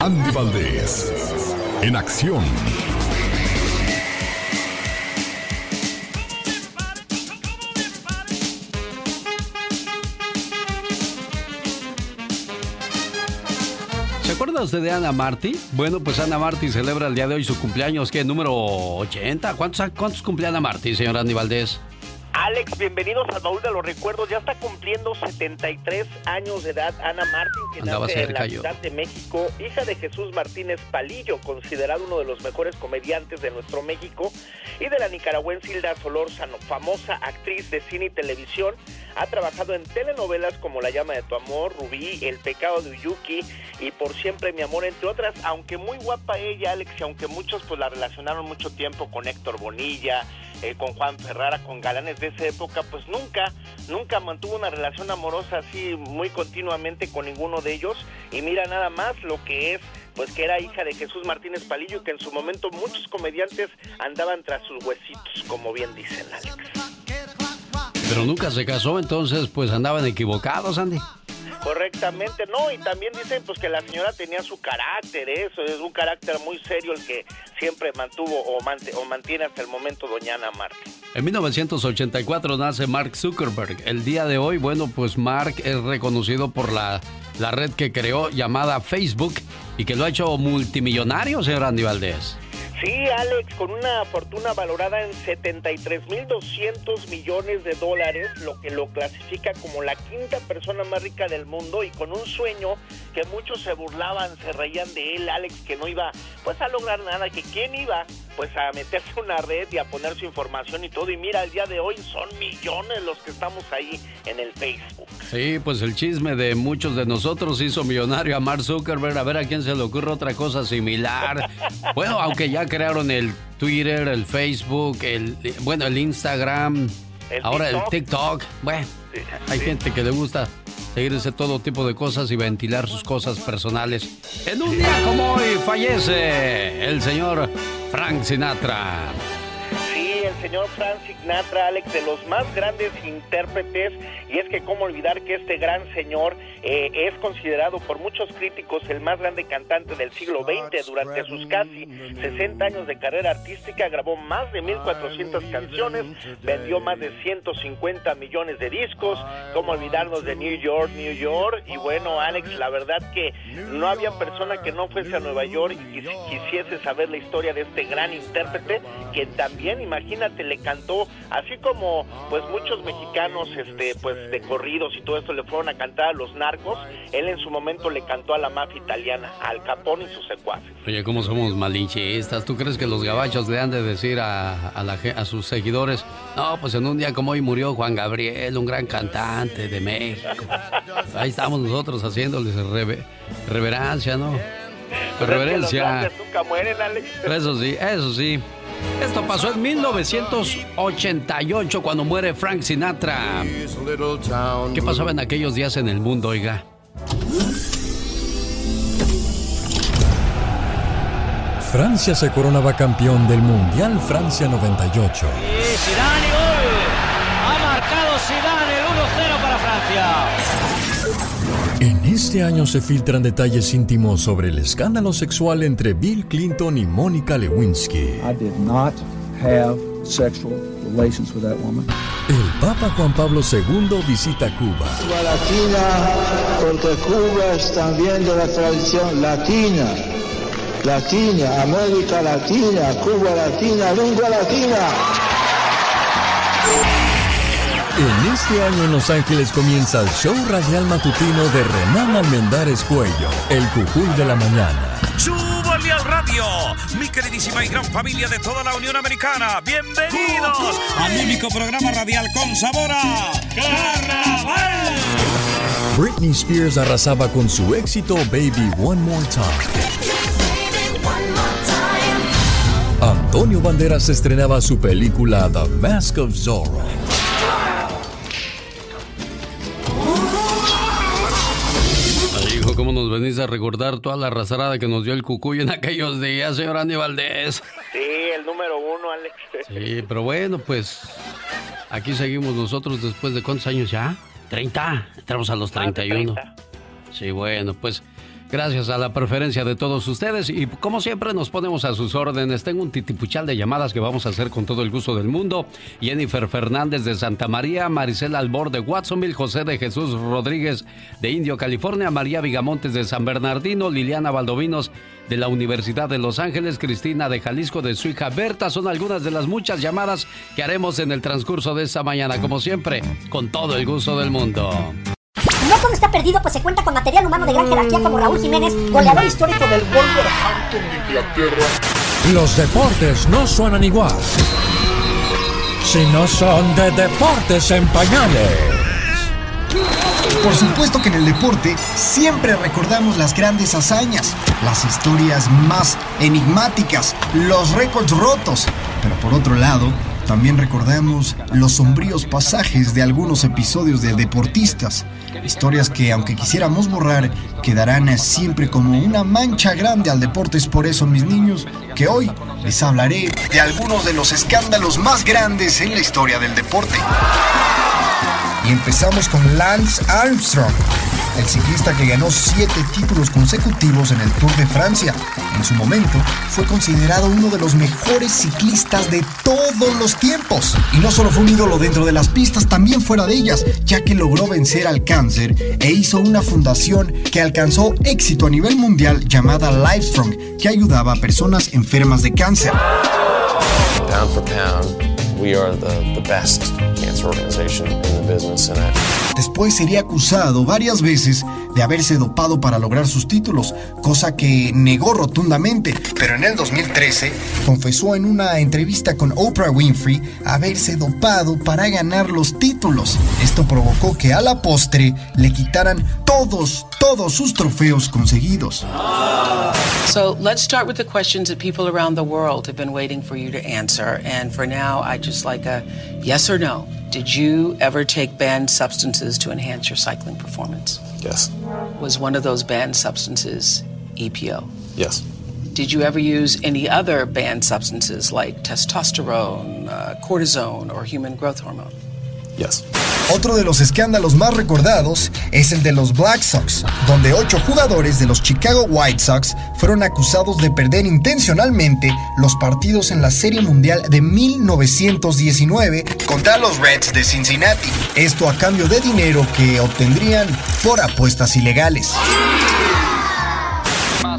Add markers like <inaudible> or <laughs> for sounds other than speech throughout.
Andy Valdés, en acción. ¿Se acuerda usted de Ana Marty? Bueno, pues Ana Marty celebra el día de hoy su cumpleaños, ¿qué? ¿Número 80? ¿Cuántos, cuántos cumple Ana Marty, señor Andy Valdés? Alex, bienvenidos al baúl de los recuerdos. Ya está cumpliendo 73 años de edad Ana Martín, que nace en la Ciudad de México, hija de Jesús Martínez Palillo, considerado uno de los mejores comediantes de nuestro México, y de la nicaragüense Hilda Solórzano, famosa actriz de cine y televisión. Ha trabajado en telenovelas como La llama de tu amor, Rubí, El pecado de Uyuki y Por siempre mi amor, entre otras. Aunque muy guapa ella, Alex, y aunque muchos pues la relacionaron mucho tiempo con Héctor Bonilla, eh, con Juan Ferrara, con galanes de esa época, pues nunca, nunca mantuvo una relación amorosa así muy continuamente con ninguno de ellos. Y mira nada más lo que es, pues que era hija de Jesús Martínez Palillo, que en su momento muchos comediantes andaban tras sus huesitos, como bien dicen Alex. Pero nunca se casó, entonces pues andaban equivocados, Andy. Correctamente, no, y también dicen pues que la señora tenía su carácter, eso es un carácter muy serio el que siempre mantuvo o, o mantiene hasta el momento doña Ana. En 1984 nace Mark Zuckerberg. El día de hoy, bueno, pues Mark es reconocido por la, la red que creó llamada Facebook y que lo ha hecho multimillonario, señor Andy Valdés. Sí, Alex, con una fortuna valorada en 73.200 millones de dólares, lo que lo clasifica como la quinta persona más rica del mundo y con un sueño que muchos se burlaban, se reían de él, Alex, que no iba pues a lograr nada, que quién iba pues a meterse una red y a poner su información y todo. Y mira, el día de hoy son millones los que estamos ahí en el Facebook. Sí, pues el chisme de muchos de nosotros hizo millonario a Mark Zuckerberg. A ver a quién se le ocurre otra cosa similar. <laughs> bueno, aunque ya crearon el Twitter, el Facebook, el bueno, el Instagram, ahora el TikTok. Bueno, hay gente que le gusta seguirse todo tipo de cosas y ventilar sus cosas personales. En un día como hoy fallece el señor Frank Sinatra el señor Frank Sinatra, Alex, de los más grandes intérpretes, y es que cómo olvidar que este gran señor eh, es considerado por muchos críticos el más grande cantante del siglo XX. Durante sus casi 60 años de carrera artística grabó más de 1.400 canciones, vendió más de 150 millones de discos, cómo olvidarnos de New York, New York, y bueno, Alex, la verdad que no había persona que no fuese a Nueva York y quisiese saber la historia de este gran intérprete, que también, imagínate, imagínate, le cantó, así como pues muchos mexicanos este pues de corridos y todo esto le fueron a cantar a los narcos, él en su momento le cantó a la mafia italiana, al Capón y sus secuaces. Oye, ¿cómo somos malinchistas? ¿Tú crees que los gabachos le han de decir a, a, la, a sus seguidores, no, pues en un día como hoy murió Juan Gabriel, un gran cantante de México? <laughs> Ahí estamos nosotros haciéndoles reverencia, ¿no? Reverencia. nunca mueren, Eso sí, eso sí. Esto pasó en 1988 cuando muere Frank Sinatra. ¿Qué pasaba en aquellos días en el mundo, oiga? Francia se coronaba campeón del Mundial Francia 98. Y Zidane gol. Ha marcado Zidane el 1-0 para Francia. Este año se filtran detalles íntimos sobre el escándalo sexual entre Bill Clinton y Mónica Lewinsky. I did not have sexual relations with that woman. El Papa Juan Pablo II visita Cuba. Cuba latina, porque Cuba es también de la tradición latina. Latina, América Latina, Cuba Latina, lengua latina. En este año en Los Ángeles comienza el show radial matutino de Renán Almendares Cuello, el cucuy de la mañana. ¡Súbale al radio! Mi queridísima y gran familia de toda la Unión Americana, bienvenidos al único programa radial con sabor a Carnaval. Britney Spears arrasaba con su éxito Baby One More Time. Antonio Banderas estrenaba su película The Mask of Zorro. ¿Cómo nos venís a recordar toda la arrasarada que nos dio el cucuy en aquellos días, señor Andy Valdés? Sí, el número uno, Alex. Sí, pero bueno, pues aquí seguimos nosotros después de cuántos años ya? 30, entramos a los 31. Sí, bueno, pues Gracias a la preferencia de todos ustedes y como siempre nos ponemos a sus órdenes. Tengo un titipuchal de llamadas que vamos a hacer con todo el gusto del mundo. Jennifer Fernández de Santa María, Maricela Albor de Watsonville, José de Jesús Rodríguez de Indio, California, María Vigamontes de San Bernardino, Liliana Valdovinos de la Universidad de Los Ángeles, Cristina de Jalisco de su hija Berta. Son algunas de las muchas llamadas que haremos en el transcurso de esta mañana, como siempre, con todo el gusto del mundo. No todo está perdido, pues se cuenta con material humano de gran jerarquía como Raúl Jiménez, goleador histórico del Wolverhampton de Inglaterra. Los deportes no suenan igual si no son de deportes en pañales. Por supuesto que en el deporte siempre recordamos las grandes hazañas, las historias más enigmáticas, los récords rotos. Pero por otro lado, también recordamos los sombríos pasajes de algunos episodios de deportistas, historias que aunque quisiéramos borrar, quedarán siempre como una mancha grande al deporte. Es por eso, mis niños, que hoy les hablaré de algunos de los escándalos más grandes en la historia del deporte. Y empezamos con Lance Armstrong, el ciclista que ganó siete títulos consecutivos en el Tour de Francia. En su momento fue considerado uno de los mejores ciclistas de todos los tiempos. Y no solo fue un ídolo dentro de las pistas, también fuera de ellas, ya que logró vencer al cáncer e hizo una fundación que alcanzó éxito a nivel mundial llamada Livestrong, que ayudaba a personas enfermas de cáncer. For we are the, the best cancer organization in the business. And Después sería acusado varias veces de haberse dopado para lograr sus títulos, cosa que negó rotundamente. Pero en el 2013 confesó en una entrevista con Oprah Winfrey haberse dopado para ganar los títulos. Esto provocó que a la postre le quitaran todos, todos sus trofeos conseguidos. So let's start with the questions that people around the world have been waiting for you to answer. And for now, I just like a yes or no. Did you ever take banned substances to enhance your cycling performance? Yes. Was one of those banned substances EPO? Yes. Did you ever use any other banned substances like testosterone, uh, cortisone, or human growth hormone? Otro de los escándalos más recordados es el de los Black Sox, donde ocho jugadores de los Chicago White Sox fueron acusados de perder intencionalmente los partidos en la Serie Mundial de 1919 contra los Reds de Cincinnati. Esto a cambio de dinero que obtendrían por apuestas ilegales.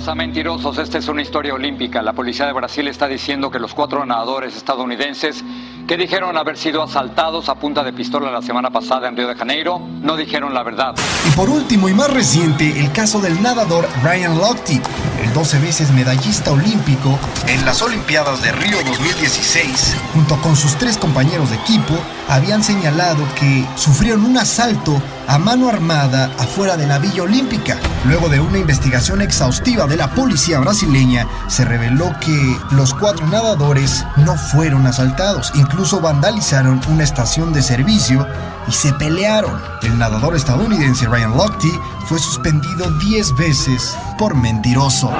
Mentirosos, esta es una historia olímpica. La policía de Brasil está diciendo que los cuatro nadadores estadounidenses que dijeron haber sido asaltados a punta de pistola la semana pasada en Río de Janeiro, no dijeron la verdad. Y por último y más reciente, el caso del nadador Ryan Lochte, el 12 veces medallista olímpico en las Olimpiadas de Río 2016, junto con sus tres compañeros de equipo, habían señalado que sufrieron un asalto a mano armada afuera de la Villa Olímpica. Luego de una investigación exhaustiva de la policía brasileña, se reveló que los cuatro nadadores no fueron asaltados, incluso vandalizaron una estación de servicio y se pelearon. El nadador estadounidense Ryan Lochte fue suspendido 10 veces por mentiroso.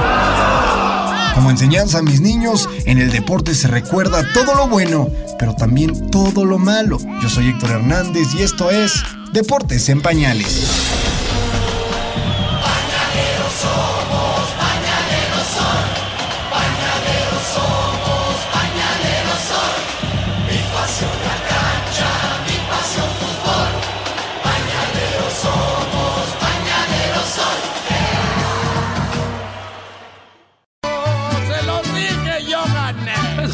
Como enseñanza a mis niños, en el deporte se recuerda todo lo bueno, pero también todo lo malo. Yo soy Héctor Hernández y esto es Deportes en Pañales.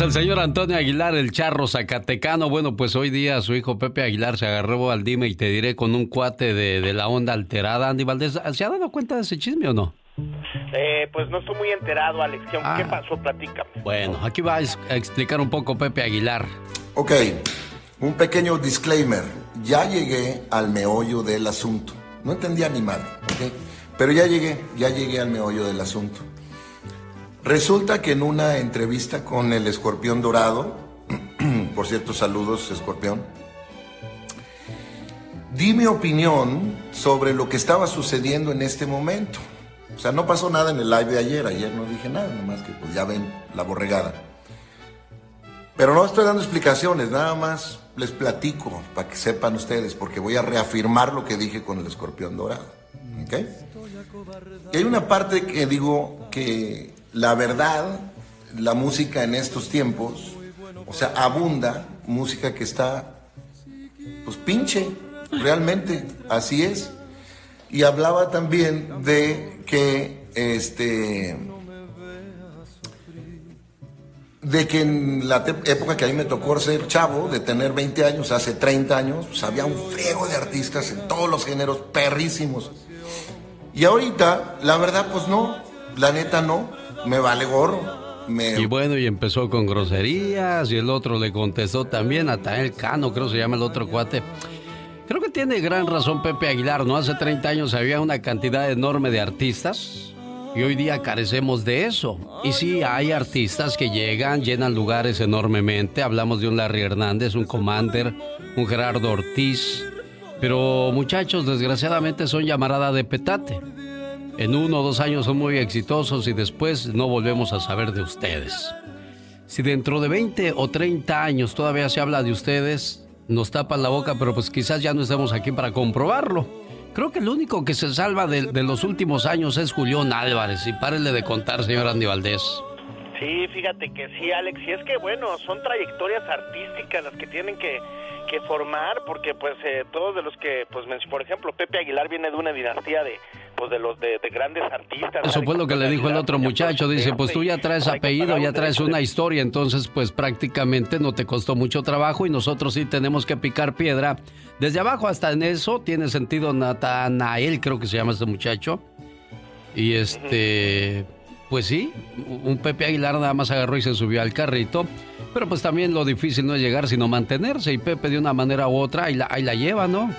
El señor Antonio Aguilar, el charro zacatecano. Bueno, pues hoy día su hijo Pepe Aguilar se agarró al dime y te diré con un cuate de, la onda alterada. Andy Valdés, ¿se ha dado cuenta de ese chisme o no? Eh, pues no estoy muy enterado, Alex. ¿Qué ah. pasó? Platícame. Bueno, aquí va a explicar un poco Pepe Aguilar. Ok, un pequeño disclaimer. Ya llegué al meollo del asunto. No entendía ni mal, ¿ok? Pero ya llegué, ya llegué al meollo del asunto. Resulta que en una entrevista con el escorpión dorado, <clears throat> por cierto, saludos, escorpión, di mi opinión sobre lo que estaba sucediendo en este momento. O sea, no pasó nada en el live de ayer, ayer no dije nada, nomás que pues ya ven la borregada. Pero no estoy dando explicaciones, nada más les platico para que sepan ustedes, porque voy a reafirmar lo que dije con el escorpión dorado. Y hay una parte que digo que la verdad, la música en estos tiempos, o sea, abunda música que está, pues pinche, realmente, así es. Y hablaba también de que, este, de que en la época que a mí me tocó ser chavo, de tener 20 años, hace 30 años, pues había un friego de artistas en todos los géneros, perrísimos. Y ahorita, la verdad, pues no, la neta no, me vale gorro. Y bueno, y empezó con groserías y el otro le contestó también, hasta el Cano, creo se llama el otro cuate. Creo que tiene gran razón Pepe Aguilar, ¿no? Hace 30 años había una cantidad enorme de artistas y hoy día carecemos de eso. Y sí, hay artistas que llegan, llenan lugares enormemente. Hablamos de un Larry Hernández, un Commander, un Gerardo Ortiz. Pero muchachos, desgraciadamente son llamarada de petate. En uno o dos años son muy exitosos y después no volvemos a saber de ustedes. Si dentro de 20 o 30 años todavía se habla de ustedes, nos tapan la boca, pero pues quizás ya no estemos aquí para comprobarlo. Creo que el único que se salva de, los últimos años es Julián Álvarez. Y párenle de contar, señor Andy Valdés. Sí, fíjate que sí, Alex. Y es que, bueno, son trayectorias artísticas las que tienen que, que formar, porque, pues, eh, todos de los que, pues, por ejemplo, Pepe Aguilar viene de una dinastía de, pues, de los de, grandes artistas. Eso fue lo que le dijo el otro muchacho. Dice, pues tú ya traes apellido, ya traes una historia, entonces, pues, prácticamente no te costó mucho trabajo y nosotros sí tenemos que picar piedra desde abajo hasta en eso tiene sentido Natanael, creo que se llama este muchacho. Y este, pues sí, un Pepe Aguilar nada más agarró y se subió al carrito. Pero pues también lo difícil no es llegar, sino mantenerse. Y Pepe de una manera u otra ahí la, ahí la lleva, ¿no?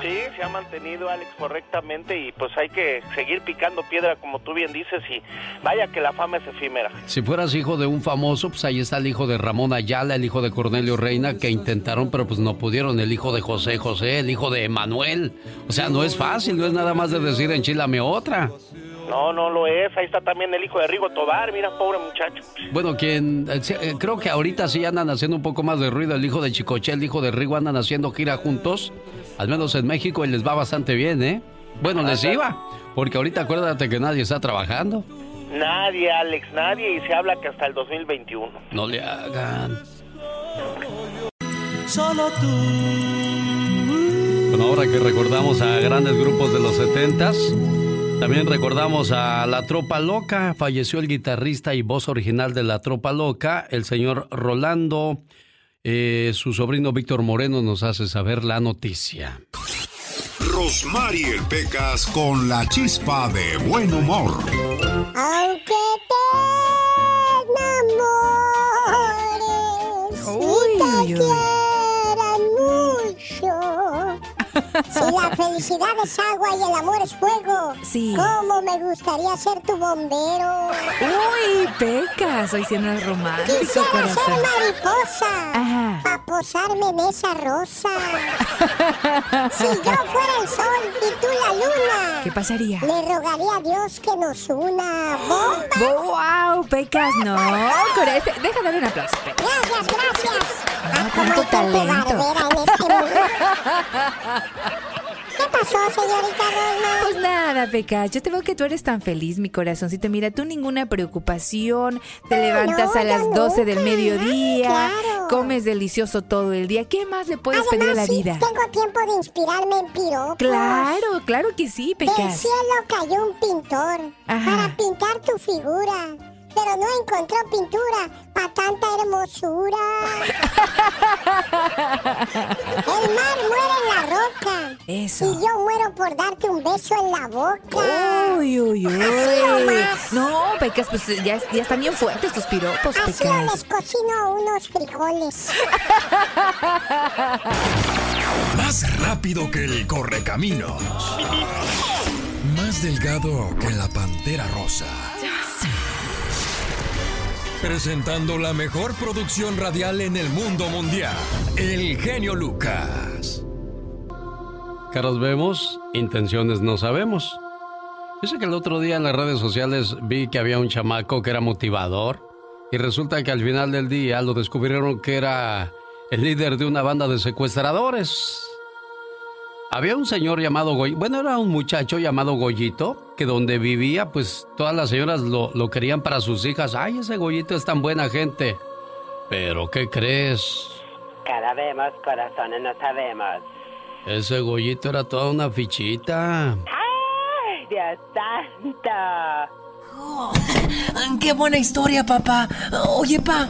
Sí, se ha mantenido Alex correctamente y pues hay que seguir picando piedra como tú bien dices y vaya que la fama es efímera. Si fueras hijo de un famoso, pues ahí está el hijo de Ramón Ayala, el hijo de Cornelio Reina que intentaron pero pues no pudieron, el hijo de José José, el hijo de Emanuel. O sea, no es fácil, no es nada más de decir enchilame otra. No, no lo es. Ahí está también el hijo de Rigo Tobar. Mira, pobre muchacho. Bueno, quien. Eh, eh, creo que ahorita sí andan haciendo un poco más de ruido. El hijo de Chicoche, el hijo de Rigo andan haciendo gira juntos al menos en México, les va bastante bien, ¿eh? Bueno, les iba, porque ahorita acuérdate que nadie está trabajando. Nadie, Alex, nadie, y se habla que hasta el 2021. No le hagan. Solo tú. Bueno, ahora que recordamos a grandes grupos de los 70 también recordamos a La Tropa Loca. Falleció el guitarrista y voz original de La Tropa Loca, el señor Rolando eh, su sobrino Víctor Moreno nos hace saber la noticia. Rosmarie Pecas con la chispa de buen humor. Aunque te enamores uy, y te mucho si la felicidad es agua y el amor es fuego, sí. ¿cómo me gustaría ser tu bombero? Uy, Peca, soy siendo romántico, Quisiera ser mariposa para posarme en esa rosa. <laughs> si yo fuera el sol y tú la luna, ¿qué pasaría? Le rogaría a Dios que nos una bomba. ¡Wow, Pecas! No, deja darle un aplauso. Gracias, gracias. Ah, cuánto talento. <laughs> ¿Qué pasó, señorita Rosma? Pues nada, Peca, yo te veo que tú eres tan feliz, mi corazoncito. Mira, tú ninguna preocupación, te levantas a las 12 del mediodía, comes delicioso todo el día. ¿Qué más le puedes pedir a la vida? tengo tiempo de inspirarme en piropos. Claro, claro que sí, Peca. Del cielo cayó un pintor para pintar tu figura pero no encontró pintura para tanta hermosura. El mar muere en la roca. Eso. Y yo muero por darte un beso en la boca. Uy, uy, uy. No, Pecas, pues ya, ya están bien fuertes tus piropos, Así les cocino unos frijoles. <laughs> Más rápido que el correcaminos. Más delgado que la pantera rosa presentando la mejor producción radial en el mundo mundial, El genio Lucas. Caras vemos, intenciones no sabemos. Dice que el otro día en las redes sociales vi que había un chamaco que era motivador y resulta que al final del día lo descubrieron que era el líder de una banda de secuestradores. Había un señor llamado Goy, bueno, era un muchacho llamado Goyito, que donde vivía, pues todas las señoras lo, lo querían para sus hijas. Ay, ese Goyito es tan buena gente. Pero, ¿qué crees? Cada vemos, corazones, no sabemos. Ese Goyito era toda una fichita. ¡Ay, Dios santo! Oh, ¡Qué buena historia, papá! Oye, pa,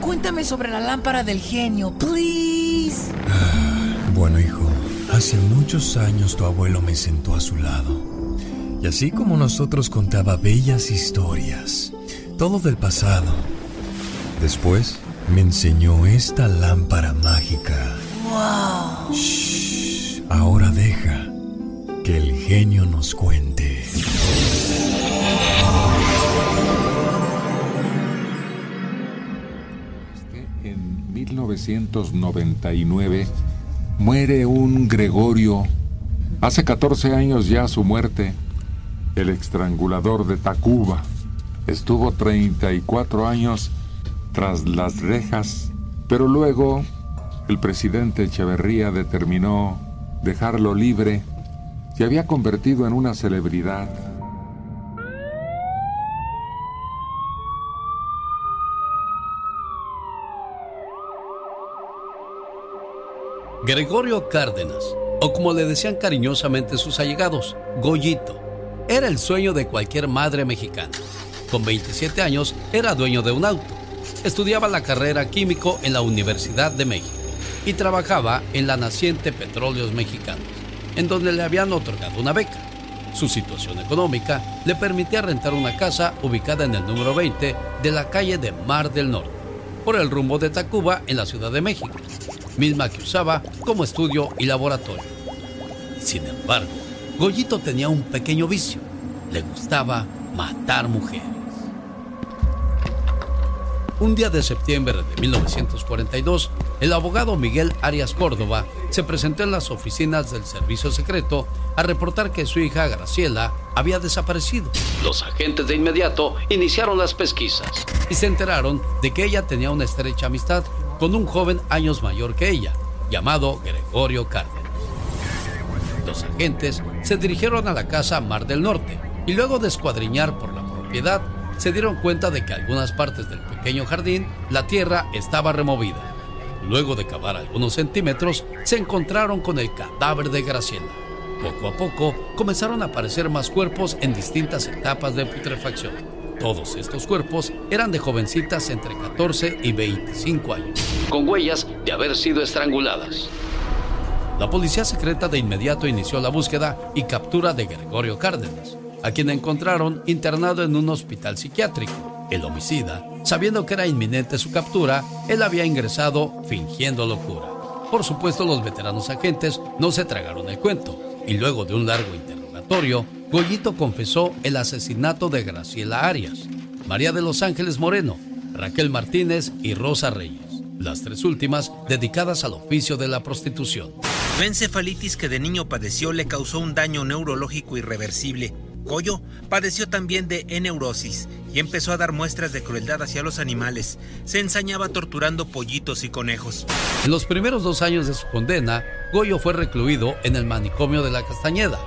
cuéntame sobre la lámpara del genio, please. Bueno, hijo, hace muchos años tu abuelo me sentó a su lado. Y así como nosotros contaba bellas historias, todo del pasado. Después me enseñó esta lámpara mágica. ¡Wow! Shh, ahora deja que el genio nos cuente. En 1999 muere un Gregorio. Hace 14 años ya su muerte. El estrangulador de Tacuba. Estuvo 34 años tras las rejas, pero luego el presidente Echeverría determinó dejarlo libre. Se había convertido en una celebridad. Gregorio Cárdenas, o como le decían cariñosamente sus allegados, Goyito, era el sueño de cualquier madre mexicana. Con 27 años era dueño de un auto Estudiaba la carrera químico en la Universidad de México y trabajaba en la naciente Petróleos Mexicanos, en donde le habían otorgado una beca. Su situación económica le permitía rentar una casa ubicada en el número 20 de la calle de Mar del Norte, por el rumbo de Tacuba en la Ciudad de México, misma que usaba como estudio y laboratorio. Sin embargo, Goyito tenía un pequeño vicio. Le gustaba matar mujeres. Un día de septiembre de 1942, el abogado Miguel Arias Córdoba se presentó en las oficinas del Servicio Secreto a reportar que su hija Graciela había desaparecido. Los agentes de inmediato iniciaron las pesquisas y se enteraron de que ella tenía una estrecha amistad con un joven años mayor que ella, llamado Gregorio Cárdenas. Los agentes se dirigieron a la casa Mar del Norte y luego de escuadriñar por la propiedad, se dieron cuenta de que algunas partes del pequeño jardín la tierra estaba removida. Luego de cavar algunos centímetros, se encontraron con el cadáver de Graciela. Poco a poco comenzaron a aparecer más cuerpos en distintas etapas de putrefacción. Todos estos cuerpos eran de jovencitas entre 14 y 25 años, con huellas de haber sido estranguladas. La policía secreta de inmediato inició la búsqueda y captura de Gregorio Cárdenas a quien encontraron internado en un hospital psiquiátrico. El homicida, sabiendo que era inminente su captura, él había ingresado fingiendo locura. Por supuesto, los veteranos agentes no se tragaron el cuento y luego de un largo interrogatorio, Goyito confesó el asesinato de Graciela Arias, María de los Ángeles Moreno, Raquel Martínez y Rosa Reyes, las tres últimas dedicadas al oficio de la prostitución. La encefalitis que de niño padeció le causó un daño neurológico irreversible Goyo padeció también de eneurosis y empezó a dar muestras de crueldad hacia los animales. Se ensañaba torturando pollitos y conejos. En los primeros dos años de su condena, Goyo fue recluido en el manicomio de la Castañeda,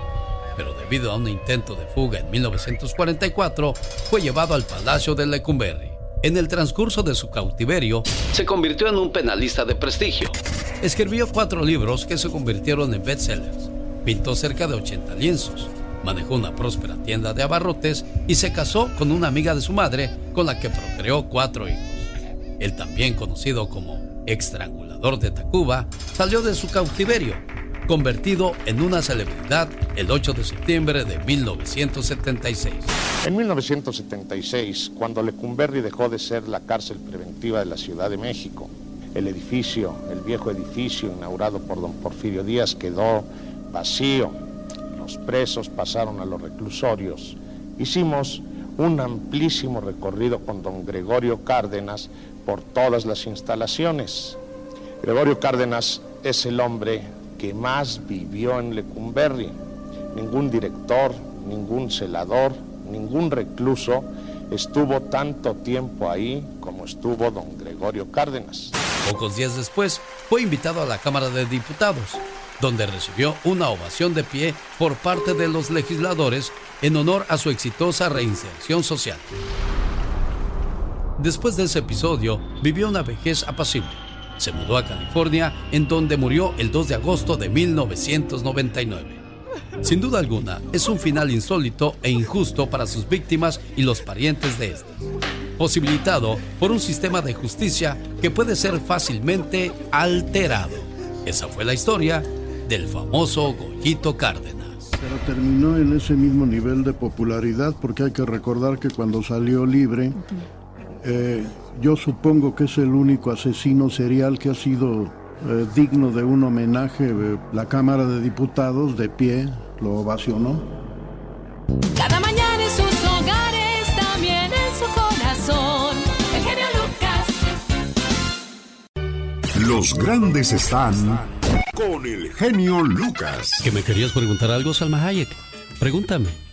pero debido a un intento de fuga en 1944, fue llevado al Palacio de Lecumberri. En el transcurso de su cautiverio, se convirtió en un penalista de prestigio. Escribió cuatro libros que se convirtieron en bestsellers. Pintó cerca de 80 lienzos manejó una próspera tienda de abarrotes y se casó con una amiga de su madre con la que procreó cuatro hijos. El también conocido como estrangulador de Tacuba salió de su cautiverio, convertido en una celebridad el 8 de septiembre de 1976. En 1976, cuando Lecumberri dejó de ser la cárcel preventiva de la Ciudad de México, el edificio, el viejo edificio inaugurado por don Porfirio Díaz quedó vacío los presos pasaron a los reclusorios. Hicimos un amplísimo recorrido con don Gregorio Cárdenas por todas las instalaciones. Gregorio Cárdenas es el hombre que más vivió en Lecumberri. Ningún director, ningún celador, ningún recluso estuvo tanto tiempo ahí como estuvo don Gregorio Cárdenas. Pocos días después fue invitado a la Cámara de Diputados donde recibió una ovación de pie por parte de los legisladores en honor a su exitosa reinserción social. Después de ese episodio, vivió una vejez apacible. Se mudó a California, en donde murió el 2 de agosto de 1999. Sin duda alguna, es un final insólito e injusto para sus víctimas y los parientes de estas, posibilitado por un sistema de justicia que puede ser fácilmente alterado. Esa fue la historia del famoso Goyito Cárdenas. Pero terminó en ese mismo nivel de popularidad porque hay que recordar que cuando salió libre, eh, yo supongo que es el único asesino serial que ha sido eh, digno de un homenaje. La Cámara de Diputados de pie lo ovacionó. Cada mañana en sus hogares, también en su corazón, el genio Lucas. Los grandes están con el genio Lucas. ¿Que me querías preguntar algo, Salma Hayek? Pregúntame.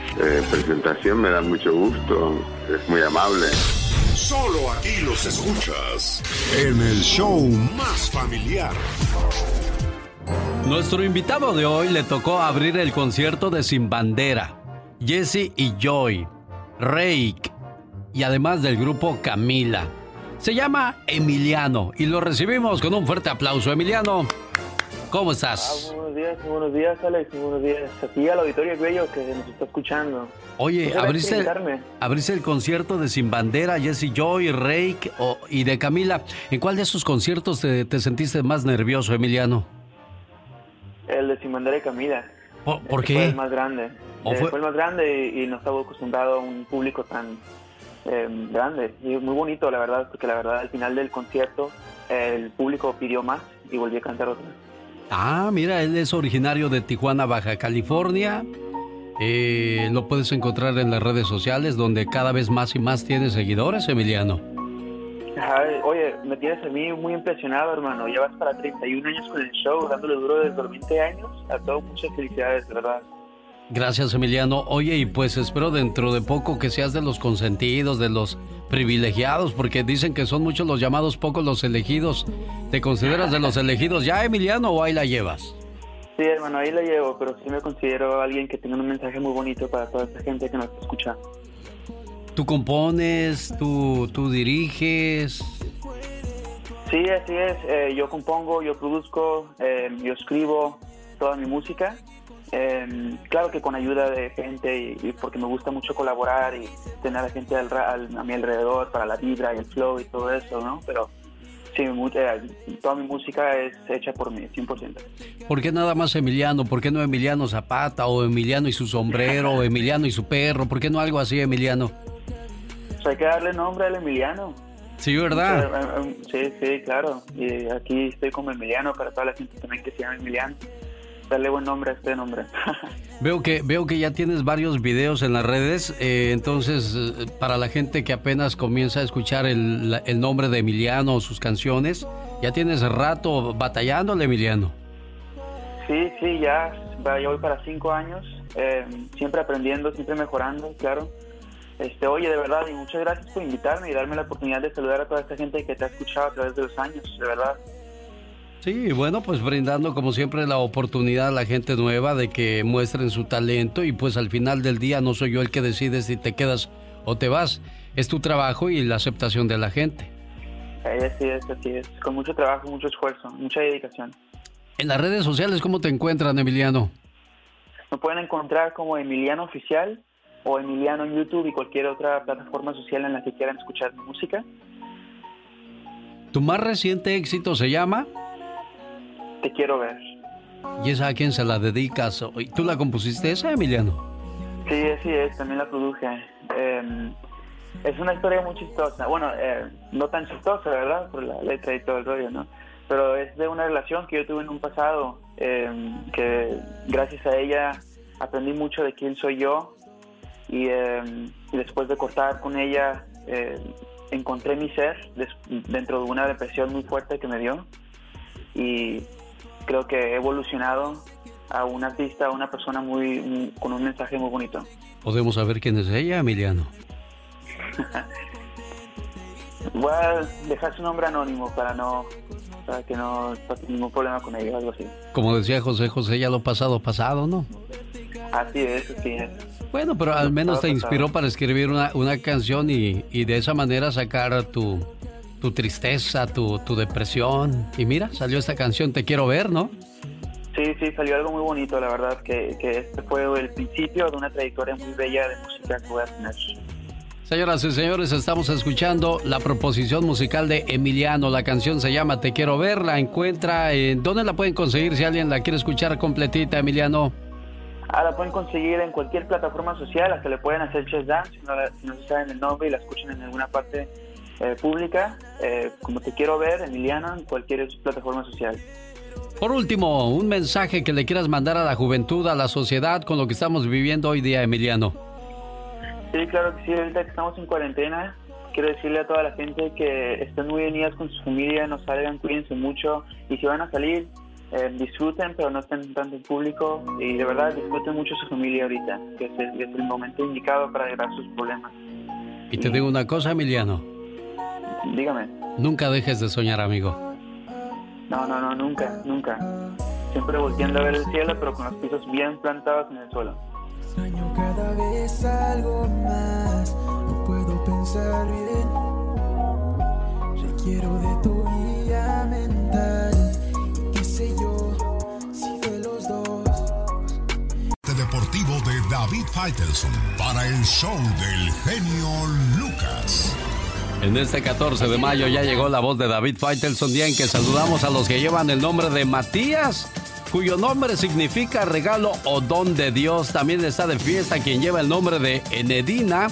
eh, presentación me da mucho gusto, es muy amable. Solo aquí los escuchas en el show más familiar. Nuestro invitado de hoy le tocó abrir el concierto de Sin Bandera, Jesse y Joy, Rake y además del grupo Camila. Se llama Emiliano y lo recibimos con un fuerte aplauso. Emiliano, ¿cómo estás? Buenos días, buenos días, Alex, buenos días. Aquí al auditorio bello que nos está escuchando. Oye, abriste, abriste el concierto de Sin Bandera, Jesse Joy, Rake y de Camila. ¿En cuál de esos conciertos te, sentiste más nervioso, Emiliano? El de Sin Bandera y Camila. ¿Por, qué? Fue el más grande. Eh, fue? el más grande y, no estaba acostumbrado a un público tan em, grande. Y muy bonito, la verdad, porque la verdad al final del concierto el público pidió más y volví a cantar otra vez. Ah, mira, él es originario de Tijuana, Baja California. Eh, lo puedes encontrar en las redes sociales donde cada vez más y más tiene seguidores, Emiliano. oye, me tienes a mí muy impresionado, hermano. Llevas para 31 años con el show, dándole duro desde los 20 años. A todos muchas felicidades, de verdad. Gracias, Emiliano. Oye, y pues espero dentro de poco que seas de los consentidos, de los privilegiados, porque dicen que son muchos los llamados, pocos los elegidos. ¿Te consideras de los <laughs> elegidos ya, Emiliano, o ahí la llevas? Sí, hermano, ahí la llevo, pero sí me considero alguien que tiene un mensaje muy bonito para toda esta gente que nos escucha. ¿Tú compones? ¿Tú, tú diriges? Sí, así es. Eh, yo compongo, yo produzco, eh, yo escribo toda mi música. Eh, claro que con ayuda de gente y, porque me gusta mucho colaborar y tener a gente al, a mi alrededor para la vibra y el flow y todo eso, ¿no? Pero sí, toda mi música es hecha por mí, 100%. ¿Por qué nada más Emiliano? ¿Por qué no Emiliano Zapata o Emiliano y su sombrero o Emiliano y su perro? ¿Por qué no algo así, Emiliano? Pues hay que darle nombre al Emiliano. Sí, ¿verdad? Eh, eh, sí, sí, claro. Y aquí estoy como Emiliano para toda la gente también que se llama Emiliano darle buen nombre a este nombre. <laughs> veo que veo que ya tienes varios videos en las redes, eh, entonces eh, para la gente que apenas comienza a escuchar el, el nombre de Emiliano o sus canciones, ya tienes rato batallándole, Emiliano. Sí, sí, ya, ya voy para cinco años, eh, siempre aprendiendo, siempre mejorando, claro. Este, oye, de verdad, y muchas gracias por invitarme y darme la oportunidad de saludar a toda esta gente que te ha escuchado a través de los años, de verdad. Sí, bueno, pues brindando como siempre la oportunidad a la gente nueva de que muestren su talento y pues al final del día no soy yo el que decide si te quedas o te vas, es tu trabajo y la aceptación de la gente. Así es, así es, con mucho trabajo, mucho esfuerzo, mucha dedicación. En las redes sociales, ¿cómo te encuentran, Emiliano? Me pueden encontrar como Emiliano Oficial o Emiliano en YouTube y cualquier otra plataforma social en la que quieran escuchar mi música. ¿Tu más reciente éxito se llama? Te quiero ver. ¿Y esa a quién se la dedicas? ¿Tú la compusiste esa, Emiliano? Sí, así es, también la produje. Em, es una historia muy chistosa. Bueno, eh, no tan chistosa, ¿verdad? Por la letra y todo el rollo, ¿no? Pero es de una relación que yo tuve en un pasado, em, que gracias a ella aprendí mucho de quién soy yo y, em, después de cortar con ella encontré mi ser dentro de una depresión muy fuerte que me dio y creo que he evolucionado a un artista, a una persona muy, con un mensaje muy bonito. ¿Podemos saber quién es ella, Emiliano? <laughs> Voy a dejar su nombre anónimo para no para que no pase ningún problema con ella, algo así. Como decía José José, ya lo pasado, pasado, ¿no? Así es, así es. Bueno, pero al menos te inspiró para escribir una, una canción y, y, de esa manera sacar tu, tu tristeza, tu, tu depresión. Y mira, salió esta canción, Te Quiero Ver, ¿no? Sí, sí, salió algo muy bonito, la verdad, que, que este fue el principio de una trayectoria muy bella de música que voy a tener. Señoras y señores, estamos escuchando la proposición musical de Emiliano. La canción se llama Te quiero ver. La encuentra en. ¿Dónde la pueden conseguir si alguien la quiere escuchar completita, Emiliano? Ah, la pueden conseguir en cualquier plataforma social, hasta le pueden hacer chess dance si no, si no saben el nombre y la escuchan en alguna parte eh, pública. Eh, como Te quiero ver, Emiliano, en cualquier plataforma social. Por último, un mensaje que le quieras mandar a la juventud, a la sociedad, con lo que estamos viviendo hoy día, Emiliano. Sí, claro que sí, ahorita que estamos en cuarentena, quiero decirle a toda la gente que estén muy unidas con su familia, no salgan, cuídense mucho y si van a salir, eh, disfruten, pero no estén tanto en público y de verdad disfruten mucho su familia ahorita, que es el, momento indicado para arreglar sus problemas. Y te digo una cosa, Emiliano. Dígame. Nunca dejes de soñar, amigo. No, no, no, nunca, nunca. Siempre volteando a ver el cielo, pero con los pisos bien plantados en el suelo. Extraño cada vez algo más, no puedo pensar bien. Requiero de tu guía mental, y qué sé yo, si de los dos. Deportivo de David Faitelson para el show del genio Lucas. En este 14 de mayo ya llegó la voz de David Faitelson, día en que saludamos a los que llevan el nombre de Matías cuyo nombre significa regalo o don de Dios. También está de fiesta quien lleva el nombre de Enedina,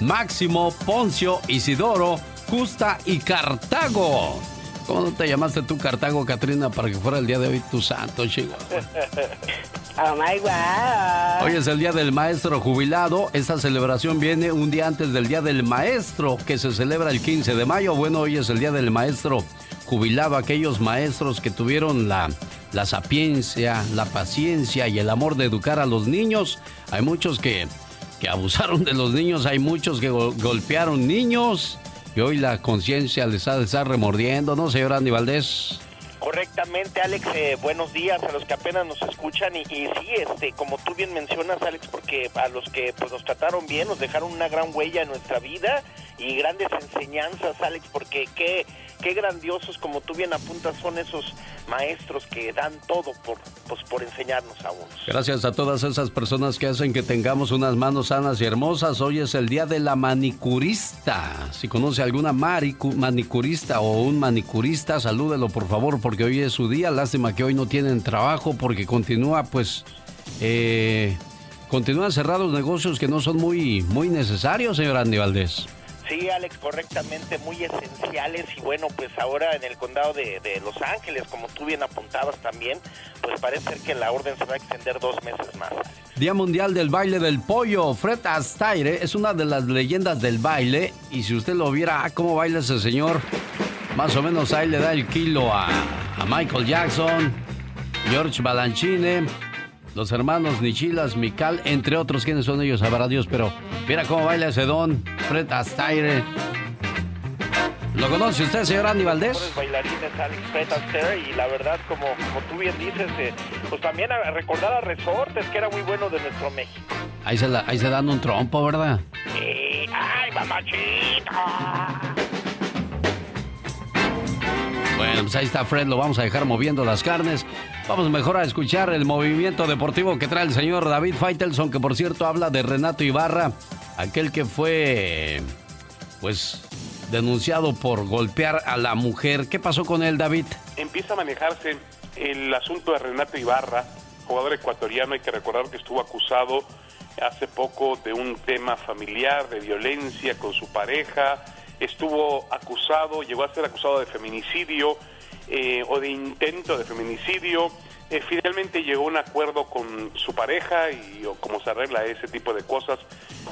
Máximo, Poncio, Isidoro, Justa y Cartago. ¿Cómo no te llamaste tú Cartago, Katrina, para que fuera el día de hoy tu santo, chico? Oh my God. Hoy es el día del maestro jubilado. Esta celebración viene un día antes del día del maestro, que se celebra el 15 de mayo. Bueno, hoy es el día del maestro jubilado, aquellos maestros que tuvieron la la sapiencia, la paciencia y el amor de educar a los niños. Hay muchos que, que abusaron de los niños, hay muchos que golpearon niños y hoy la conciencia les ha de estar remordiendo, ¿no, señor Andy Valdés? Correctamente, Alex. Eh, buenos días a los que apenas nos escuchan y, y, sí, este, como tú bien mencionas, Alex, porque a los que pues nos trataron bien, nos dejaron una gran huella en nuestra vida y grandes enseñanzas, Alex, porque qué qué grandiosos, como tú bien apuntas, son esos maestros que dan todo por, pues, por enseñarnos a unos. Gracias a todas esas personas que hacen que tengamos unas manos sanas y hermosas. Hoy es el día de la manicurista. Si conoce alguna manicurista o un manicurista, salúdelo por favor, porque hoy es su día. Lástima que hoy no tienen trabajo porque continúa, pues, eh, continúan cerrados negocios que no son muy, muy necesarios, señor Andy Valdés. Sí, Alex, correctamente, muy esenciales y bueno, pues ahora en el condado de, Los Ángeles, como tú bien apuntabas también, pues parece ser que la orden se va a extender dos meses más. Día Mundial del Baile del Pollo. Fred Astaire es una de las leyendas del baile y si usted lo viera, ah, cómo baila ese señor, más o menos ahí le da el kilo a, a Michael Jackson, George Balanchine los hermanos Nichilas, Mikal, entre otros, ¿quiénes son ellos? Sabrá Dios, pero mira cómo baila ese don, Fred Astaire. ¿Lo conoce usted, señor Andy Valdés? bailarines, Alex Fred Astaire, y la verdad, como, como tú bien dices, eh, pues también a recordar a Resortes, que era muy bueno de nuestro México. Ahí se, ahí se dan un trompo, ¿verdad? Sí, ay, mamachita. Bueno, pues ahí está Fred, lo vamos a dejar moviendo las carnes. Vamos mejor a escuchar el movimiento deportivo que trae el señor David Feitelson, que por cierto habla de Renato Ibarra, aquel que fue, pues, denunciado por golpear a la mujer. ¿Qué pasó con él, David? Empieza a manejarse el asunto de Renato Ibarra, jugador ecuatoriano, hay que recordar que estuvo acusado hace poco de un tema familiar, de violencia con su pareja, estuvo acusado, llegó a ser acusado de feminicidio eh, o de intento de feminicidio, eh, finalmente llegó a un acuerdo con su pareja y o cómo se arregla ese tipo de cosas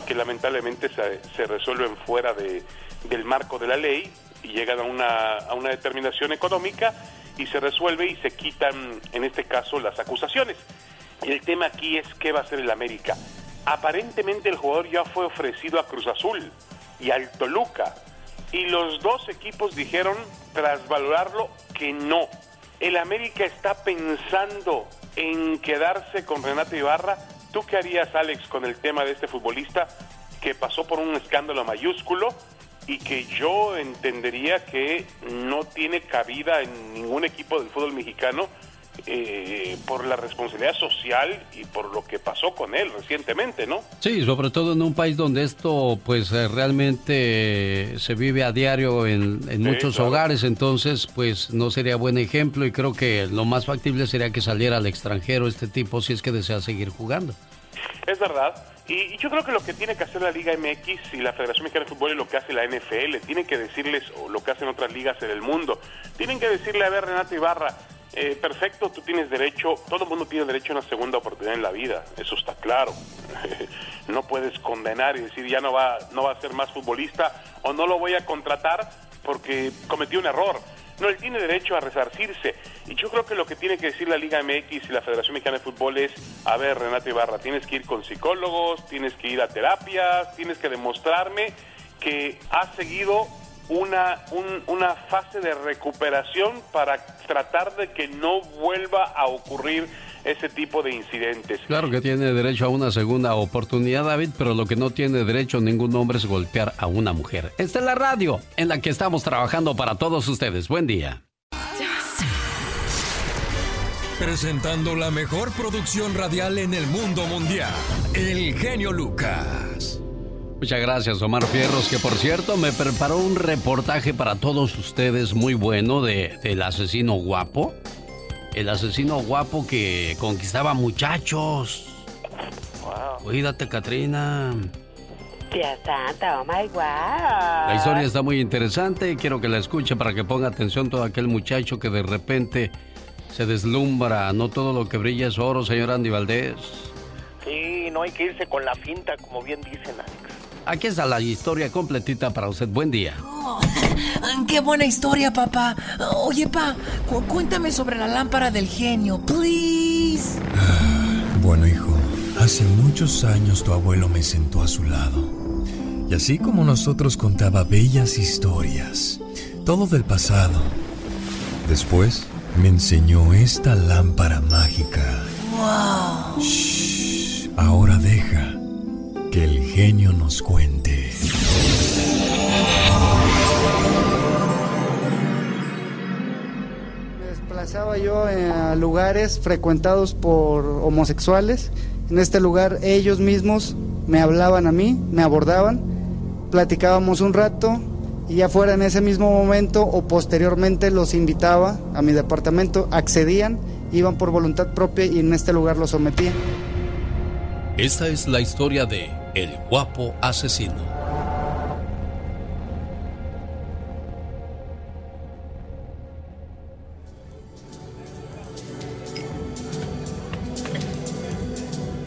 que lamentablemente se, se resuelven fuera de, del marco de la ley y llegan a una, a una determinación económica y se resuelve y se quitan, en este caso, las acusaciones. El tema aquí es qué va a hacer el América. Aparentemente el jugador ya fue ofrecido a Cruz Azul y al Toluca y los dos equipos dijeron, tras valorarlo, que no. El América está pensando en quedarse con Renato Ibarra. ¿Tú qué harías, Alex, con el tema de este futbolista que pasó por un escándalo mayúsculo y que yo entendería que no tiene cabida en ningún equipo del fútbol mexicano eh, por la responsabilidad social y por lo que pasó con él recientemente, ¿no? Sí, sobre todo en un país donde esto pues eh, realmente se vive a diario en, muchos hogares, entonces pues no sería buen ejemplo y creo que lo más factible sería que saliera al extranjero este tipo si es que desea seguir jugando. Es verdad. Y, yo creo que lo que tiene que hacer la Liga MX y la Federación Mexicana de Fútbol es lo que hace la NFL. Tienen que decirles, o lo que hacen otras ligas en el mundo, tienen que decirle a ver, Renato Ibarra, eh, perfecto, tú tienes derecho, todo el mundo tiene derecho a una segunda oportunidad en la vida, eso está claro. <laughs> no puedes condenar y decir ya no va, no va a ser más futbolista o no lo voy a contratar porque cometió un error. No, él tiene derecho a resarcirse. Y yo creo que lo que tiene que decir la Liga MX y la Federación Mexicana de Fútbol es, a ver, Renato Ibarra, tienes que ir con psicólogos, tienes que ir a terapias, tienes que demostrarme que has seguido una, una fase de recuperación para tratar de que no vuelva a ocurrir ese tipo de incidentes. Claro que tiene derecho a una segunda oportunidad, David, pero lo que no tiene derecho ningún hombre es golpear a una mujer. Esta es la radio en la que estamos trabajando para todos ustedes. Buen día. Presentando la mejor producción radial en el mundo mundial, El Genio Lucas. Muchas gracias, Omar Fierros, que por cierto me preparó un reportaje para todos ustedes muy bueno de, del asesino guapo. El asesino guapo que conquistaba muchachos. Wow. Cuídate, Katrina. Tía Santa, oh my wow. La historia está muy interesante y quiero que la escuche para que ponga atención todo aquel muchacho que de repente se deslumbra. No todo lo que brilla es oro, señor Andy Valdés. Sí, no hay que irse con la finta, como bien dicen, Alex. Aquí está la historia completita para usted. Buen día. Oh, <laughs> ¡Qué buena historia, papá! Oye, pa, cuéntame sobre la lámpara del genio, please. <gasps> Bueno, hijo, hace muchos años tu abuelo me sentó a su lado. Y así como nosotros contaba bellas historias, todo del pasado. Después me enseñó esta lámpara mágica. ¡Wow! Shh, ahora deja que el genio nos cuente. Me desplazaba yo a lugares frecuentados por homosexuales. En este lugar ellos mismos me hablaban a mí, me abordaban, platicábamos un rato y ya fuera en ese mismo momento o posteriormente los invitaba a mi departamento, accedían, iban por voluntad propia y en este lugar los sometía. Esta es la historia de El guapo asesino.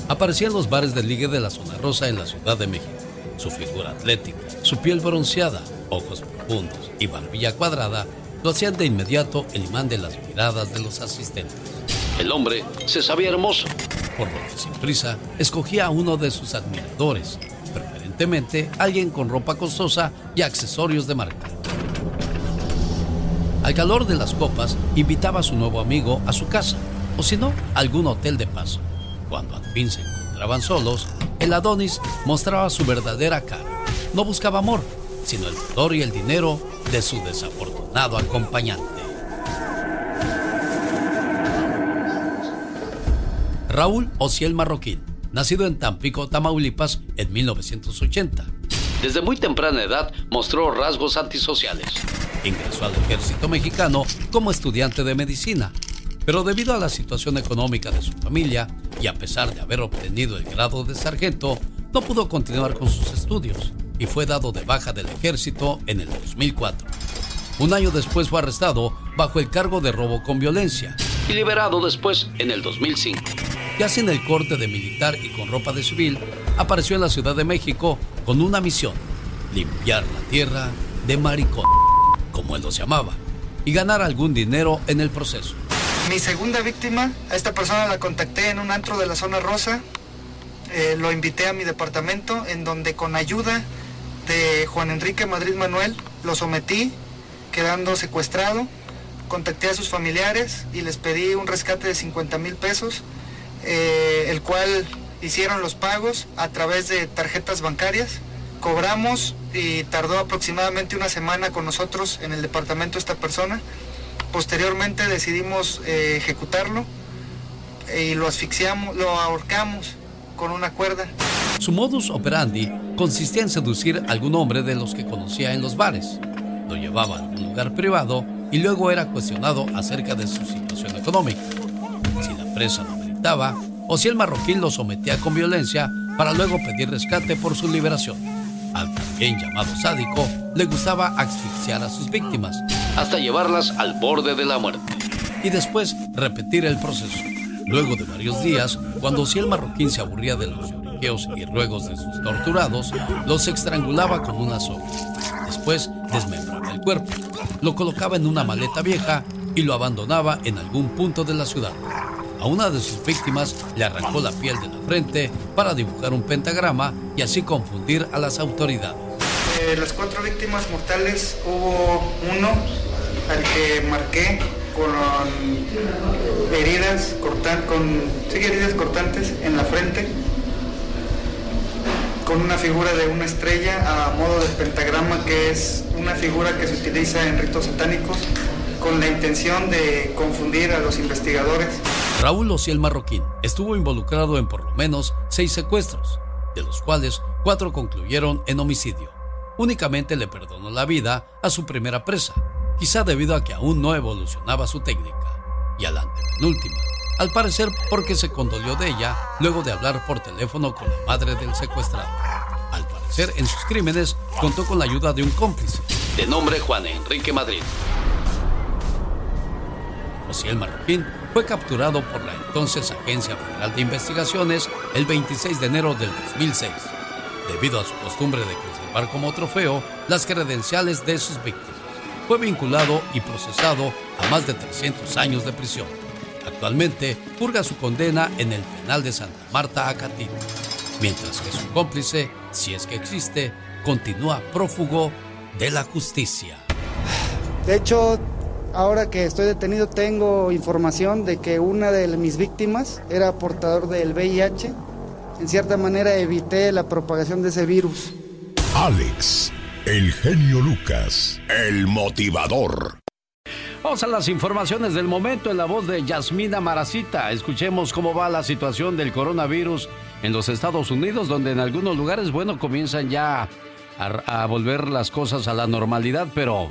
Aparecía en los bares de ligue de la zona rosa en la Ciudad de México. Su figura atlética, su piel bronceada, ojos profundos y barbilla cuadrada lo hacían de inmediato el imán de las miradas de los asistentes. El hombre se sabía hermoso, por lo que sin prisa escogía a uno de sus admiradores, preferentemente alguien con ropa costosa y accesorios de marca. Al calor de las copas, invitaba a su nuevo amigo a su casa, o si no, a algún hotel de paso. Cuando al fin se encontraban solos, el Adonis mostraba su verdadera cara. No buscaba amor, sino el dolor y el dinero de su desafortunado acompañante. Raúl Ociel Marroquín, nacido en Tampico, Tamaulipas, en 1980. Desde muy temprana edad mostró rasgos antisociales. Ingresó al ejército mexicano como estudiante de medicina, pero debido a la situación económica de su familia y a pesar de haber obtenido el grado de sargento, no pudo continuar con sus estudios y fue dado de baja del ejército en el 2004. Un año después fue arrestado bajo el cargo de robo con violencia y liberado después en el 2005. Ya sin el corte de militar y con ropa de civil, apareció en la Ciudad de México con una misión, limpiar la tierra de maricón, como él los llamaba, y ganar algún dinero en el proceso. Mi segunda víctima, a esta persona la contacté en un antro de la zona rosa, eh, lo invité a mi departamento en donde con ayuda de Juan Enrique Madrid Manuel lo sometí, quedando secuestrado, contacté a sus familiares y les pedí un rescate de 50 mil pesos, eh, el cual hicieron los pagos a través de tarjetas bancarias. Cobramos y tardó aproximadamente una semana con nosotros en el departamento esta persona. Posteriormente decidimos eh, ejecutarlo y lo asfixiamos, lo ahorcamos con una cuerda. Su modus operandi consistía en seducir a algún hombre de los que conocía en los bares. Lo llevaba a un lugar privado y luego era cuestionado acerca de su situación económica. Si la presa lo o si el marroquín lo sometía con violencia para luego pedir rescate por su liberación. Al también llamado sádico le gustaba asfixiar a sus víctimas hasta llevarlas al borde de la muerte y después repetir el proceso. Luego de varios días, cuando si el marroquín se aburría de los lloriqueos y ruegos de sus torturados, los estrangulaba con una soga. Después desmembraba el cuerpo, lo colocaba en una maleta vieja y lo abandonaba en algún punto de la ciudad. A una de sus víctimas le arrancó la piel de la frente para dibujar un pentagrama y así confundir a las autoridades. De las cuatro víctimas mortales hubo uno al que marqué con heridas, cortan, con, heridas cortantes en la frente, con una figura de una estrella a modo de pentagrama, que es una figura que se utiliza en ritos satánicos con la intención de confundir a los investigadores. Raúl Ociel Marroquín estuvo involucrado en por lo menos seis secuestros, de los cuales cuatro concluyeron en homicidio. Únicamente le perdonó la vida a su primera presa, quizá debido a que aún no evolucionaba su técnica, y a la antepenúltima, al parecer porque se condolió de ella luego de hablar por teléfono con la madre del secuestrado. Al parecer, en sus crímenes contó con la ayuda de un cómplice, de nombre Juan Enrique Madrid, el Marroquín fue capturado por la entonces Agencia Federal de Investigaciones el 26 de enero del 2006, debido a su costumbre de conservar como trofeo las credenciales de sus víctimas. Fue vinculado y procesado a más de 300 años de prisión. Actualmente purga su condena en el penal de Santa Marta, Acatí, mientras que su cómplice, si es que existe, continúa prófugo de la justicia. De hecho, Ahora que estoy detenido tengo información de que una de mis víctimas era portador del VIH. En cierta manera evité la propagación de ese virus. Alex, el genio Lucas, el motivador. Vamos a las informaciones del momento en la voz de Yasmina Maracita. Escuchemos cómo va la situación del coronavirus en los Estados Unidos, donde en algunos lugares, bueno, comienzan ya a, a volver las cosas a la normalidad, pero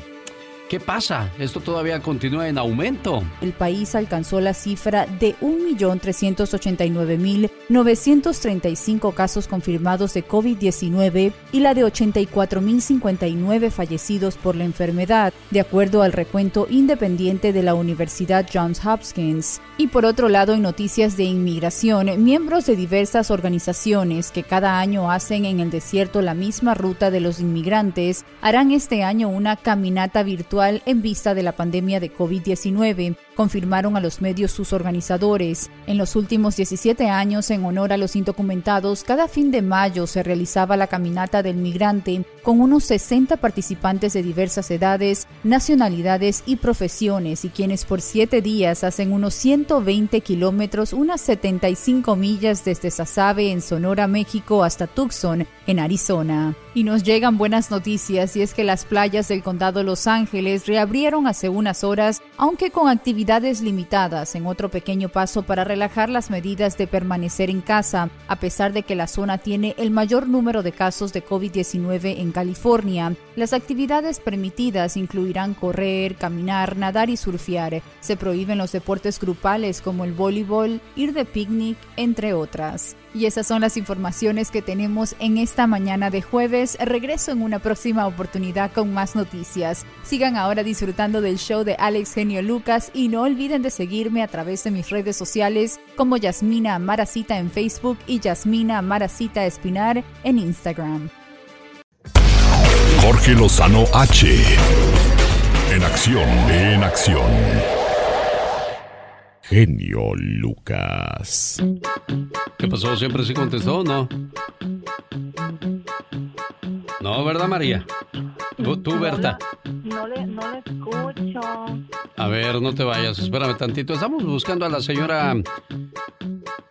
¿Qué pasa? Esto todavía continúa en aumento. El país alcanzó la cifra de 1.389.935 casos confirmados de COVID-19 y la de 84.059 fallecidos por la enfermedad, de acuerdo al recuento independiente de la Universidad Johns Hopkins. Y por otro lado, en noticias de inmigración, miembros de diversas organizaciones que cada año hacen en el desierto la misma ruta de los inmigrantes harán este año una caminata virtual en vista de la pandemia de COVID-19, confirmaron a los medios sus organizadores. En los últimos 17 años, en honor a los indocumentados, cada fin de mayo se realizaba la Caminata del Migrante, con unos 60 participantes de diversas edades, nacionalidades y profesiones, y quienes por siete días hacen unos 120 kilómetros, unas 75 millas desde Sasabe, en Sonora, México, hasta Tucson, en Arizona. Y nos llegan buenas noticias, y es que las playas del condado Los Ángeles reabrieron hace unas horas, aunque con actividad limitadas en otro pequeño paso para relajar las medidas de permanecer en casa, a pesar de que la zona tiene el mayor número de casos de COVID-19 en California. Las actividades permitidas incluirán correr, caminar, nadar y surfear. Se prohíben los deportes grupales como el voleibol, ir de picnic, entre otras. Y esas son las informaciones que tenemos en esta mañana de jueves. Regreso en una próxima oportunidad con más noticias. Sigan ahora disfrutando del show de Alex Genio Lucas y no olviden de seguirme a través de mis redes sociales como Yasmina Maracita en Facebook y Yasmina Maracita Espinar en Instagram. Jorge Lozano H. En acción, en acción. Genio Lucas. ¿Qué pasó? ¿Siempre sí contestó o no? No, ¿verdad, María? Tú, Berta. No le, no le escucho. A ver, no te vayas, espérame tantito. Estamos buscando a la señora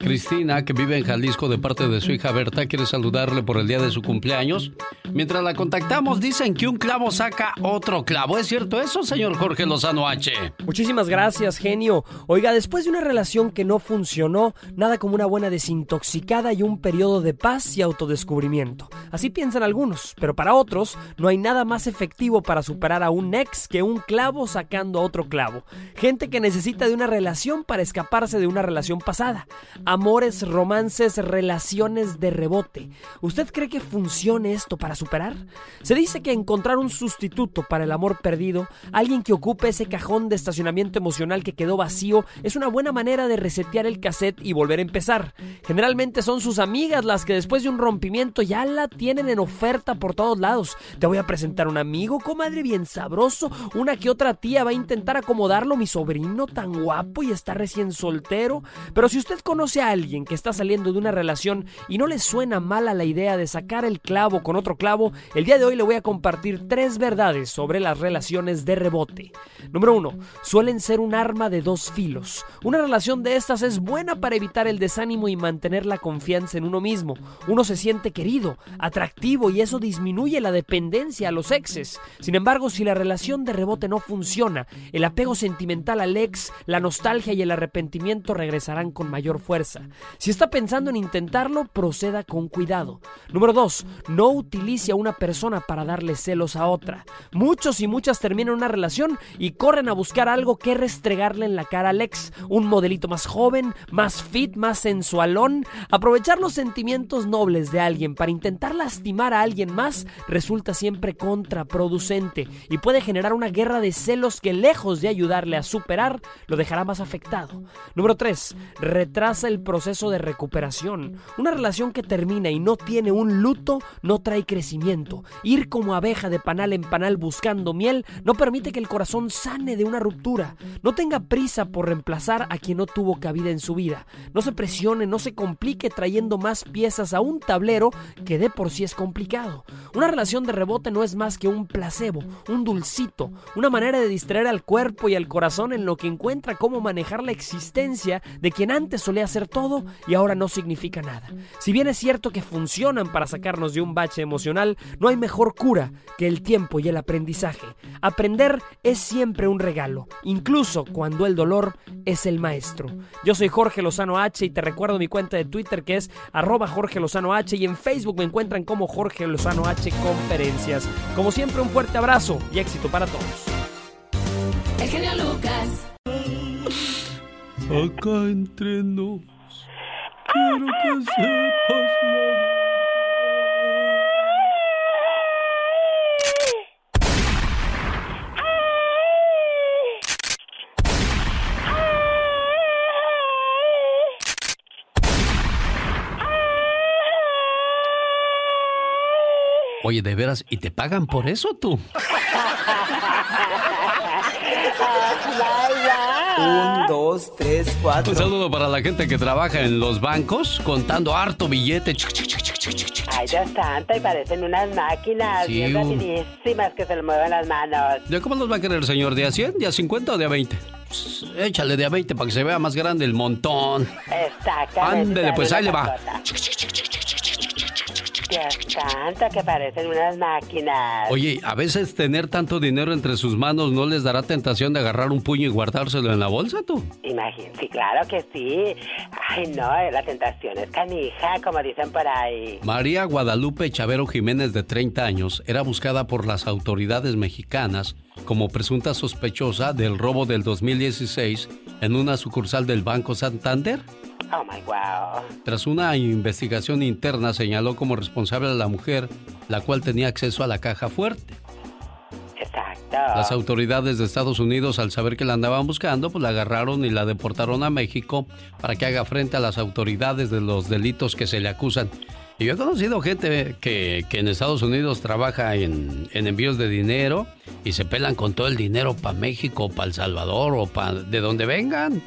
Cristina, que vive en Jalisco de parte de su hija Berta, quiere saludarle por el día de su cumpleaños. Mientras la contactamos, dicen que un clavo saca otro clavo. ¿Es cierto eso, señor Jorge Lozano H? Muchísimas gracias, genio. Oiga, después de una relación que no funcionó, nada como una buena desintoxicada y un periodo de paz y autodescubrimiento. Así piensan algunos, pero para otros no hay nada más efectivo para superar a un ex que un clavo sacando otro clavo. Gente que necesita de una relación para escaparse de una relación pasada amores, romances, relaciones de rebote. ¿Usted cree que funcione esto para superar? Se dice que encontrar un sustituto para el amor perdido, alguien que ocupe ese cajón de estacionamiento emocional que quedó vacío, es una buena manera de resetear el cassette y volver a empezar. Generalmente son sus amigas las que después de un rompimiento ya la tienen en oferta todos lados. Te voy a presentar un amigo, comadre, bien sabroso. Una que otra tía va a intentar acomodarlo, mi sobrino tan guapo y está recién soltero. Pero si usted conoce a alguien que está saliendo de una relación y no le suena mala la idea de sacar el clavo con otro clavo, el día de hoy le voy a compartir tres verdades sobre las relaciones de rebote. Número uno, suelen ser un arma de dos filos. Una relación de estas es buena para evitar el desánimo y mantener la confianza en uno mismo. Uno se siente querido, atractivo y eso disminuye la dependencia a los exes. Sin embargo, si la relación de rebote no funciona, el apego sentimental al ex, la nostalgia y el arrepentimiento regresarán con mayor fuerza. Si está pensando en intentarlo, proceda con cuidado. Número 2. No utilice a una persona para darle celos a otra. Muchos y muchas terminan una relación y corren a buscar algo que restregarle en la cara al ex. Un modelito más joven, más fit, más sensualón. Aprovechar los sentimientos nobles de alguien para intentar lastimar a alguien más resulta siempre contraproducente y puede generar una guerra de celos que lejos de ayudarle a superar, lo dejará más afectado. Número 3. Retrasa el proceso de recuperación. Una relación que termina y no tiene un luto no trae crecimiento. Ir como abeja de panal en panal buscando miel no permite que el corazón sane de una ruptura. No tenga prisa por reemplazar a quien no tuvo cabida en su vida. No se presione, no se complique trayendo más piezas a un tablero que de por sí es complicado. Una relación de rebote no es más que un placebo, un dulcito, una manera de distraer al cuerpo y al corazón en lo que encuentra cómo manejar la existencia de quien antes solía ser todo y ahora no significa nada. Si bien es cierto que funcionan para sacarnos de un bache emocional, no hay mejor cura que el tiempo y el aprendizaje. Aprender es siempre un regalo, incluso cuando el dolor es el maestro. Yo soy Jorge Lozano H y te recuerdo mi cuenta de Twitter que es arroba Jorge Lozano H y en Facebook me encuentran como Jorge Lozano H Conferencias. Como siempre un fuerte abrazo y éxito para todos. El Lucas. Acá entre nos Quiero que sepas Oye, de veras, ¿y te pagan por eso tú? <laughs> Un, dos, tres, cuatro. Un saludo para la gente que trabaja en los bancos contando harto billete. Ay, Dios santo, y parecen unas máquinas bien rapidísimas que se le mueven las manos. ¿Ya cómo nos va a querer el señor? ¿De a 100, de a 50 o de a 20? échale de a 20 para que se vea más grande el montón. Exactamente. Ándele, pues ahí le va. Dios santo, que parecen unas máquinas. Oye, a veces tener tanto dinero entre sus manos no les dará tentación de agarrar un puño y guardárselo en la bolsa, tú. Imagínate, sí, claro que sí. Ay, no, la tentación es canija, como dicen por ahí. María Guadalupe Chavero Jiménez, de 30 años, era buscada por las autoridades mexicanas como presunta sospechosa del robo del 2016 en una sucursal del Banco Santander. Oh my wow. Tras una investigación interna señaló como responsable a la mujer, la cual tenía acceso a la caja fuerte. Exacto. Las autoridades de Estados Unidos, al saber que la andaban buscando, pues la agarraron y la deportaron a México para que haga frente a las autoridades de los delitos que se le acusan. Y yo he conocido gente que, en Estados Unidos trabaja en, envíos de dinero y se pelan con todo el dinero para México, para El Salvador o para de donde vengan.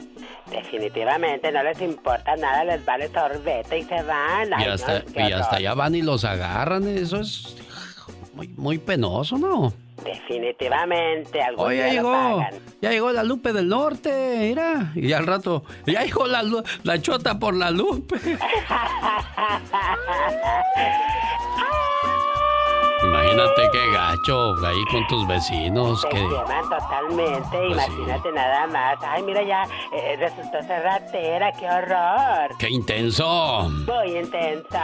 Definitivamente no les importa nada, les vale sorbete y se van. y hasta, y hasta allá van y los agarran, eso es muy, muy penoso, ¿no? Definitivamente, algo Oye, ya llegó, ya llegó la Lupe del Norte, mira, y al rato, ya llegó la, la chota por la Lupe. <laughs> <laughs> Imagínate qué gacho ahí con tus vecinos. que... totalmente, pues imagínate nada más. Ay, mira ya, eh, resultó ser ratera, qué horror. ¡Qué intenso! Muy intenso.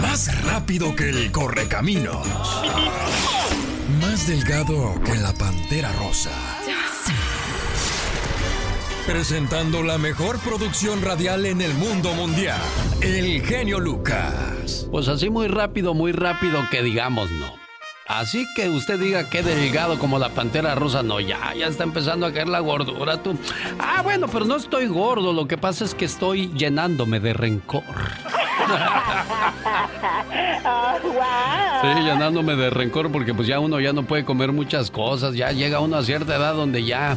Más rápido que el correcaminos. Más delgado que la pantera rosa. Presentando la mejor producción radial en el mundo mundial. El genio Lucas. Pues así muy rápido, muy rápido que digamos no. Así que usted diga que delgado como la pantera rosa, no, ya, ya está empezando a caer la gordura, tú. Ah, bueno, pero no estoy gordo, lo que pasa es que estoy llenándome de rencor. Sí, llenándome de rencor porque pues ya uno ya no puede comer muchas cosas, ya llega uno a cierta edad donde ya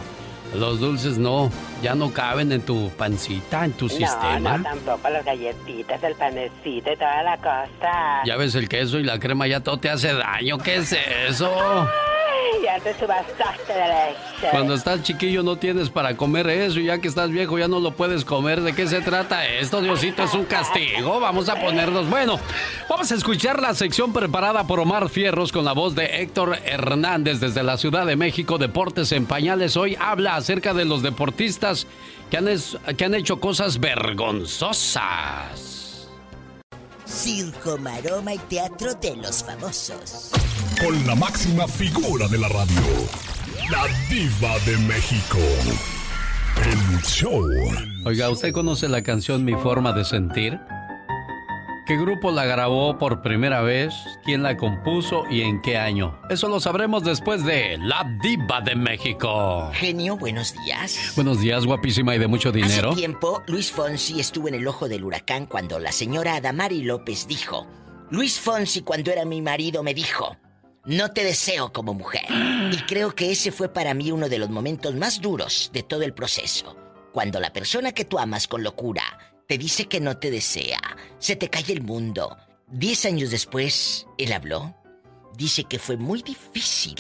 los dulces no, ya no caben en tu pancita, en tu sistema. No, tampoco las galletitas, el panecito y toda la cosa. Ya ves el queso y la crema, ya todo te hace daño. ¿Qué es eso? ya te subastaste de leche. Cuando estás chiquillo no tienes para comer eso y ya que estás viejo ya no lo puedes comer. ¿De qué se trata esto, Diosito? Es un castigo. Vamos a ponernos. Bueno, vamos a escuchar la sección preparada por Omar Fierros con la voz de Héctor Hernández desde la Ciudad de México. Deportes en pañales. Hoy habla acerca de los deportistas que han, que han hecho cosas vergonzosas. Circo, maroma y teatro de los famosos. Con la máxima figura de la radio, la diva de México. El show. Oiga, ¿usted conoce la canción Mi forma de sentir? ¿Qué grupo la grabó por primera vez? ¿Quién la compuso y en qué año? Eso lo sabremos después de La Diva de México. Genio, buenos días. Buenos días, guapísima y de mucho dinero. Hace tiempo, Luis Fonsi estuvo en el ojo del huracán cuando la señora Adamari López dijo: Luis Fonsi, cuando era mi marido, me dijo: No te deseo como mujer. Y creo que ese fue para mí uno de los momentos más duros de todo el proceso. Cuando la persona que tú amas con locura te dice que no te desea, se te cae el mundo. Diez años después, él habló. Dice que fue muy difícil,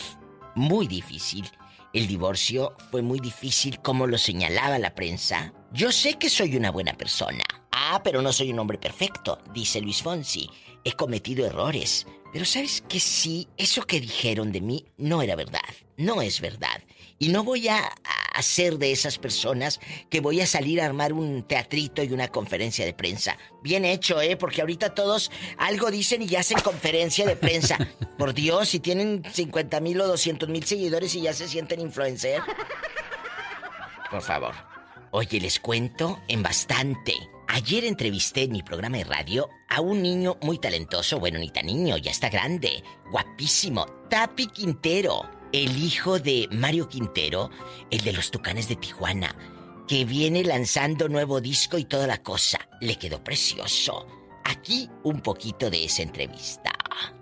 muy difícil. El divorcio fue muy difícil como lo señalaba la prensa. Yo sé que soy una buena persona. Ah, pero no soy un hombre perfecto, dice Luis Fonsi. He cometido errores. Pero sabes que sí, eso que dijeron de mí no era verdad. No es verdad. Y no voy a, a ser de esas personas que voy a salir a armar un teatrito y una conferencia de prensa. Bien hecho, ¿eh? Porque ahorita todos algo dicen y ya hacen conferencia de prensa. <laughs> Por Dios, si tienen 50 mil o 200 mil seguidores y ya se sienten influencer. Por favor. Oye, les cuento en bastante. Ayer entrevisté en mi programa de radio a un niño muy talentoso, bueno, ni tan niño, ya está grande, guapísimo, Tapi Quintero el hijo de Mario Quintero, el de los Tucanes de Tijuana, que viene lanzando nuevo disco y toda la cosa. Le quedó precioso. Aquí un poquito de esa entrevista.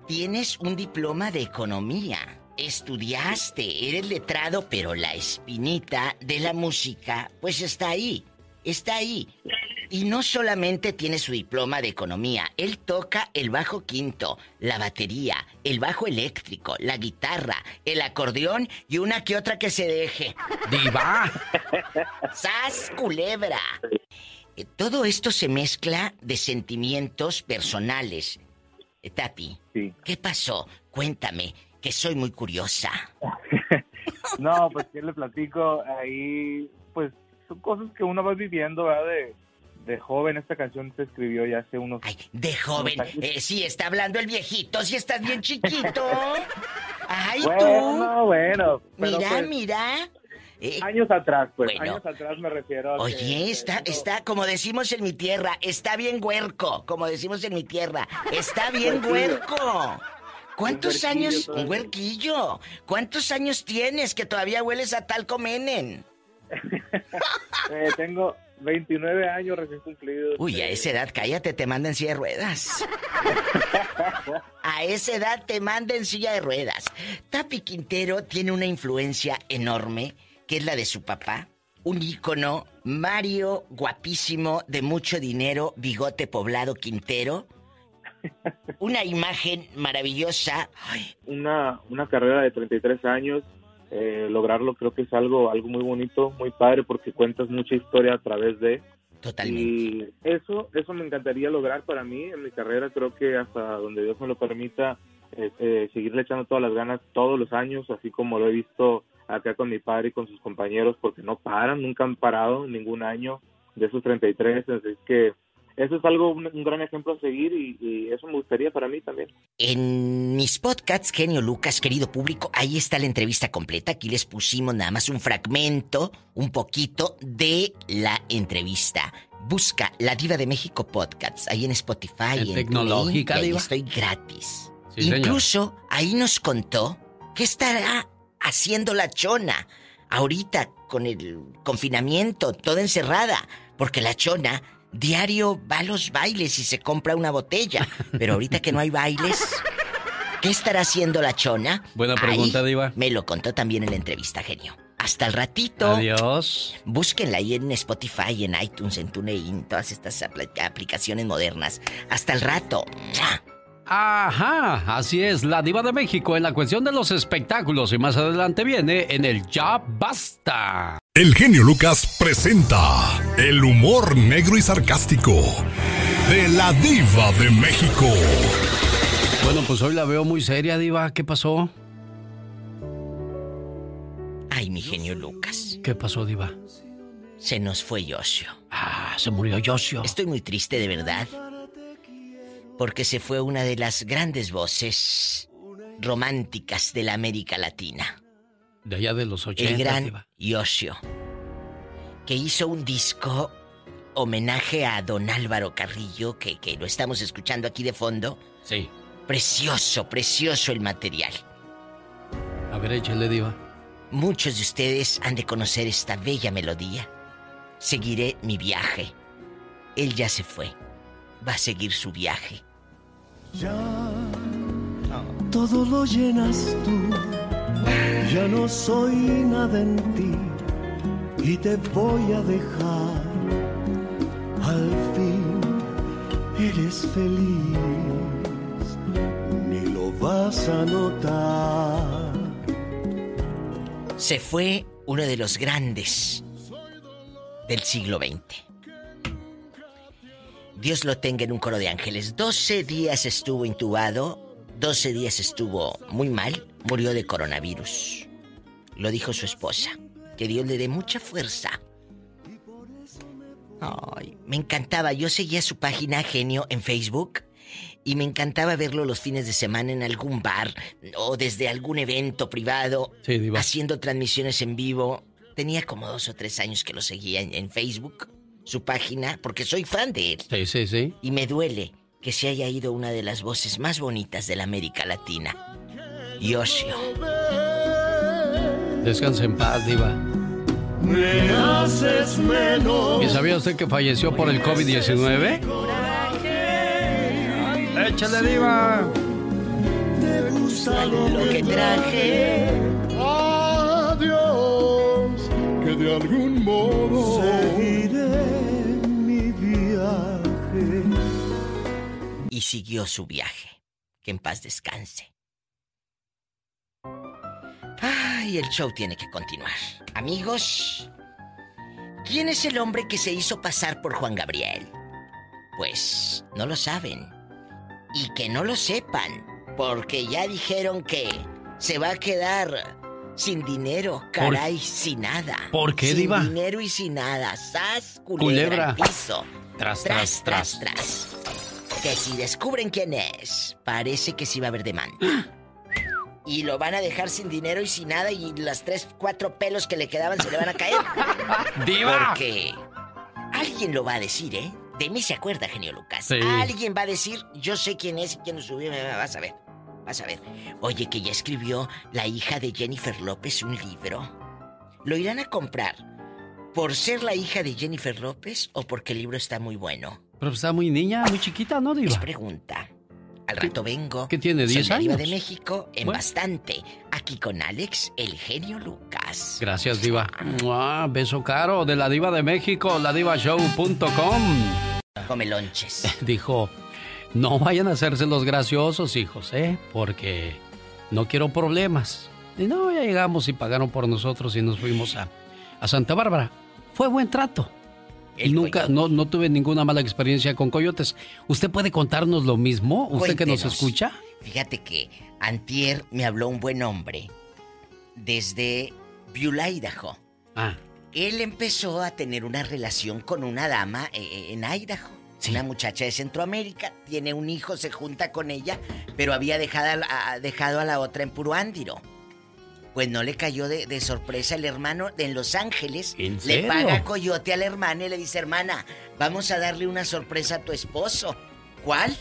Tienes un diploma de economía. Estudiaste, eres letrado, pero la espinita de la música, pues está ahí. Está ahí. Y no solamente tiene su diploma de economía, él toca el bajo quinto, la batería, el bajo eléctrico, la guitarra, el acordeón y una que otra que se deje. ¡Diva! ¡Sas, culebra! eh, todo esto se mezcla de sentimientos personales. Eh, Tati, ¿qué pasó? Cuéntame, que soy muy curiosa. <laughs> no, pues ¿qué le platico? Ahí, pues son cosas que uno va viviendo, ¿verdad? De, de joven, esta canción se escribió ya hace unos... Ay, de joven, eh, sí, está hablando el viejito, si estás bien <laughs> chiquito. Ay, bueno, tú. Bueno, Mira, pues, mira. Eh, años atrás, pues, años atrás me refiero a Oye, está, está, como decimos en mi tierra, está bien huerco, como decimos en mi tierra, está bien huerco. ¿Cuántos años? Un huerquillo. ¿Cuántos años tienes que todavía hueles a tal comenen? <laughs> eh, tengo 29 años recién cumplidos. Uy, a esa edad, cállate, te mandan silla de ruedas. a esa edad te mandan silla de ruedas. Tapi Quintero tiene una influencia enorme, que es la de su papá. Un ícono, Mario, guapísimo, de mucho dinero, bigote poblado Quintero. Una imagen maravillosa. Una, una carrera de 33 años, eh, lograrlo creo que es algo, algo muy bonito, muy padre porque cuentas mucha historia a través de... Totalmente. Y eso, eso me encantaría lograr para mí en mi carrera, creo que hasta donde Dios me lo permita, eh, eh, seguirle echando todas las ganas todos los años, así como lo he visto acá con mi padre y con sus compañeros, porque no paran, nunca han parado ningún año de esos 33, así que eso es algo, un, gran ejemplo a seguir y, eso me gustaría para mí también. En mis podcasts, Genio Lucas, querido público, ahí está la entrevista completa. Aquí les pusimos nada más un fragmento, un poquito de la entrevista. Busca La Diva de México Podcasts, ahí en Spotify. En, Tecnológica, Ahí estoy gratis. Incluso ahí nos contó qué estará haciendo la chona ahorita con el confinamiento, toda encerrada, porque la chona diario va a los bailes y se compra una botella. <laughs> Pero ahorita que no hay bailes, ¿qué estará haciendo la chona? Buena pregunta, Diva. Me lo contó también en la entrevista, genio. Hasta el ratito. Adiós. Búsquenla ahí en Spotify, en iTunes, en TuneIn, todas estas aplicaciones modernas. Hasta el rato. Ajá, así es, la diva de México en la cuestión de los espectáculos y más adelante viene en el Ya Basta. El genio Lucas presenta el humor negro y sarcástico de la diva de México. Bueno, pues hoy la veo muy seria, diva, ¿qué pasó? Ay, mi genio Lucas. ¿Qué pasó, diva? Se nos fue Yosio. Ah, se murió Yosio. Estoy muy triste, de verdad porque se fue una de las grandes voces románticas de la América Latina. De allá de los 80. El gran Yoshio, que hizo un disco homenaje a don Álvaro Carrillo, que, que lo estamos escuchando aquí de fondo. Sí. Precioso, precioso el material. A ver, échale, Diva. Muchos de ustedes han de conocer esta bella melodía. Seguiré mi viaje. Él ya se fue va a seguir su viaje. Ya todo lo llenas tú, ya no soy nada en ti y te voy a dejar. Al fin eres feliz, ni lo vas a notar. Se fue uno de los grandes del siglo XX. Dios lo tenga en un coro de ángeles. 12 días estuvo intubado, 12 días estuvo muy mal, murió de coronavirus. Lo dijo su esposa. Que Dios le dé mucha fuerza. Ay, me encantaba. Yo seguía su página Genio en Facebook y me encantaba verlo los fines de semana en algún bar o desde algún evento privado haciendo transmisiones en vivo. Tenía como dos o tres años que lo seguía en Facebook su página porque soy fan de él. Sí, sí, sí. Y me duele que se haya ido una de las voces más bonitas de la América Latina. Yoshio. Descanse en paz, diva. Me haces menos. ¿Y sabía usted que falleció por el COVID-19? Échale, diva. Te gusta lo que traje. Adiós, que de algún modo siguió su viaje. Que en paz descanse. Ay, el show tiene que continuar. Amigos, ¿Quién es el hombre que se hizo pasar por Juan Gabriel? Pues no lo saben. Y que no lo sepan, porque ya dijeron que se va a quedar sin dinero, caray, sin nada. ¿Por qué, sin Diva? Sin dinero y sin nada. ¡Sas, culebra! piso. Tras, tras, tras, tras, Que si descubren quién es, parece que sí va a haber demanda. y lo van a dejar sin dinero y sin nada y las tres, cuatro pelos que le quedaban se le van a caer. <laughs> ¡Diva! Porque alguien lo va a decir, ¿eh? De mí se acuerda, genio Lucas. Sí. Alguien va a decir, yo sé quién es y quién lo subió, vas a ver. Vas a ver. Oye, que ya escribió la hija de Jennifer López un libro. ¿Lo irán a comprar por ser la hija de Jennifer López o porque el libro está muy bueno? Pero está muy niña, muy chiquita, ¿no, Diva? Es pregunta. Al rato vengo. ¿Qué tiene, 10 Soy la Diva años? de México en Bueno. bastante. Aquí con Alex, el genio Lucas. Gracias, Diva. Mua, beso caro de la Diva de México, ladivashow.com. Come lonches. <laughs> Dijo, no vayan a hacerse los graciosos, hijos, ¿eh? Porque no quiero problemas. Y no, ya llegamos y pagaron por nosotros y nos fuimos a, a Santa Bárbara. Fue buen trato. Y nunca, no, no tuve ninguna mala experiencia con coyotes. ¿Usted puede contarnos lo mismo? ¿Usted que nos escucha? Fíjate que antier me habló un buen hombre desde Beulah, Idaho. Ah. Él empezó a tener una relación con una dama eh, en Idaho. Una muchacha de Centroamérica, tiene un hijo, se junta con ella, pero había dejado a, la- a- dejado a la otra en Puruándiro. Pues no le cayó de, de sorpresa el hermano de en Los Ángeles. ¿En Le paga coyote a la hermana y le dice, hermana, vamos a darle una sorpresa a tu esposo. ¿Cuál?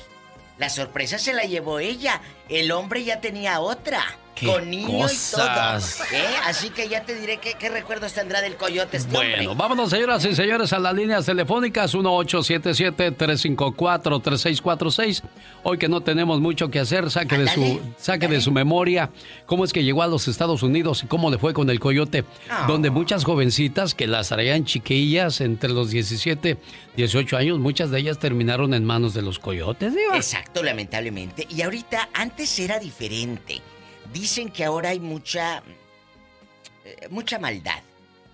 La sorpresa se la llevó ella. El hombre ya tenía otra. ¡Qué con niño cosas! y todo. ¿Eh? Así que ya te diré qué, qué recuerdos tendrá del coyote este Bueno, hombre. vámonos señoras y señores a las líneas telefónicas 1877-354-3646. Hoy que no tenemos mucho que hacer, saque de su saque de su memoria cómo es que llegó a los Estados Unidos y cómo le fue con el coyote, Ah. donde muchas jovencitas que las traían chiquillas entre los 17 18 años, muchas de ellas terminaron en manos de los coyotes, diva. Exacto, lamentablemente. Y ahorita, antes era diferente. Dicen que ahora hay mucha. eh, mucha maldad.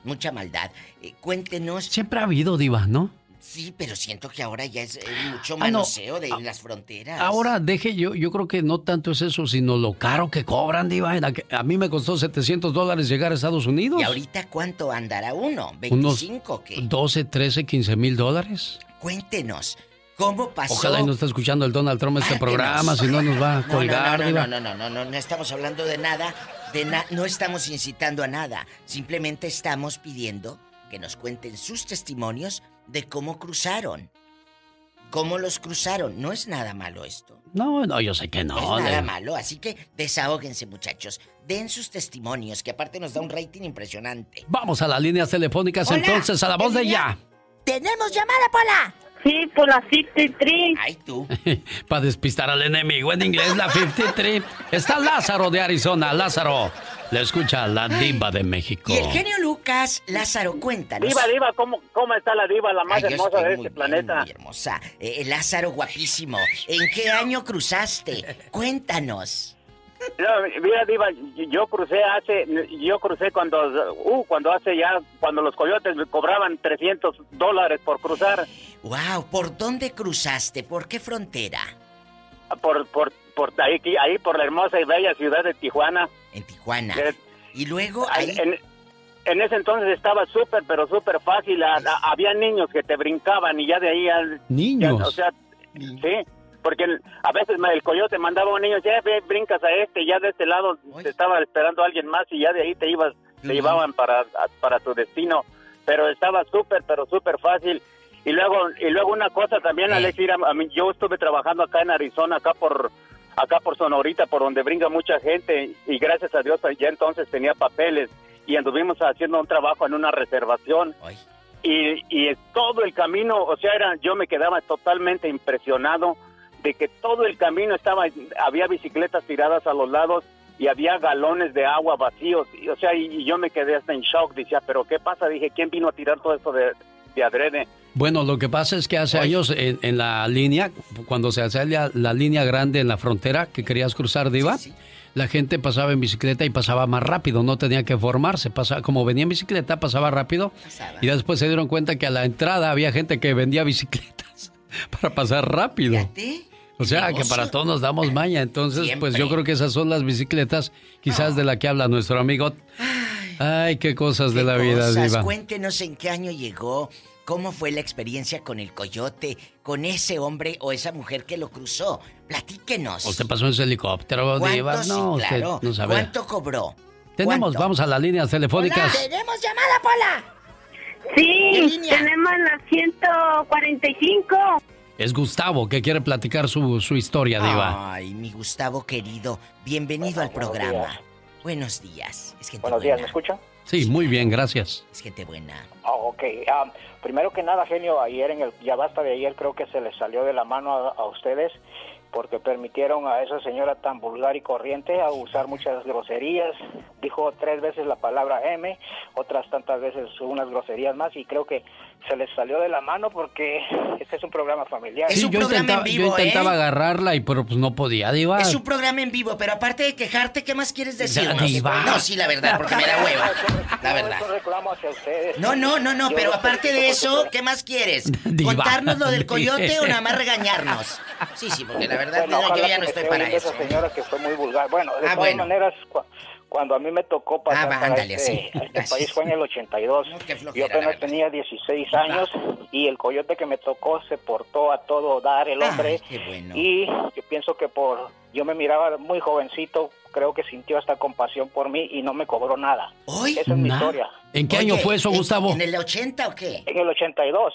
Mucha maldad. Eh, cuéntenos. Siempre ha habido, diva, ¿no? Sí, pero siento que ahora ya es eh, mucho Ah, no. manoseo de las fronteras. Ahora deje, yo, yo creo que no tanto es eso, sino lo caro que cobran, Diva. A mí me costó 700 dólares llegar a Estados Unidos. ¿Y ahorita cuánto andará uno? Unos ¿25 o qué? 12, 13, 15 mil dólares. Cuéntenos. ¿Cómo pasó? Ojalá y no está escuchando el Donald Trump este Márquenos. programa, si no nos va a colgar, no, no, no, no, no, no, no, no estamos hablando de nada, de na- no estamos incitando a nada. Simplemente estamos pidiendo que nos cuenten sus testimonios de cómo cruzaron. Cómo los cruzaron. No es nada malo esto. No, no, yo sé que no. No es nada de- malo, así que desahóguense, muchachos. Den sus testimonios, que aparte nos da un rating impresionante. Vamos a las líneas telefónicas Hola, entonces, a la voz de ya. ¡Tenemos llamada, Pola! Sí, por la 53. Ay, tú. <laughs> Para despistar al enemigo en inglés, la 53. Está Lázaro de Arizona. Lázaro, le escucha la diva de México. Y el genio Lucas, Lázaro, cuéntanos. Diva, diva, ¿cómo, ¿cómo está la diva, la más Ay, hermosa de muy este bien, planeta? muy hermosa. Eh, Lázaro, guapísimo. ¿En qué año cruzaste? Cuéntanos. No, mira, diva, yo crucé hace, yo crucé cuando, uh, cuando hace ya, cuando los coyotes me cobraban 300 dólares por cruzar, Wow, ¿por dónde cruzaste? ¿Por qué frontera? por, por, por ahí, ahí por la hermosa y bella ciudad de Tijuana. En Tijuana. Eh, Y luego en, en- en ese entonces estaba súper, pero súper fácil. A- a- había niños que te brincaban y ya de ahí... Niños. ya, o sea, sí, porque el- a veces el coyote mandaba a un niño, ya ve, brincas a este, ya de este lado te estaba esperando alguien más y ya de ahí te ibas, te llevaban para, a- para tu destino. Pero estaba súper, pero súper fácil. Y luego, y luego una cosa también, Alex, a mí, yo estuve trabajando acá en Arizona, acá por acá por Sonorita, por donde brinca mucha gente, y gracias a Dios ya entonces tenía papeles y anduvimos haciendo un trabajo en una reservación. Y, y todo el camino, o sea, era, yo me quedaba totalmente impresionado de que todo el camino estaba, había bicicletas tiradas a los lados y había galones de agua vacíos. Y, o sea, y, y yo me quedé hasta en shock, decía, pero ¿qué pasa? Dije, ¿quién vino a tirar todo esto de, de adrede? Bueno, lo que pasa es que hace años en, en la línea, cuando se hacía la, la línea grande en la frontera que querías cruzar, Diva, la gente pasaba en bicicleta y pasaba más rápido, no tenía que formarse, pasaba, como venía en bicicleta pasaba rápido y después se dieron cuenta que a la entrada había gente que vendía bicicletas <laughs> para pasar rápido. O sea, que para todos nos damos maña. Entonces, pues yo creo que esas son las bicicletas, quizás de la que habla nuestro amigo. Ay, qué cosas de la vida, Diva. Cuéntenos en qué año llegó, cómo fue la experiencia con el coyote, con ese hombre o esa mujer que lo cruzó. Platíquenos. ¿Usted pasó en ese helicóptero, Diva? No, claro. no sabe. ¿Cuánto cobró? Tenemos, vamos a las líneas telefónicas. ¿Tenemos llamada, Pola? Sí, tenemos la 145. Es Gustavo que quiere platicar su, su historia, Diva. Ay, mi Gustavo querido, bienvenido al programa. Buenos días. Buenos días, ¿me escucha? Sí, muy bien, gracias. Es gente buena. Oh, ok. Ah, primero que nada, genio, ayer en el Ya Basta de ayer creo que se les salió de la mano a ustedes porque permitieron a esa señora tan vulgar y corriente a usar muchas groserías. Dijo tres veces la palabra M, otras tantas veces unas groserías más y creo que se les salió de la mano porque este es un programa familiar. Es un yo programa intentaba, en vivo, yo intentaba ¿eh? agarrarla y pero pues no podía, Diva. Es un programa en vivo, pero aparte de quejarte, ¿qué más quieres decir? Diva. No, sí, la verdad, porque me da hueva. La verdad. No, no, no, no, pero aparte de eso, ¿qué más quieres? <laughs> ¿Contarnos lo del <laughs> coyote o nada más regañarnos? <laughs> Sí, sí, porque la verdad Bueno, yo ya no estoy para eso. Esa señora que fue muy vulgar. Bueno, de Ah, todas bueno. maneras, cuando a mí me tocó pasar Ah, va, para ándale, este, así. a este país fue en el 82. qué Yo flojera, la apenas tenía 16 años y el coyote que me tocó se portó a todo dar el hombre. qué bueno. Y yo pienso que por yo me miraba muy jovencito, creo que sintió hasta compasión por mí y no me cobró nada. ¿Hoy? Esa es mi Nah. historia. ¿En qué año fue eso, ¿en- Gustavo? ¿En el 80 o qué? En el 82.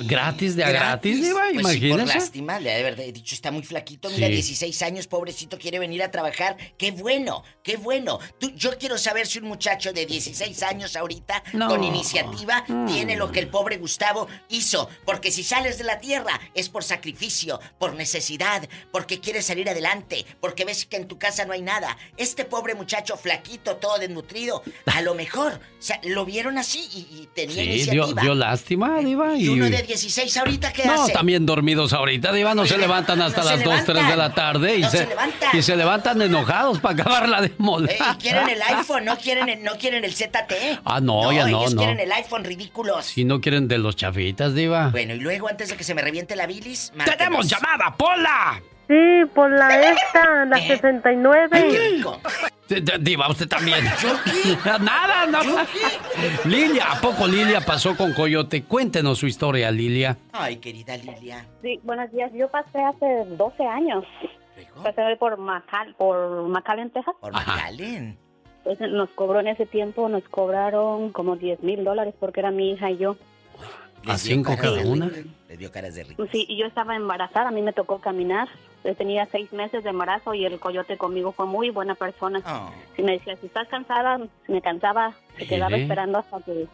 ¿Gratis de a gratis, Diva? Pues sí, por lástima, le ha de dicho, está muy flaquito, mira, Sí. 16 años, pobrecito, quiere venir a trabajar. ¡Qué bueno! ¡Qué bueno! Tú, yo quiero saber si un muchacho de 16 años ahorita, No. con iniciativa, Mm. tiene lo que el pobre Gustavo hizo. Porque si sales de la tierra es por sacrificio, por necesidad, porque quieres salir adelante, porque ves que en tu casa no hay nada. Este pobre muchacho flaquito, todo desnutrido, a lo mejor o sea, lo vieron así y, y tenía Sí, iniciativa. dio lástima, Diva. y Y, uno de 16 ahorita, ¿qué no, hace? también dormidos ahorita, Diva. No se levantan hasta No las 2, 3 de la tarde y, No se, se levantan. y se levantan enojados para acabarla de molar. Eh, y quieren el iPhone, no quieren el, no quieren el ZTE. Ah, no, ya no, ellos no. quieren el iPhone, ridículos. Si no quieren de los chafitas, Diva. Bueno, y luego antes de que se me reviente la bilis, ¡Tenemos llamada, Pola! Sí, por la esta, la 69. D- d- Diva, usted también. <laughs> <laughs> Nada, no. Lilia, ¿a poco Lilia pasó con Coyote? Cuéntenos su historia, Lilia. Ay, querida Lilia. Sí, buenos días. Yo pasé hace 12 años. Pasé por Macal, por McAllen, Texas. Por McAllen. Pues nos cobró en ese tiempo, nos cobraron como 10 mil dólares porque era mi hija y yo. ¿A cinco cada una? Les dio caras de rico. Sí, y yo estaba embarazada, a mí me tocó caminar. Yo tenía seis meses de embarazo y el coyote conmigo fue muy buena persona. Ah. Si me decía, si estás cansada, si me cansaba, se quedaba esperando hasta que,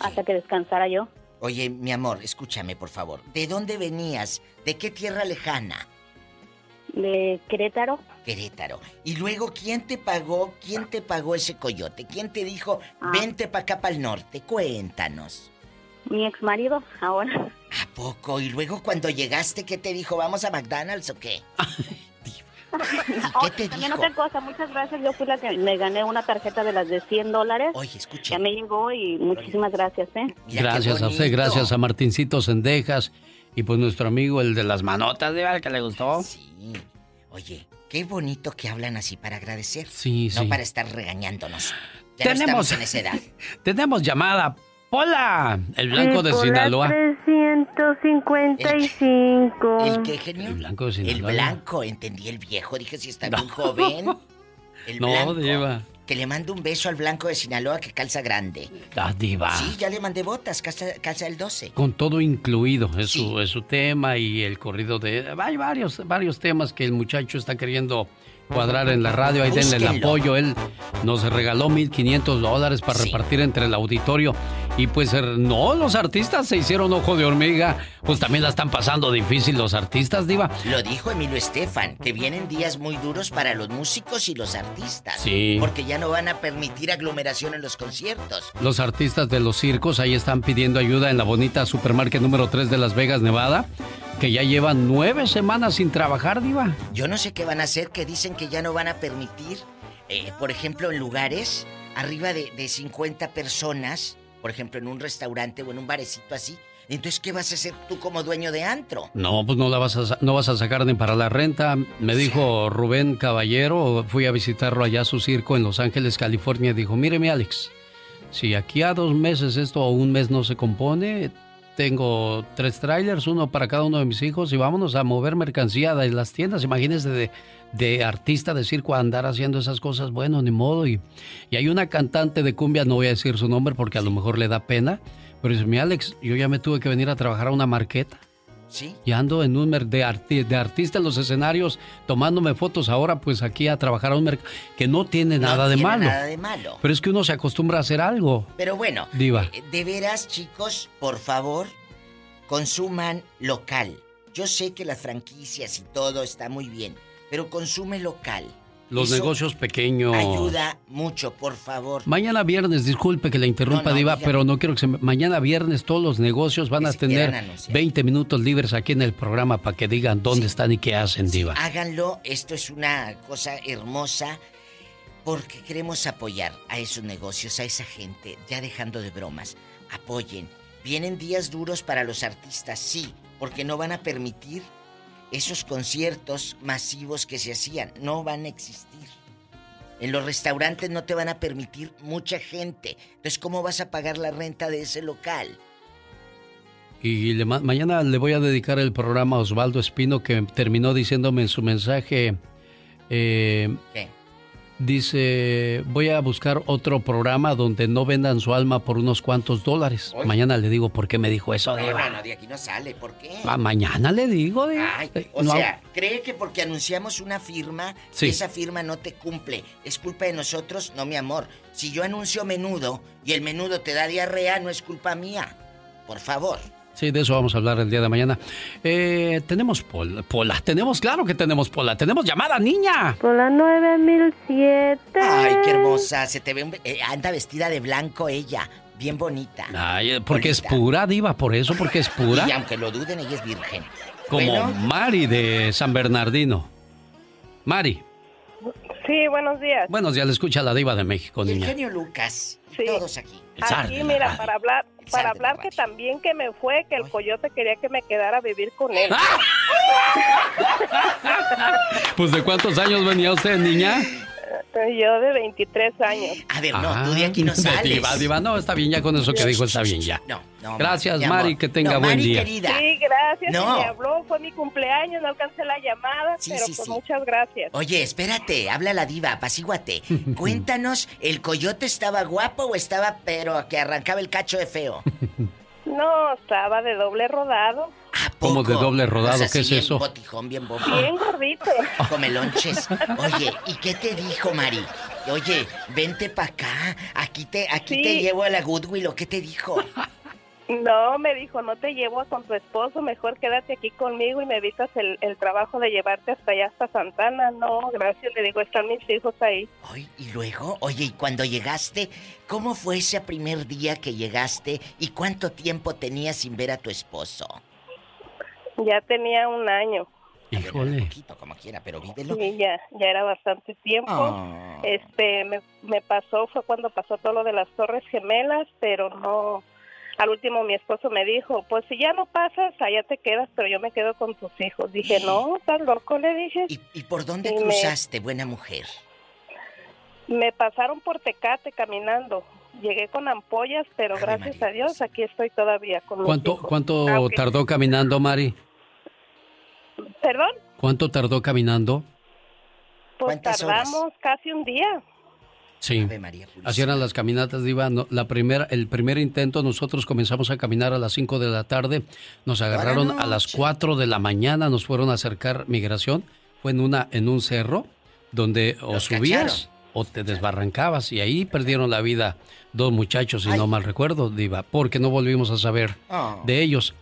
hasta que descansara yo. Oye, mi amor, escúchame, por favor. ¿De dónde venías? ¿De qué tierra lejana? De Querétaro. Querétaro. Y luego, ¿quién te pagó? ¿Quién te pagó ese coyote? ¿Quién te dijo, Ah. vente para acá, para el norte? Cuéntanos. Mi ex marido, ahora. ¿A poco? Y luego, cuando llegaste, ¿qué te dijo? ¿Vamos a McDonald's o qué? <laughs> ¿Qué te También otra cosa, muchas gracias. Yo fui la que me gané una tarjeta de las de 100 dólares. Oye, escucha. Ya me llegó y muchísimas gracias, ¿eh? Gracias a usted, gracias a Martincito Sendejas y pues nuestro amigo, el de las manotas, Diva, el que le gustó. Sí. Oye, qué bonito que hablan así para agradecer. Sí, No sí. para estar regañándonos. Ya Tenemos- no estamos en esa edad. <laughs> Tenemos llamada. ¡Hola! El blanco de Sinaloa. 355. ¿El qué, genio? El blanco de El Sinaloa. blanco, entendí el viejo. Dije, si está bien joven. <laughs> El No, blanco. Diva. Que le mando un beso al blanco de Sinaloa que calza grande. Ah, Diva. Sí, ya le mandé botas, calza, calza el 12. Con todo incluido, es, su, es su tema y el corrido de... Hay varios, varios temas que el muchacho está queriendo cuadrar en la radio. Ahí denle el apoyo. Él nos regaló 1.500 dólares para repartir entre el auditorio. Y pues er, no, los artistas se hicieron ojo de hormiga. Pues también la están pasando difícil los artistas, Diva. Lo dijo Emilio Estefan, que vienen días muy duros para los músicos y los artistas. Sí. Porque ya no van a permitir aglomeración en los conciertos. Los artistas de los circos ahí están pidiendo ayuda en la bonita supermarket número 3 de Las Vegas, Nevada. Que ya llevan nueve semanas sin trabajar, Diva. Yo no sé qué van a hacer, que dicen que ya no van a permitir, eh, por ejemplo, en lugares arriba de, de 50 personas, por ejemplo, en un restaurante o en un barecito así, entonces, ¿qué vas a hacer tú como dueño de antro? No, pues no la vas a, no vas a sacar ni para la renta. Me dijo Rubén Caballero, fui a visitarlo allá a su circo en Los Ángeles, California. Dijo, míreme Alex, si aquí a dos meses esto o un mes no se compone, tengo tres trailers, uno para cada uno de mis hijos y vámonos a mover mercancía de las tiendas. Imagínense de, de artista de circo andar haciendo esas cosas, bueno, ni modo. Y, y hay una cantante de cumbia, no voy a decir su nombre porque a lo mejor le da pena pero dice, mi Alex, yo ya me tuve que venir a trabajar a una marqueta. Sí. Y ando en un de, arti de artista en los escenarios, tomándome fotos ahora, pues aquí a trabajar a un mercado que no tiene nada de malo. Nada de malo. Pero es que uno se acostumbra a hacer algo. Pero bueno, Diva. Eh, de veras, chicos, por favor, consuman local. Yo sé que las franquicias y todo está muy bien, pero consume local. Los negocios pequeños. Ayuda mucho, por favor. Mañana viernes, disculpe que le interrumpa, Diva, pero no quiero que se. Mañana viernes todos los negocios van a tener 20 minutos libres aquí en el programa para que digan dónde están y qué hacen, Diva. Háganlo, esto es una cosa hermosa porque queremos apoyar a esos negocios, a esa gente, ya dejando de bromas. Apoyen. Vienen días duros para los artistas, sí, porque no van a permitir esos conciertos masivos que se hacían no van a existir. En los restaurantes no te van a permitir mucha gente. Entonces, ¿cómo vas a pagar la renta de ese local? Y mañana le voy a dedicar el programa a Osvaldo Espino que terminó diciéndome en su mensaje... Eh, ¿Qué? Dice, voy a buscar otro programa donde no vendan su alma por unos cuantos dólares. Mañana le digo por qué me dijo eso. No, no, no, de aquí no sale. ¿Por qué? Ah, mañana le digo. o sea, cree que porque anunciamos una firma, esa firma no te cumple. Es culpa de nosotros, no mi amor. Si yo anuncio menudo y el menudo te da diarrea, no es culpa mía. Por favor. Sí, de eso vamos a hablar el día de mañana. Eh, tenemos Pola, Pola, tenemos, claro que tenemos Pola. Tenemos llamada, niña. Pola 9007. Ay, qué hermosa. Se te ve, eh, anda vestida de blanco ella. Bien bonita. Ay, porque es pura, diva, por eso, porque es pura. Y aunque lo duden, ella es virgen. Como Mari de San Bernardino. Mari. Sí, buenos días. Buenos días, le escucha la diva de México, niña. El genio Lucas. Sí. Todos aquí. Aquí, mira, para hablar, para hablar que también que me fue, que el coyote quería que me quedara a vivir con él. <laughs> pues de cuántos años venía usted, niña? Yo de 23 años. A ver, no, tú de aquí no <laughs> sales. Diva, diva, no, está bien ya con eso que dijo, está bien ya. No, no. Gracias, Mari, que tenga buen Mari, día. querida. Sí, gracias. No. Me habló, fue mi cumpleaños, no alcancé la llamada, pero pues muchas gracias. Oye, espérate, habla la diva, apacíguate. <laughs> Cuéntanos, ¿el coyote estaba guapo o estaba pero que arrancaba el cacho de feo? <laughs> No, estaba de doble rodado. ¿Cómo de doble rodado? ¿Qué es eso? Botijón, bien Bien gordito. Comelonches. Oye, ¿y qué te dijo, Mari? Oye, vente para acá. Aquí te, aquí te llevo a la Goodwill. ¿O qué te dijo? No, me dijo, no te llevo con tu esposo, mejor quédate aquí conmigo y me evitas el, el, trabajo de llevarte hasta allá, hasta Santana. No, gracias, le digo, están mis hijos ahí. Ay, y luego, oye, y cuando llegaste, ¿cómo fue ese primer día que llegaste y cuánto tiempo tenías sin ver a tu esposo? Ya tenía un año. Híjole. Un poquito, como quiera, pero vívelo. Sí, ya, ya era bastante tiempo. Ah. Este, me, me pasó, fue cuando pasó todo lo de las Torres Gemelas, pero no al último mi esposo me dijo, pues si ya no pasas, allá te quedas, pero yo me quedo con tus hijos. Dije, no, tan loco, le dije. ¿Y, por dónde cruzaste, buena mujer? Me pasaron por Tecate caminando. Llegué con ampollas, pero gracias a Dios aquí estoy todavía con ¿Cuánto, ¿Cuánto tardó caminando, Mari? ¿Perdón? ¿Cuánto tardó caminando? Pues tardamos casi un día. Sí. Así eran las caminatas, Diva. la primera, el primer intento, nosotros comenzamos a caminar a las 5 de la tarde. Nos agarraron a las 4 de la mañana, nos fueron a acercar migración. Fue en, una, en un cerro donde o subías o te desbarrancabas. Y ahí perdieron la vida dos muchachos, si no mal recuerdo, Diva, porque no volvimos a saber oh. de ellos.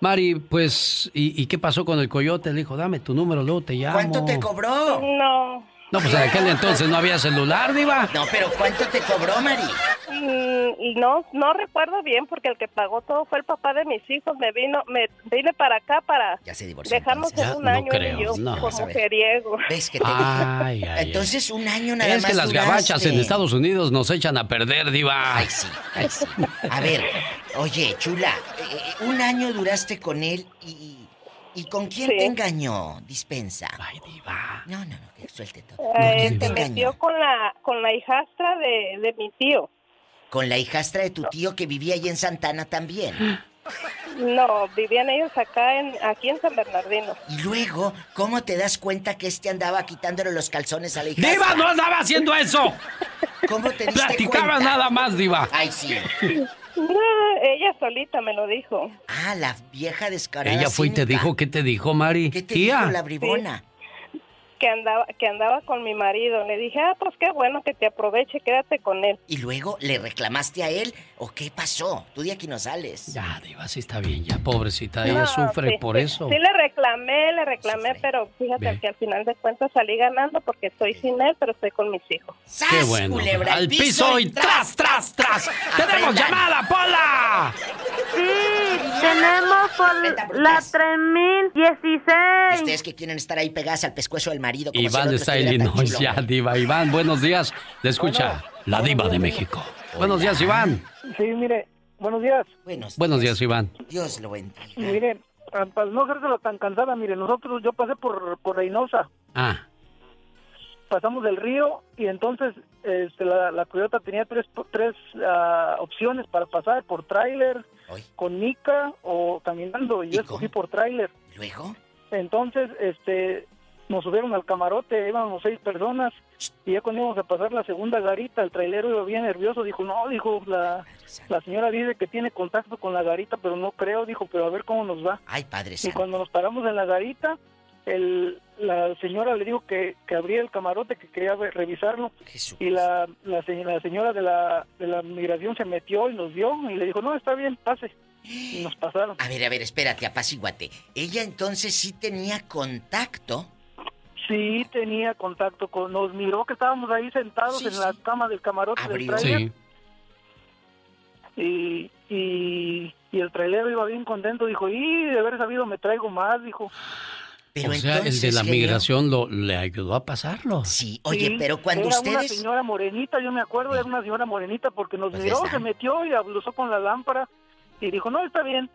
Mari, pues, ¿y, qué pasó con el coyote? Le dijo, dame tu número, luego te llamo. ¿Cuánto te cobró? No. No, pues en aquel entonces no había celular, Diva. No, pero ¿cuánto te cobró, Mari? Mm, no, no recuerdo bien porque el que pagó todo fue el papá de mis hijos. Me vino, me vine para acá para dejarnos en un año y yo como mujeriego. ¿Ves que te ay, ay, Entonces un año nada más. Es que las gabachas en Estados Unidos nos echan a perder, diva. Ay, sí, ay, sí. A ver, oye, chula, eh, un año duraste con él y... ¿Y con quién te engañó? Dispensa. Ay, diva. No, no, no, que suelte todo. Eh, te metió con la, con la hijastra de, de mi tío. ¿Con la hijastra de tu tío que vivía ahí en Santana también? No, vivían ellos acá en, aquí en San Bernardino. Y luego, ¿cómo te das cuenta que este andaba quitándole los calzones a la hijastra? ¡Diva, no andaba haciendo eso! ¿Cómo te diste Platicaba nada más, Diva. Ay, sí. No, <laughs> ella solita me lo dijo. Ah, la vieja descarada. Ella fue y te dijo, ¿qué te dijo, Mari? ¿Qué te dijo la bribona? que andaba que andaba con mi marido. Le dije, ah, pues qué bueno que te aproveche, quédate con él. ¿Y luego le reclamaste a él o qué pasó? Tú de aquí no sales. Ya, Diva, sí está bien, ya, pobrecita, ella sufre por eso. Sí le reclamé, le reclamé, pero fíjate que al final de cuentas salí ganando porque estoy sin él, pero estoy con mis hijos. ¡Qué bueno! al piso y tras, tras, tras. <laughs> ¡Tenemos llamada, Pola! Sí, tenemos por la 3016. Ustedes que quieren estar ahí pegadas al pescuezo del marido. Iván está en Illinois ya, Diva. Iván, buenos días. Le escucha la Diva de México. Buenos días, Iván. Sí, mire, buenos días. Buenos, días. Iván. Dios lo bendiga. Mire, ah, para no lo tan cansada, mire, nosotros, yo pasé por, por Reynosa. Ah. Pasamos del río y entonces este, la, la Coyota tenía tres, tres uh, opciones para pasar, por tráiler, con Nica o caminando, y yo escogí por tráiler. ¿Luego? Entonces, este, nos subieron al camarote, íbamos seis personas, y ya cuando íbamos a pasar la segunda garita, el trailero iba bien nervioso, dijo, no, dijo, la, la señora dice que tiene contacto con la garita, pero no creo, dijo, pero a ver cómo nos va. Ay, padre Y cuando nos paramos en la garita, el, la señora le dijo que, que abría el camarote, que quería revisarlo, y la, la, la señora de la, de la migración se metió y nos vio, y le dijo, no, está bien, pase. Y nos pasaron. A ver, a ver, espérate, apaciguate. Ella entonces sí tenía contacto Sí, tenía contacto con... Nos miró que estábamos ahí sentados en la cama del camarote del trailer. Y, y, el trailero iba bien contento. Dijo, y de haber sabido me traigo más, dijo. Pero o sea, el de la migración lo, le ayudó a pasarlo. Sí, oye, pero cuando era ustedes... una señora morenita, yo me acuerdo, era una señora morenita porque nos pues miró, se metió y abusó con la lámpara y dijo, no, está bien.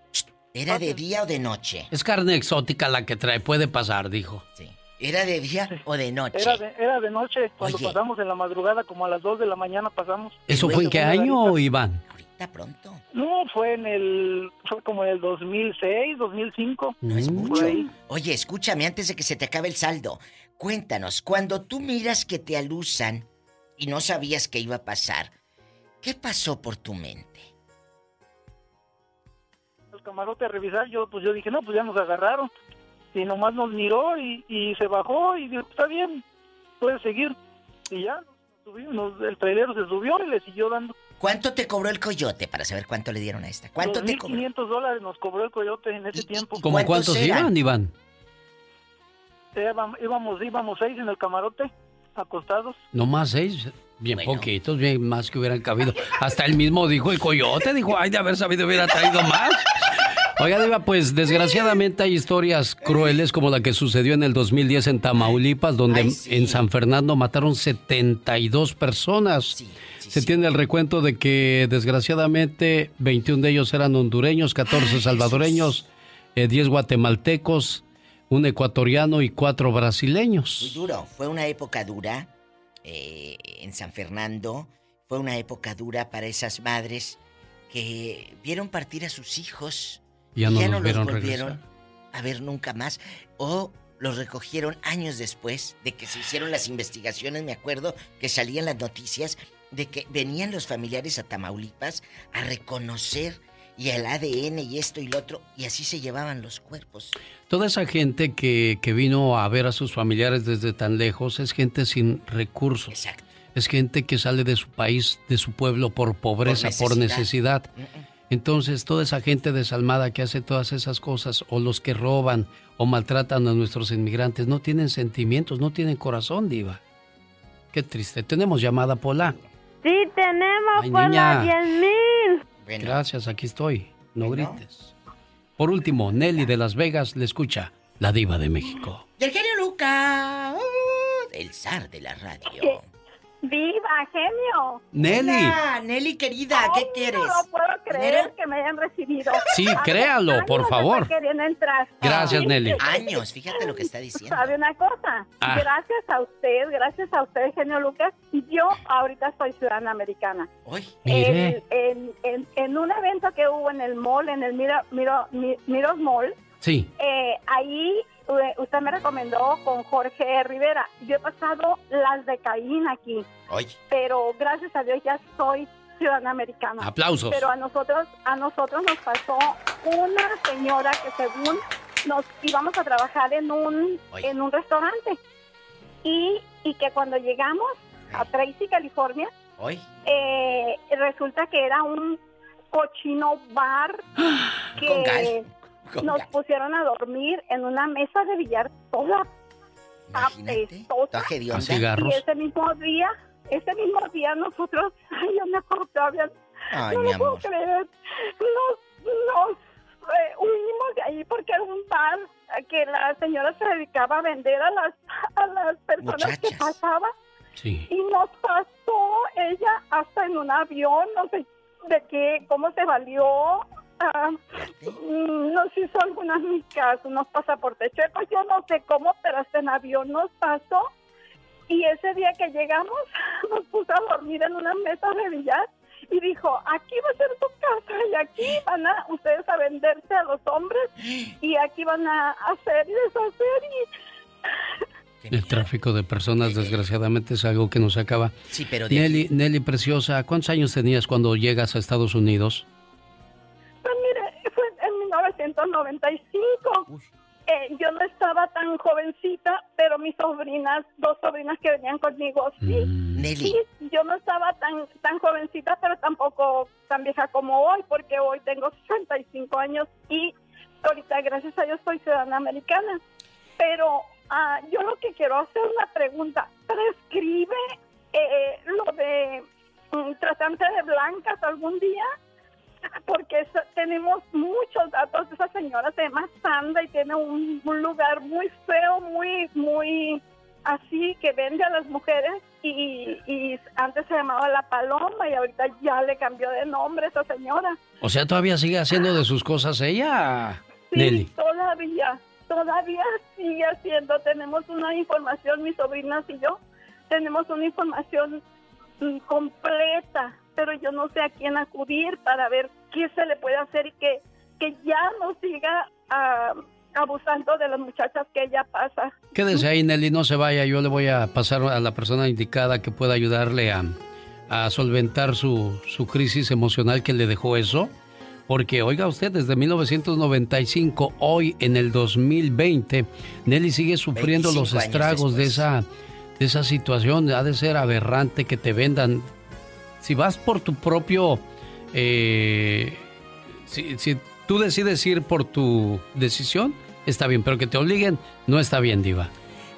¿Era de día o de noche? Es carne exótica la que trae, puede pasar, dijo. Sí. ¿Era de día o de noche? Era de, noche, cuando pasamos en la madrugada, como a las 2 de la mañana pasamos. ¿Eso fue en qué año, Iván? Ahorita pronto. No, fue en el, fue como en el 2006, 2005. No es mucho. Oye, escúchame antes de que se te acabe el saldo. Cuéntanos, cuando tú miras que te alusan y no sabías qué iba a pasar, ¿qué pasó por tu mente? El camarote a revisar, yo pues yo dije, no, pues ya nos agarraron y nomás nos miró y, se bajó y dijo, está bien, puedes seguir. Y ya, el trailero se subió y le siguió dando. ¿Cuánto te cobró el coyote para saber cuánto le dieron a esta? ¿Cuánto te cobró? 500 dólares nos cobró el coyote en ese tiempo. ¿Cómo cuántos, iban, Iván? íbamos, íbamos seis en el camarote, acostados. ¿No más seis? Bien poquitos, bien más que hubieran cabido. Hasta él mismo dijo el coyote, dijo, ay, de haber sabido hubiera traído más. Oiga, Diva, pues desgraciadamente hay historias crueles como la que sucedió en el 2010 en Tamaulipas, donde en San Fernando mataron 72 personas. Se tiene el recuento de que desgraciadamente 21 de ellos eran hondureños, 14 salvadoreños, 10 eh, guatemaltecos, un ecuatoriano y cuatro brasileños. Muy duro, fue una época dura eh, en San Fernando, fue una época dura para esas madres que vieron partir a sus hijos ya no, los, volvieron a ver nunca más. O los recogieron años después de que se hicieron las investigaciones. Me acuerdo que salían las noticias de que venían los familiares a Tamaulipas a reconocer y el ADN y esto y lo otro, y así se llevaban los cuerpos. Toda esa gente que, que vino a ver a sus familiares desde tan lejos es gente sin recursos. Exacto. Es gente que sale de su país, de su pueblo por pobreza, por necesidad. Entonces, toda esa gente desalmada que hace todas esas cosas, o los que roban o maltratan a nuestros inmigrantes, no tienen sentimientos, no tienen corazón, Diva. Qué triste. ¿Tenemos llamada, Pola? Sí, tenemos niña. 10 mil. Gracias, aquí estoy. No grites. Por último, Nelly de Las Vegas le escucha la diva de México. Y el genio Luca, uh, el zar de la radio. ¡Viva, genio! Nelly. Nelly, querida, ¿qué quieres? No puedo creer que me hayan recibido. Sí, créalo, por favor. Entrar. Gracias, Nelly. Años, fíjate lo que está diciendo. ¿Sabe una cosa? Ah. Gracias a usted, gracias a usted, genio Lucas, yo ahorita soy ciudadana americana. Uy. En, en, en, un evento que hubo en el mall, en el Miro, Miro, Miros Mall, sí. Eh, ahí usted me recomendó con Jorge Rivera. Yo he pasado las de Caín aquí. Pero gracias a Dios ya soy ciudadana americana. Aplausos. Pero a nosotros, a nosotros nos pasó una señora que según nos íbamos a trabajar en un, en un restaurante. Y, y que cuando llegamos a Tracy, California, eh, resulta que era un cochino bar <gasps> que nos pusieron a dormir en una mesa de billar toda apestosa. Y ese mismo día, ese mismo día nosotros, <laughs> ay, yo me acuerdo todavía, no lo puedo creer, nos, nos eh, huimos de ahí porque era un bar que la señora se dedicaba a vender a las, a las personas que pasaban. Y nos pasó ella hasta en un avión, no sé de qué, cómo se valió, Mm, nos hizo algunas micas, unos pasaportes chuecos, yo no sé cómo, pero hasta en avión nos pasó. Y ese día que llegamos, <laughs> nos puso a dormir en una mesa de billar y dijo, aquí va a ser tu casa y aquí van a ustedes a venderse a los hombres y aquí van a hacer y deshacer y... El tráfico de personas, desgraciadamente, es algo que nos acaba. Sí, pero Nelly, Nelly, preciosa, ¿cuántos años tenías cuando llegas a Estados Unidos? 1995. Eh, yo no estaba tan jovencita, pero mis sobrinas, dos sobrinas que venían conmigo, sí. Mm. sí yo no estaba tan, tan jovencita, pero tampoco tan vieja como hoy, porque hoy tengo 65 años y ahorita, gracias a Dios, soy ciudadana americana. Pero ah, yo lo que quiero hacer una pregunta. ¿Prescribe eh, lo de um, tratante de blancas algún día? <laughs> porque tenemos muchos datos de esa señora, se llama Sandra y tiene un, lugar muy feo, muy, muy así, que vende a las mujeres y, antes se llamaba La Paloma y ahorita ya le cambió de nombre esa señora. O sea, todavía sigue haciendo de sus cosas ella, sí, todavía, todavía sigue haciendo. Tenemos una información, mis sobrinas y yo, tenemos una información mm, completa pero yo no sé a quién acudir para ver qué se le puede hacer y que, que ya no siga ah, abusando de las muchachas que ella pasa. Quédese ahí, Nelly, no se vaya. Yo le voy a pasar a la persona indicada que pueda ayudarle a, a solventar su, su crisis emocional que le dejó eso. Porque, oiga usted, desde 1995, hoy en el 2020, Nelly sigue sufriendo los estragos de esa, de esa situación. Ha de ser aberrante que te vendan si vas por tu propio... Eh, si, tú decides ir por tu decisión, está bien, pero que te obliguen, no está bien, diva.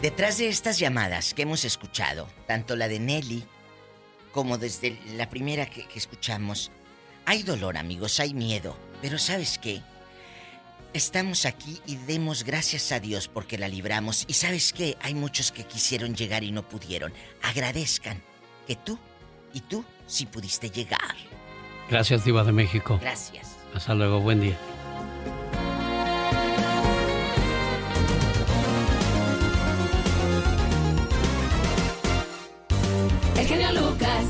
Detrás de estas llamadas que hemos escuchado, tanto la de Nelly como desde la primera que, que escuchamos, hay dolor, amigos, hay miedo, pero ¿sabes qué? Estamos aquí y demos gracias a Dios porque la libramos. Y sabes qué? Hay muchos que quisieron llegar y no pudieron. Agradezcan que tú y tú si pudiste llegar. Gracias, Diva de México. Gracias. Hasta luego, buen día. El genio Lucas.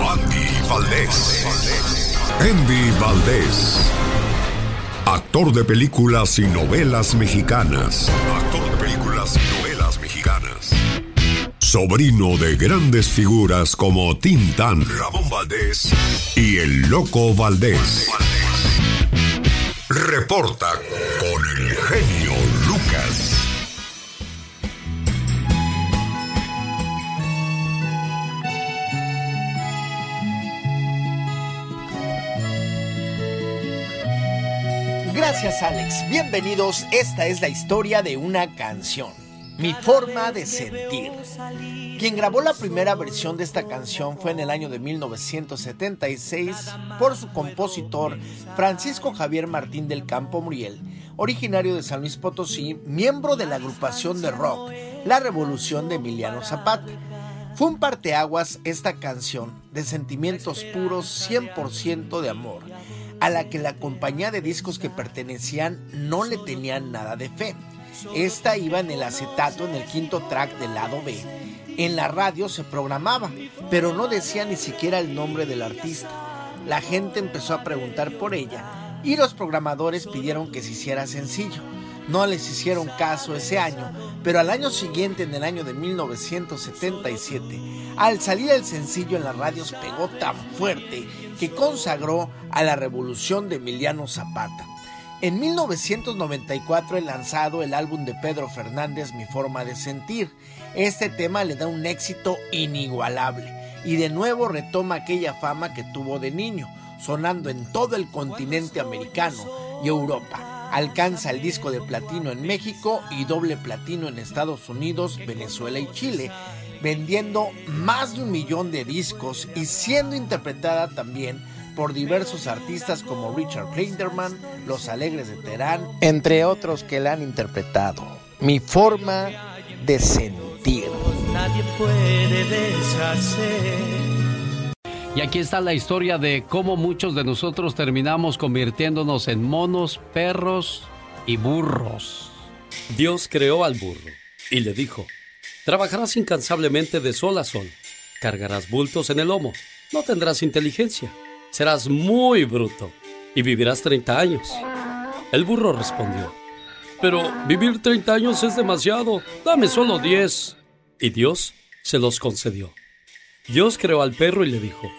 Andy Valdés. Andy Valdés. Actor de películas y novelas mexicanas. Sobrino de grandes figuras como Tintán, Ramón Valdés y el Loco Valdés. Reporta con el genio Lucas. Gracias Alex, bienvenidos, esta es la historia de una canción. Mi forma de sentir. Quien grabó la primera versión de esta canción fue en el año de 1976 por su compositor Francisco Javier Martín del Campo Muriel, originario de San Luis Potosí, miembro de la agrupación de rock La Revolución de Emiliano Zapata. Fue un parteaguas esta canción de sentimientos puros 100% de amor, a la que la compañía de discos que pertenecían no le tenían nada de fe. Esta iba en el acetato en el quinto track del lado B. En la radio se programaba, pero no decía ni siquiera el nombre del artista. La gente empezó a preguntar por ella y los programadores pidieron que se hiciera sencillo. No les hicieron caso ese año, pero al año siguiente, en el año de 1977, al salir el sencillo en las radios pegó tan fuerte que consagró a la revolución de Emiliano Zapata. En 1994 he lanzado el álbum de Pedro Fernández Mi forma de sentir. Este tema le da un éxito inigualable y de nuevo retoma aquella fama que tuvo de niño, sonando en todo el continente americano y Europa. Alcanza el disco de platino en México y doble platino en Estados Unidos, Venezuela y Chile, vendiendo más de un millón de discos y siendo interpretada también por diversos artistas como Richard Klinderman, Los Alegres de Terán, entre otros que la han interpretado. Mi forma de sentir. Nadie puede deshacer. Y aquí está la historia de cómo muchos de nosotros terminamos convirtiéndonos en monos, perros y burros. Dios creó al burro y le dijo, trabajarás incansablemente de sol a sol, cargarás bultos en el lomo, no tendrás inteligencia serás muy bruto y vivirás 30 años. El burro respondió, pero vivir 30 años es demasiado, dame solo 10. Y Dios se los concedió. Dios creó al perro y le dijo,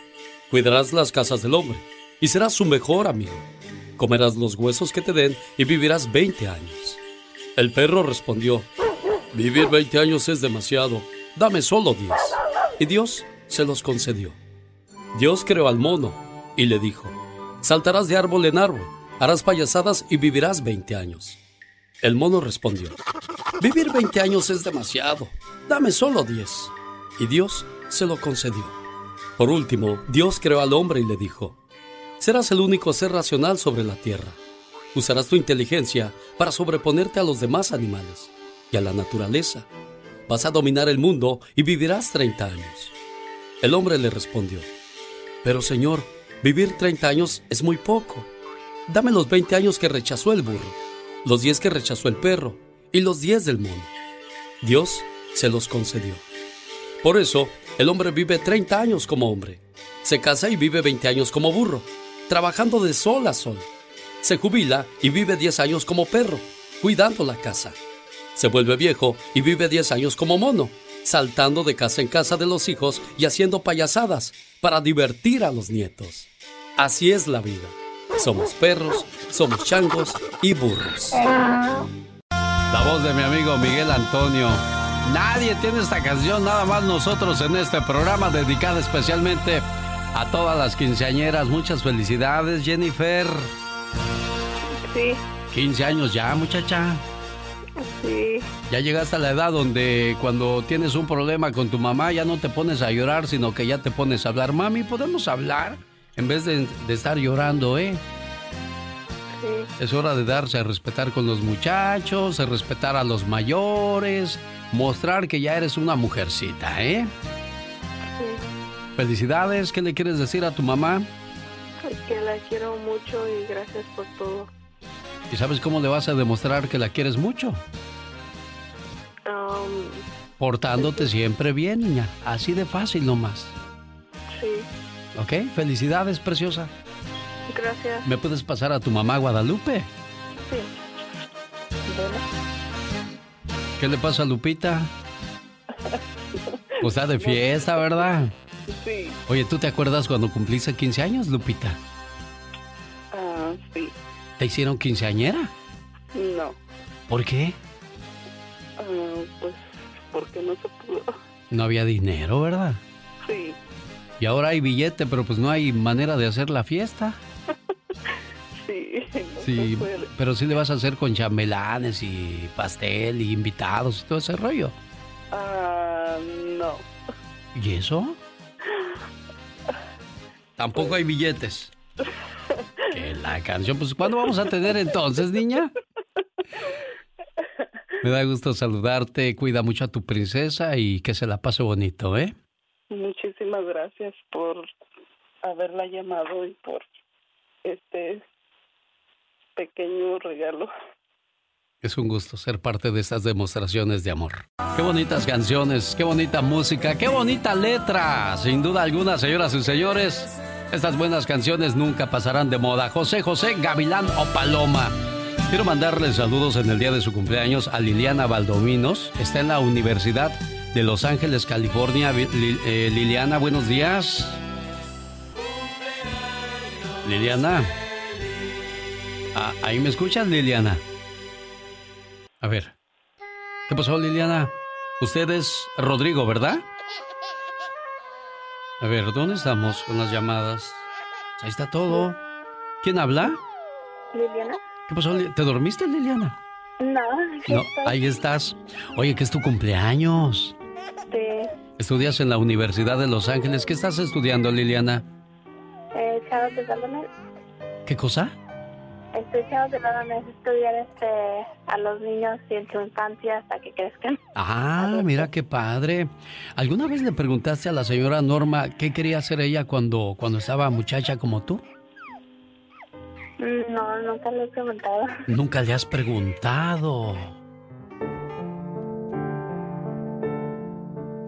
cuidarás las casas del hombre y serás su mejor amigo. Comerás los huesos que te den y vivirás 20 años. El perro respondió, vivir 20 años es demasiado, dame solo 10. Y Dios se los concedió. Dios creó al mono y le dijo, saltarás de árbol en árbol, harás payasadas y vivirás 20 años. El mono respondió, vivir 20 años es demasiado, dame solo 10. Y Dios se lo concedió. Por último, Dios creó al hombre y le dijo, serás el único ser racional sobre la tierra. Usarás tu inteligencia para sobreponerte a los demás animales y a la naturaleza. Vas a dominar el mundo y vivirás 30 años. El hombre le respondió, pero Señor, Vivir 30 años es muy poco. Dame los 20 años que rechazó el burro, los 10 que rechazó el perro y los 10 del mono. Dios se los concedió. Por eso, el hombre vive 30 años como hombre. Se casa y vive 20 años como burro, trabajando de sol a sol. Se jubila y vive 10 años como perro, cuidando la casa. Se vuelve viejo y vive 10 años como mono, saltando de casa en casa de los hijos y haciendo payasadas para divertir a los nietos. Así es la vida. Somos perros, somos changos y burros. La voz de mi amigo Miguel Antonio. Nadie tiene esta canción, nada más nosotros en este programa dedicado especialmente a todas las quinceañeras. Muchas felicidades, Jennifer. Sí. 15 años ya, muchacha. Sí. Ya llegaste a la edad donde cuando tienes un problema con tu mamá ya no te pones a llorar, sino que ya te pones a hablar. Mami, ¿podemos hablar? En vez de, estar llorando, ¿eh? Sí. Es hora de darse a respetar con los muchachos, a respetar a los mayores, mostrar que ya eres una mujercita, ¿eh? Sí. Felicidades, ¿qué le quieres decir a tu mamá? Que la quiero mucho y gracias por todo. ¿Y sabes cómo le vas a demostrar que la quieres mucho? Um, Portándote siempre bien, niña. Así de fácil nomás. ¿Ok? Felicidades, preciosa. Gracias. ¿Me puedes pasar a tu mamá Guadalupe? Sí. ¿Qué le pasa a Lupita? <laughs> Pues está de fiesta, ¿verdad? Sí. Oye, ¿tú te acuerdas cuando cumpliste 15 años, Lupita? Ah, sí. ¿Te hicieron quinceañera? No. ¿Por qué? Ah, pues porque no se pudo. No había dinero, ¿verdad? Y ahora hay billete, pero pues no hay manera de hacer la fiesta. <laughs> sí. sí, pero sí le vas a hacer con chambelanes y pastel y invitados y todo ese rollo. Ah, no. ¿Y eso? Tampoco hay billetes. <laughs> Que la canción, pues ¿cuándo vamos a tener entonces, niña? Me da gusto saludarte, cuida mucho a tu princesa y que se la pase bonito, ¿eh? Muchísimas gracias por haberla llamado y por este pequeño regalo. Es un gusto ser parte de estas demostraciones de amor. Qué bonitas canciones, qué bonita música, qué bonita letra. Sin duda alguna, señoras y señores, estas buenas canciones nunca pasarán de moda. José José, Gavilán o Paloma. Quiero mandarle saludos en el día de su cumpleaños a Liliana Valdominos. Está en la Universidad de Los Ángeles, California. Eh, Liliana, buenos días. Liliana. Ah, ¿Ahí me escuchas, Liliana? A ver. ¿Qué pasó, Liliana? Usted es Rodrigo, ¿verdad? A ver, ¿dónde estamos con las llamadas? Ahí está todo. ¿Quién habla? Liliana. ¿Qué pasó? ¿Te dormiste, Liliana? No, no ahí estás. Oye, ¿qué es tu cumpleaños? Estudias en la Universidad de Los Ángeles. ¿Qué estás estudiando, Liliana? Eh, de ¿Qué cosa? Estoy de es estudiar este, a los niños y en su infancia hasta que crezcan. Ah, mira qué padre. ¿Alguna vez le preguntaste a la señora Norma qué quería hacer ella cuando, cuando estaba muchacha como tú? Mm, no, nunca le he preguntado. Nunca le has preguntado.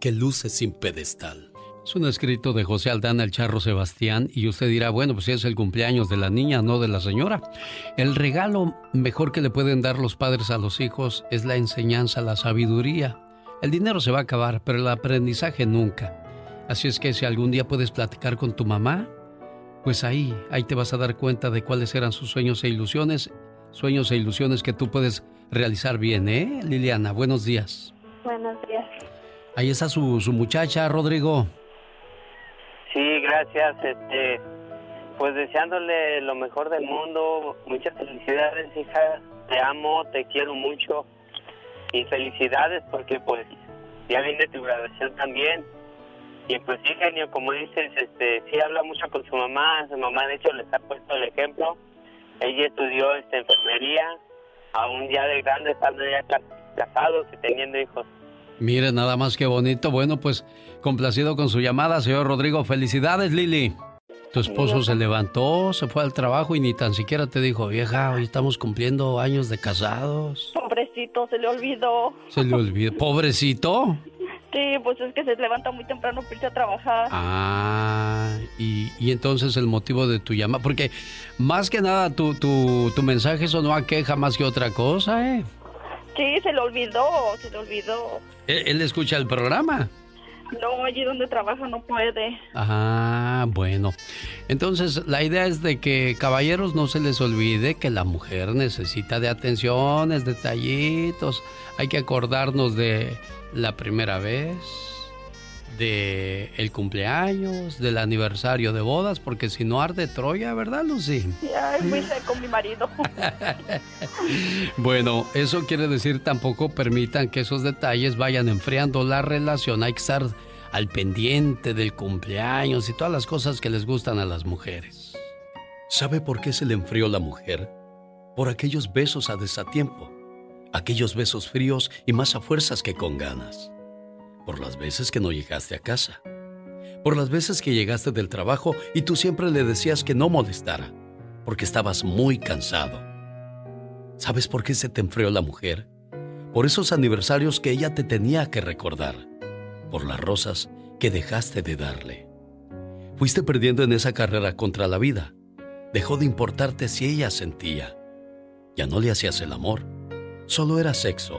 que luce sin pedestal. Es un escrito de José Aldana el Charro Sebastián y usted dirá, bueno, pues es el cumpleaños de la niña, no de la señora. El regalo mejor que le pueden dar los padres a los hijos es la enseñanza, la sabiduría. El dinero se va a acabar, pero el aprendizaje nunca. Así es que si algún día puedes platicar con tu mamá, pues ahí, ahí te vas a dar cuenta de cuáles eran sus sueños e ilusiones, sueños e ilusiones que tú puedes realizar bien, ¿eh, Liliana? Buenos días. Buenos días. Ahí está su, su muchacha, Rodrigo. Sí, gracias. Este, pues deseándole lo mejor del mundo. Muchas felicidades, hija. Te amo, te quiero mucho. Y felicidades porque pues ya viene tu graduación también. Y pues sí, genio, como dices, este, sí habla mucho con su mamá. Su mamá, de hecho, les ha puesto el ejemplo. Ella estudió esta enfermería, aún ya de grande, estando ya casados y teniendo hijos. Mire, nada más que bonito. Bueno, pues complacido con su llamada, señor Rodrigo. Felicidades, Lili. Tu esposo se levantó, se fue al trabajo y ni tan siquiera te dijo, vieja, hoy estamos cumpliendo años de casados. Pobrecito, se le olvidó. Se le olvidó. ¿Pobrecito? Sí, pues es que se levanta muy temprano para irse a trabajar. Ah, y, y, entonces el motivo de tu llamada, porque más que nada tu, tu, tu mensaje sonó a queja más que otra cosa, ¿eh? Sí, se le olvidó, se le olvidó. ¿Él, escucha el programa? No, allí donde trabaja no puede. Ah, bueno. Entonces, la idea es de que, caballeros, no se les olvide que la mujer necesita de atenciones, detallitos. Hay que acordarnos de la primera vez, de el cumpleaños, del aniversario de bodas, porque si no arde Troya, ¿verdad, Lucy? Ya es muy seco mi marido. <laughs> Bueno, eso quiere decir tampoco permitan que esos detalles vayan enfriando la relación. Hay que estar al pendiente del cumpleaños y todas las cosas que les gustan a las mujeres. ¿Sabe por qué se le enfrió la mujer? Por aquellos besos a desatiempo, aquellos besos fríos y más a fuerzas que con ganas. Por las veces que no llegaste a casa. Por las veces que llegaste del trabajo y tú siempre le decías que no molestara, porque estabas muy cansado. ¿Sabes por qué se te enfrió la mujer? Por esos aniversarios que ella te tenía que recordar. Por las rosas que dejaste de darle. Fuiste perdiendo en esa carrera contra la vida. Dejó de importarte si ella sentía. Ya no le hacías el amor. Solo era sexo,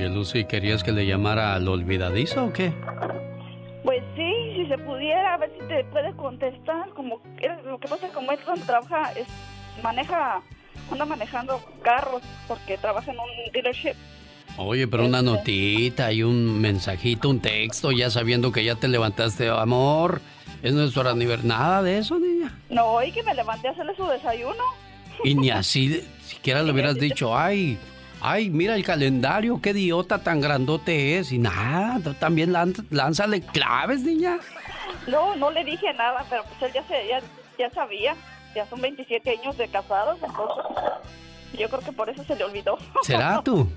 Oye, Lucy, ¿querías que le llamara al olvidadizo o qué? Pues sí, si se pudiera, a ver si te puede contestar. Como lo que pasa, como él donde trabaja, es, maneja, anda manejando carros porque trabaja en un dealership. Oye, pero una notita y un mensajito, un texto, ya sabiendo que ya te levantaste, amor. Es nuestro aniversario. Nada de eso, niña. No, y que me levanté a hacerle su desayuno. Y ni así, siquiera le <laughs> hubieras dicho, ay, ay, mira el calendario, qué idiota tan grandote es. Y nada, tú también lán- lánzale claves, niña. No, no le dije nada, pero pues él ya, se, ya, ya sabía. Ya son 27 años de casados, entonces yo creo que por eso se le olvidó. ¿Será <laughs> tú?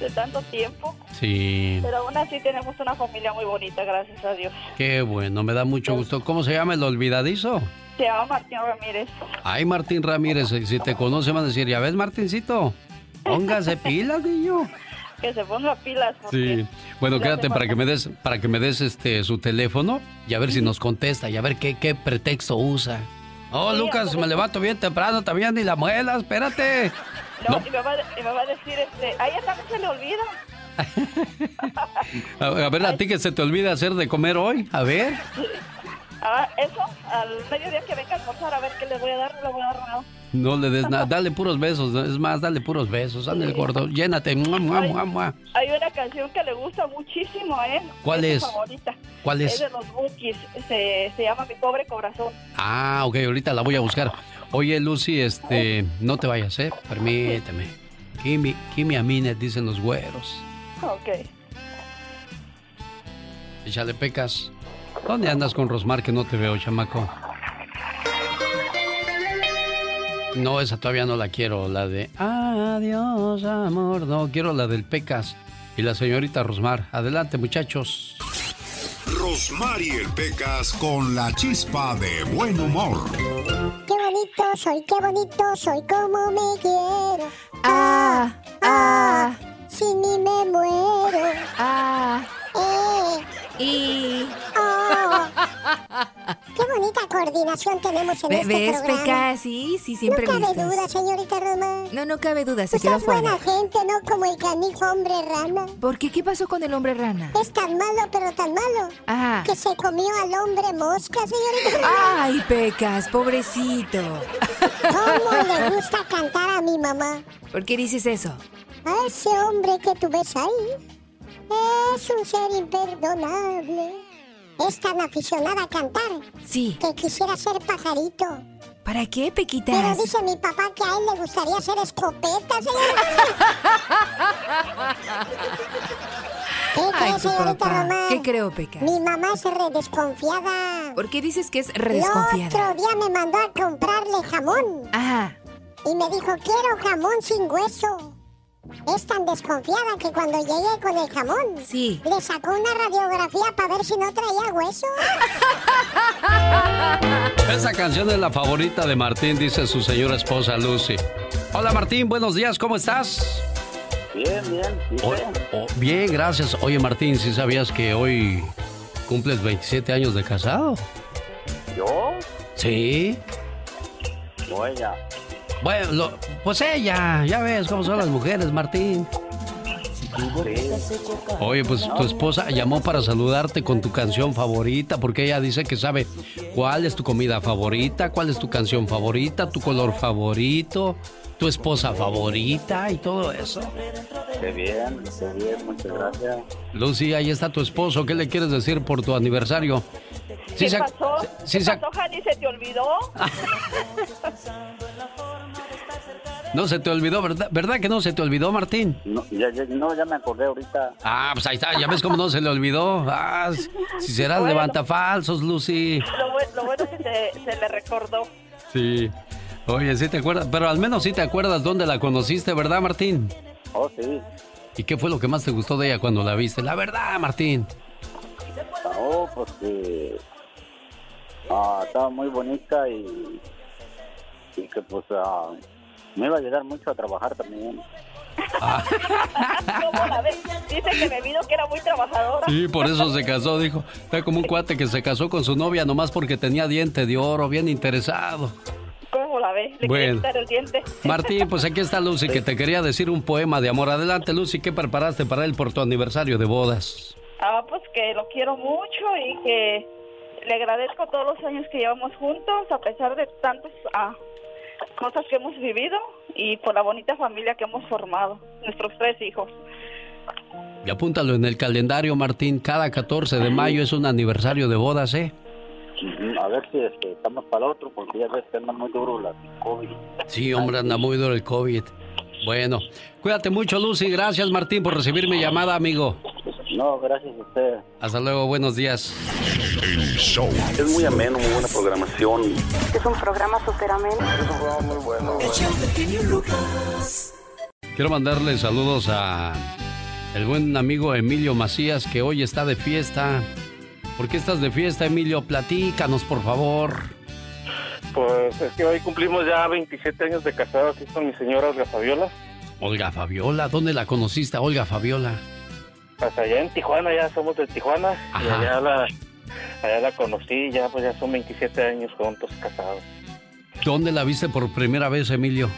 de tanto tiempo. Sí, Pero aún así tenemos una familia muy bonita, gracias a Dios. qué bueno, me da mucho gusto. ¿Cómo se llama el olvidadizo? Se llama Martín Ramírez. Ay, Martín Ramírez, si te conoce van a decir, ya ves, Martincito, póngase pilas, niño. Que se ponga pilas. porque Sí. Bueno, quédate para que me des, para que me des este su teléfono y a ver si nos contesta y a ver qué, qué pretexto usa. Oh, Sí, Lucas, me levanto bien temprano, también ni la muela, espérate. No, Y, me va, y me va a decir, este, a ella también se le olvida. <laughs> A, a ver, a ti que se te olvida hacer de comer hoy, a ver. Ah, eso, al mediodía que venga a almorzar, a ver qué le voy a dar, le voy a dar. No le des nada, dale puros besos, es más, dale puros besos, anda el gordo, llénate. Mua, mua, mua, mua. Hay una canción que le gusta muchísimo a él. ¿Cuál su es? favorita. ¿Cuál es? Es de los Bookies, se, se llama Mi Pobre Corazón. Ah, ok, ahorita la voy a buscar. Oye, Lucy, este, no te vayas, ¿eh? Permíteme. Kimi, Kimi Amines, dicen los güeros. Ok. Échale pecas. ¿Dónde andas con Rosmar que no te veo, chamaco? No, esa todavía no la quiero, la de Adiós, amor. No, quiero la del Pecas y la señorita Rosmar. Adelante, muchachos. Rosmarie Pecas con la chispa de buen humor. Qué bonito soy, qué bonito soy, como me quiero. Ah, ah, sin mí me muero. Ah, eh, y. Oh. <laughs> Qué bonita coordinación tenemos en este ¿Ves, programa. Peca? Sí, sí, siempre no cabe duda, señorita Roma. No, no cabe duda, se quedó es buena fuera. gente, no como el canijo hombre rana. ¿Por qué? ¿Qué pasó con el hombre rana? Es tan malo, pero tan malo. Ajá. Que se comió al hombre mosca, señorita. Ay, Pecas, pobrecito. <laughs> ¿Cómo le gusta cantar a mi mamá? ¿Por qué dices eso? A ese hombre que tú ves ahí es un ser imperdonable. Es tan aficionada a cantar Sí. que quisiera ser pajarito. ¿Para qué, Pero Pequitas? dice mi papá que a él le gustaría ser escopeta, señora. <laughs> ¿Qué Ay, cree, señorita. Román? ¿Qué creo, Pecas? Mi mamá es re desconfiada. ¿Por qué dices que es El redesconfiada? otro día me mandó a comprarle jamón. Ajá. Y me dijo, quiero jamón sin hueso. Es tan desconfiada que cuando llegue con el jamón, le sacó una radiografía para ver si no traía hueso. <laughs> Esa canción es la favorita de Martín, dice su señora esposa Lucy. Hola Martín, buenos días, ¿cómo estás? Bien, bien. ¿y O- usted? o- bien, gracias. Oye Martín, ¿sí sabías que hoy cumples 27 años de casado? ¿Yo? Sí. No, ella. Bueno, lo- pues ella, ya ves cómo son las mujeres, Martín. Oye, pues tu esposa llamó para saludarte con tu canción favorita, porque ella dice que sabe cuál es tu comida favorita, cuál es tu canción favorita, tu color favorito, tu esposa favorita y todo eso. Qué bien, qué bien, muchas gracias. Lucy, ahí está tu esposo. ¿Qué le quieres decir por tu aniversario? Sí, ¿Qué se- pasó? sí ¿Qué se- pasó, Jani? ¿Se te olvidó? <laughs> no se te olvidó, ¿verdad? ¿Verdad que no se te olvidó, Martín? No, ya, ya- no, ya me acordé ahorita. Ah, pues ahí está, ya ves cómo no se le olvidó. Ah, si- si serás Bueno. levantafalsos, Lucy. Lo, bue- lo bueno es que se, se le recordó. Sí. Oye, sí te acuerdas, pero al menos sí te acuerdas dónde la conociste, ¿verdad, Martín? Oh, sí. ¿Y qué fue lo que más te gustó de ella cuando la viste? La verdad, Martín. Oh, pues que ah, estaba muy bonita y, y que pues ah, me iba a ayudar mucho a trabajar también. ¿Cómo la ves? Dice que me vino que era muy trabajadora. Sí, por eso se casó, dijo. Está como un cuate que se casó con su novia nomás porque tenía diente de oro, bien interesado. ¿Cómo la ves? Le Bueno. quitar el diente. Martín, pues aquí está Lucy que te quería decir un poema de amor. Adelante, Lucy, ¿qué preparaste para él por tu aniversario de bodas? Ah, pues que lo quiero mucho y que le agradezco todos los años que llevamos juntos, a pesar de tantas ah, cosas que hemos vivido y por la bonita familia que hemos formado, nuestros tres hijos. Y apúntalo en el calendario, Martín. Cada 14 de mayo es un aniversario de bodas, ¿eh? Ujú, A ver si este, estamos para el otro, porque ya ves que anda muy duro la COVID. Sí, hombre, anda muy duro el COVID. Bueno, cuídate mucho, Lucy. Gracias, Martín, por recibir mi llamada, amigo. No, gracias a usted. Hasta luego, buenos días. El show. Es muy ameno, muy buena programación. Es un programa súper ameno. Es un programa muy bueno. Quiero mandarle saludos a el buen amigo Emilio Macías, que hoy está de fiesta. ¿Por qué estás de fiesta, Emilio? Platícanos, por favor. Pues es que hoy cumplimos ya 27 años de casado aquí con mi señora Olga Fabiola. Olga Fabiola, ¿dónde la conociste, Olga Fabiola? Pues allá en Tijuana, ya somos de Tijuana. Y allá la, allá la conocí, ya pues ya son 27 años juntos casados. ¿Dónde la viste por primera vez, Emilio?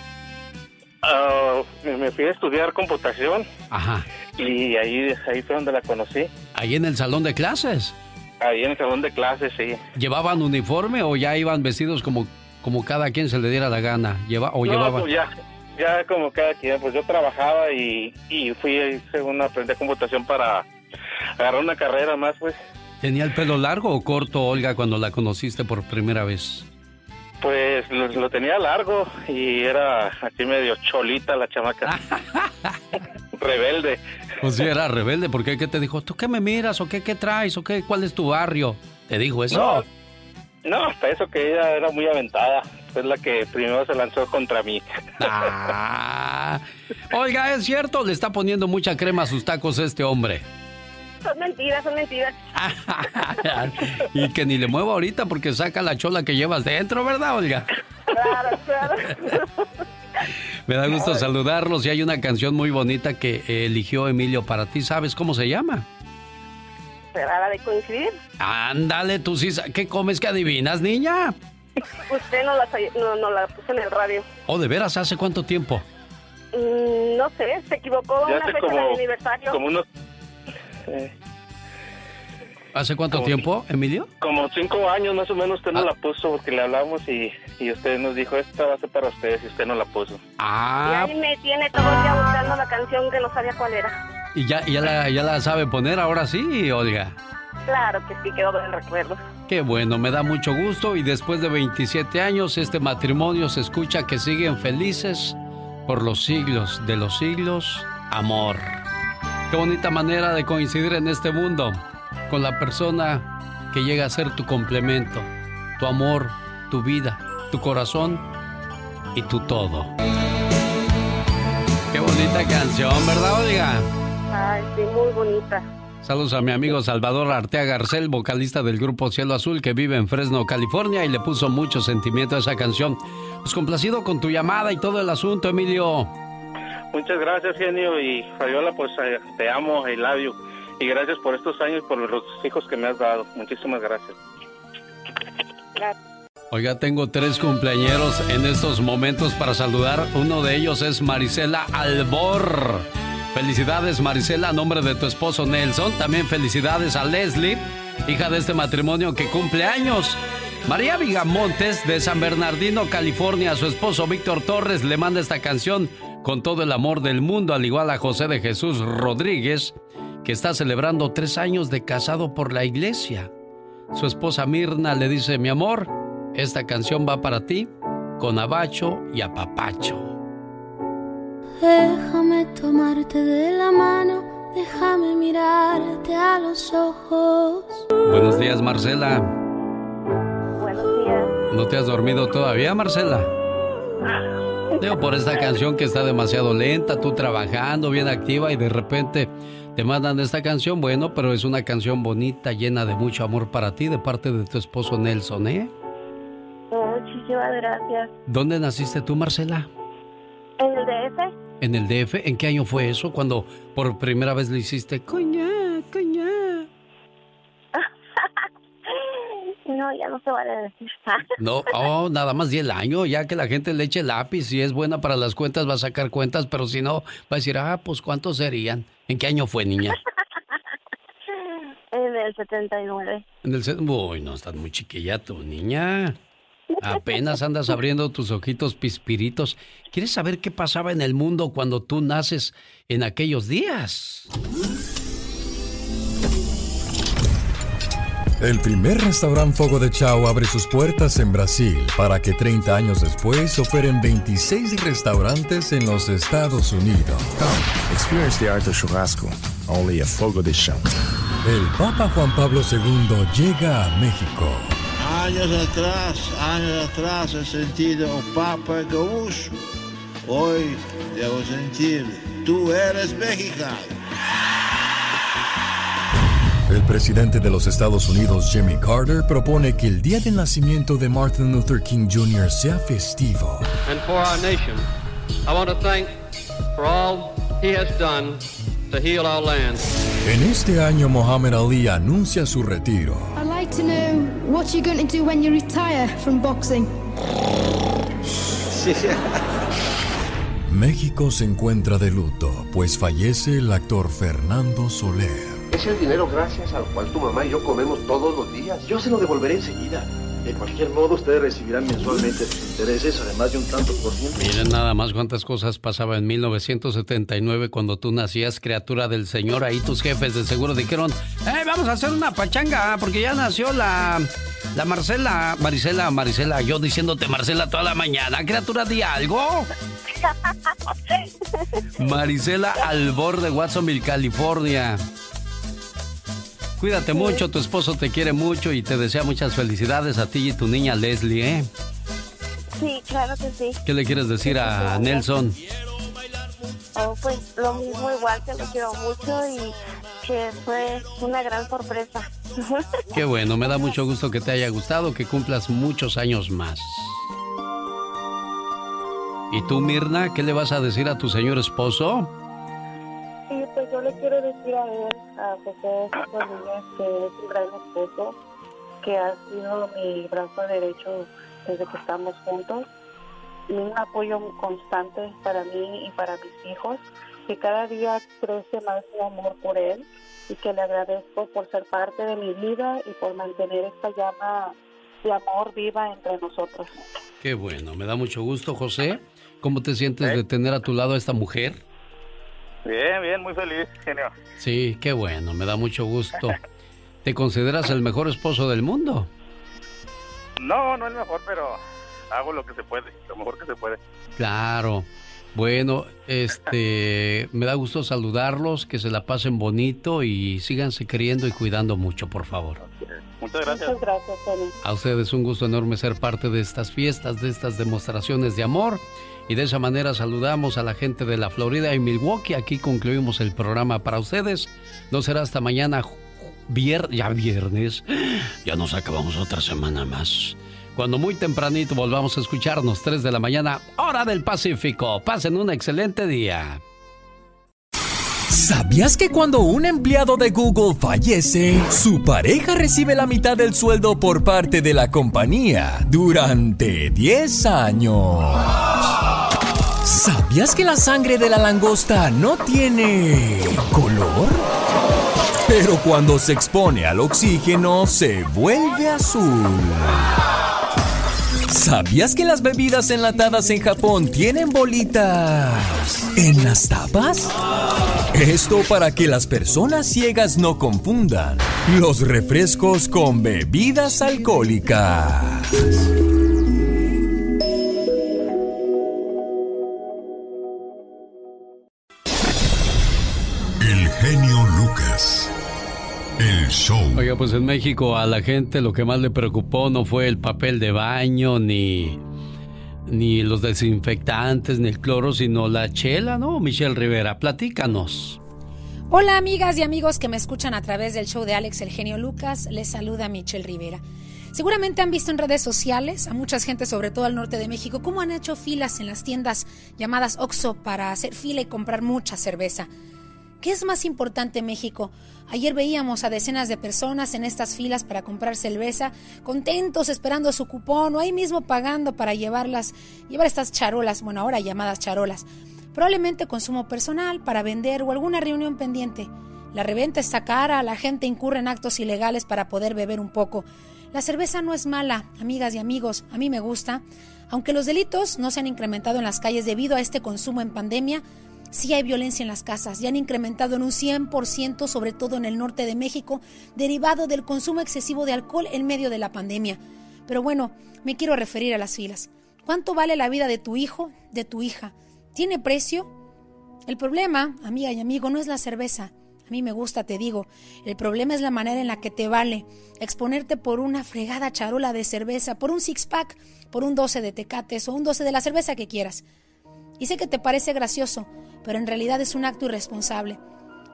Ah, me me fui a estudiar computación Ajá. y ahí, ahí fue donde la conocí. Ahí en el salón de clases. Ahí en el salón de clases, sí. ¿Llevaban uniforme o ya iban vestidos como, como cada quien se le diera la gana? Lleva, ¿O No, llevaban? pues ya, ya como cada quien, pues yo trabajaba y, y fui según aprendí computación para agarrar una carrera más, pues. ¿Tenía el pelo largo o corto, Olga, cuando la conociste por primera vez? Pues lo, lo tenía largo y era así medio cholita la chamaca. <laughs> Rebelde. Pues sí, era rebelde, porque ¿qué te dijo? ¿Tú qué me miras o qué, qué traes o qué, cuál es tu barrio? ¿Te dijo eso? No, hasta eso que ella era muy aventada. Es la que primero se lanzó contra mí. Ah. Oiga, ¿es cierto? Le está poniendo mucha crema a sus tacos este hombre. Son mentiras, son mentiras. <laughs> y que ni le mueva ahorita porque saca la chola que llevas dentro, ¿verdad, Olga? Claro, claro. Me da gusto saludarlos y hay una canción muy bonita que eligió Emilio para ti. ¿Sabes cómo se llama? ¿Será la de coincidir? Ándale, tú sí. ¿Qué comes que adivinas, niña? <laughs> Usted no la, no, no la puso en el radio. ¿O de veras hace cuánto tiempo? Mm, no sé, se equivocó Ya una hace fecha como- del aniversario. Como unos... eh, ¿Hace cuánto tiempo, Emilio? como cinco años más o menos usted no la puso porque le hablamos y, y usted nos dijo, esta va a ser para ustedes y usted no la puso. Y Ah, ahí me tiene todo el día buscando la canción que no sabía cuál era. Y ya, ya, la, ya la sabe poner ahora sí, Olga. Claro que sí, quedó en recuerdo. Qué bueno, me da mucho gusto y después de 27 años este matrimonio se escucha que siguen felices por los siglos de los siglos. Amor. Qué bonita manera de coincidir en este mundo con la persona que llega a ser tu complemento, tu amor, tu vida, tu corazón y tu todo. Qué bonita canción, ¿verdad, oiga? Ay, sí, muy bonita. Saludos a mi amigo Salvador Arteaga Garcel, vocalista del grupo Cielo Azul que vive en Fresno, California y le puso mucho sentimiento a esa canción. Pues complacido con tu llamada y todo el asunto, Emilio. Muchas gracias, genio. Y Fabiola, pues eh, te amo, I love you. Y gracias por estos años, por los hijos que me has dado. Muchísimas gracias. Oiga, tengo tres cumpleañeros en estos momentos para saludar. Uno de ellos es Marisela Albor. Felicidades Marisela a nombre de tu esposo Nelson. También felicidades a Leslie, hija de este matrimonio que cumple años. María Vigamontes de San Bernardino, California, a su esposo Víctor Torres le manda esta canción con todo el amor del mundo, al igual a José de Jesús Rodríguez, que está celebrando tres años de casado por la iglesia. Su esposa Mirna le dice, mi amor, esta canción va para ti, con abacho y apapacho. Déjame tomarte de la mano, déjame mirarte a los ojos. Buenos días, Marcela. Buenos días. ¿No te has dormido todavía, Marcela? Digo, por esta canción que está demasiado lenta, tú trabajando, bien activa y de repente te mandan esta canción, bueno, pero es una canción bonita, llena de mucho amor para ti de parte de tu esposo Nelson, ¿eh? Muchísimas gracias. ¿Dónde naciste tú, Marcela? ¿En el DF? ¿En el DF? ¿En qué año fue eso? Cuando por primera vez le hiciste coña, coña. <laughs> No, ya no se vale decir. No, oh, nada más di el año, ya que la gente le eche lápiz. Si es buena para las cuentas, va a sacar cuentas, pero si no, va a decir, ah, pues ¿cuántos serían? ¿En qué año fue, niña? <laughs> En el 79. En el... Uy, no, estás muy chiquilla tú, niña. Apenas andas abriendo tus ojitos pispiritos. ¿Quieres saber qué pasaba en el mundo cuando tú naces en aquellos días? El primer restaurante Fogo de Chao abre sus puertas en Brasil para que 30 años después operen 26 restaurantes en los Estados Unidos. Experience the art of churrasco, only a Fogo de Chão. El Papa Juan Pablo II llega a México. Años atrás, años atrás he sentido o Papa Gaúcho. Hoy debo sentir, tú eres mexicano. El presidente de los Estados Unidos, Jimmy Carter, propone que el día del nacimiento de Martin Luther King Jr. sea festivo. and for our nation. I want to thank for all he has done to heal our land. En este año, Muhammad Ali anuncia su retiro. I'd like to know what you're going to do when you retire from boxing. México se encuentra de luto, pues fallece el actor Fernando Soler. Es el dinero gracias al cual tu mamá y yo comemos todos los días. Yo se lo devolveré enseguida. De cualquier modo, ustedes recibirán mensualmente sus intereses, además de un tanto por ciento. Miren nada más cuántas cosas pasaban en 1979 cuando tú nacías, criatura del Señor. Ahí tus jefes de seguro dijeron, eh, vamos a hacer una pachanga porque ya nació la, la Marcela, Marisela, Marisela. Yo diciéndote Marcela toda la mañana, criatura, di algo. <laughs> Marisela Albor de Watsonville, California. Cuídate mucho, tu esposo te quiere mucho y te desea muchas felicidades a ti y tu niña Leslie, ¿eh? Sí, claro que sí. ¿Qué le quieres decir a Nelson? Oh, pues lo mismo, igual que lo quiero mucho y que fue una gran sorpresa. <laughs> Qué bueno, me da mucho gusto que te haya gustado, que cumplas muchos años más. ¿Y tú, Mirna, qué le vas a decir a tu señor esposo? Pues yo le quiero decir a él, a José Rodríguez, que es un gran esposo, que ha sido mi brazo derecho desde que estamos juntos y un apoyo constante para mí y para mis hijos, que cada día crece más mi amor por él y que le agradezco por ser parte de mi vida y por mantener esta llama de amor viva entre nosotros. Qué bueno, me da mucho gusto, José. ¿Cómo te sientes de tener a tu lado a esta mujer? Bien, bien, muy feliz, genio. Sí, qué bueno, me da mucho gusto. ¿Te consideras el mejor esposo del mundo? No, no el mejor, pero hago lo que se puede, lo mejor que se puede. Claro. Bueno, este, me da gusto saludarlos, que se la pasen bonito y síganse queriendo y cuidando mucho, por favor. Muchas gracias. Muchas gracias, Tony. A ustedes un gusto enorme ser parte de estas fiestas, de estas demostraciones de amor. Y de esa manera saludamos a la gente de la Florida y Milwaukee. Aquí concluimos el programa para ustedes. No será hasta mañana, ya viernes. Ya nos acabamos otra semana más. Cuando muy tempranito volvamos a escucharnos, 3 de la mañana, hora del Pacífico. Pasen un excelente día. ¿Sabías que cuando un empleado de Google fallece, su pareja recibe la mitad del sueldo por parte de la compañía durante 10 años? ¿Sabías que la sangre de la langosta no tiene color? Pero cuando se expone al oxígeno se vuelve azul. ¿Sabías que las bebidas enlatadas en Japón tienen bolitas en las tapas? Esto para que las personas ciegas no confundan los refrescos con bebidas alcohólicas. Genio Lucas. El show. Oiga, pues en México a la gente lo que más le preocupó no fue el papel de baño, ni, ni los desinfectantes, ni el cloro, sino la chela, ¿no? Michelle Rivera, platícanos. Hola amigas y amigos que me escuchan a través del show de Alex El Genio Lucas, les saluda Michelle Rivera. Seguramente han visto en redes sociales a mucha gente, sobre todo al norte de México, cómo han hecho filas en las tiendas llamadas Oxxo para hacer fila y comprar mucha cerveza. ¿Qué es más importante México? Ayer veíamos a decenas de personas en estas filas para comprar cerveza, contentos esperando su cupón o ahí mismo pagando para llevarlas, llevar estas charolas, bueno, ahora llamadas charolas. Probablemente consumo personal para vender o alguna reunión pendiente. La reventa está cara, la gente incurre en actos ilegales para poder beber un poco. La cerveza no es mala, amigas y amigos, a mí me gusta. Aunque los delitos no se han incrementado en las calles debido a este consumo en pandemia, sí hay violencia en las casas y han incrementado en un 100%, sobre todo en el norte de México, derivado del consumo excesivo de alcohol en medio de la pandemia. Pero bueno, me quiero referir a las filas. ¿Cuánto vale la vida de tu hijo, de tu hija? ¿Tiene precio? El problema, amiga y amigo, no es la cerveza. A mí me gusta, te digo. El problema es la manera en la que te vale exponerte por una fregada charola de cerveza, por un six-pack, por un 12 de tecates o un 12 de la cerveza que quieras. Y sé que te parece gracioso, pero en realidad es un acto irresponsable.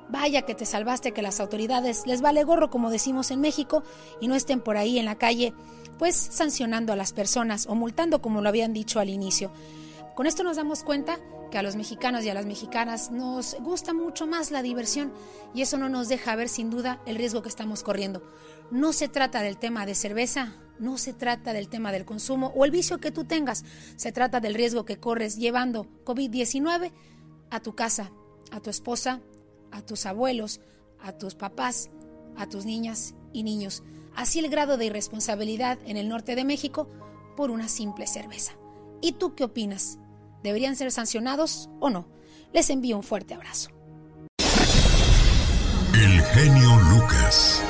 Vaya que te salvaste que las autoridades les vale gorro, como decimos en México, y no estén por ahí en la calle, pues sancionando a las personas o multando como lo habían dicho al inicio. Con esto nos damos cuenta que a los mexicanos y a las mexicanas nos gusta mucho más la diversión y eso no nos deja ver sin duda el riesgo que estamos corriendo. No se trata del tema de cerveza, no se trata del tema del consumo o el vicio que tú tengas, se trata del riesgo que corres llevando COVID-19 a tu casa, a tu esposa, a tus abuelos, a tus papás, a tus niñas y niños. Así el grado de irresponsabilidad en el norte de México por una simple cerveza. ¿Y tú qué opinas? ¿Deberían ser sancionados o no? Les envío un fuerte abrazo. El genio Lucas.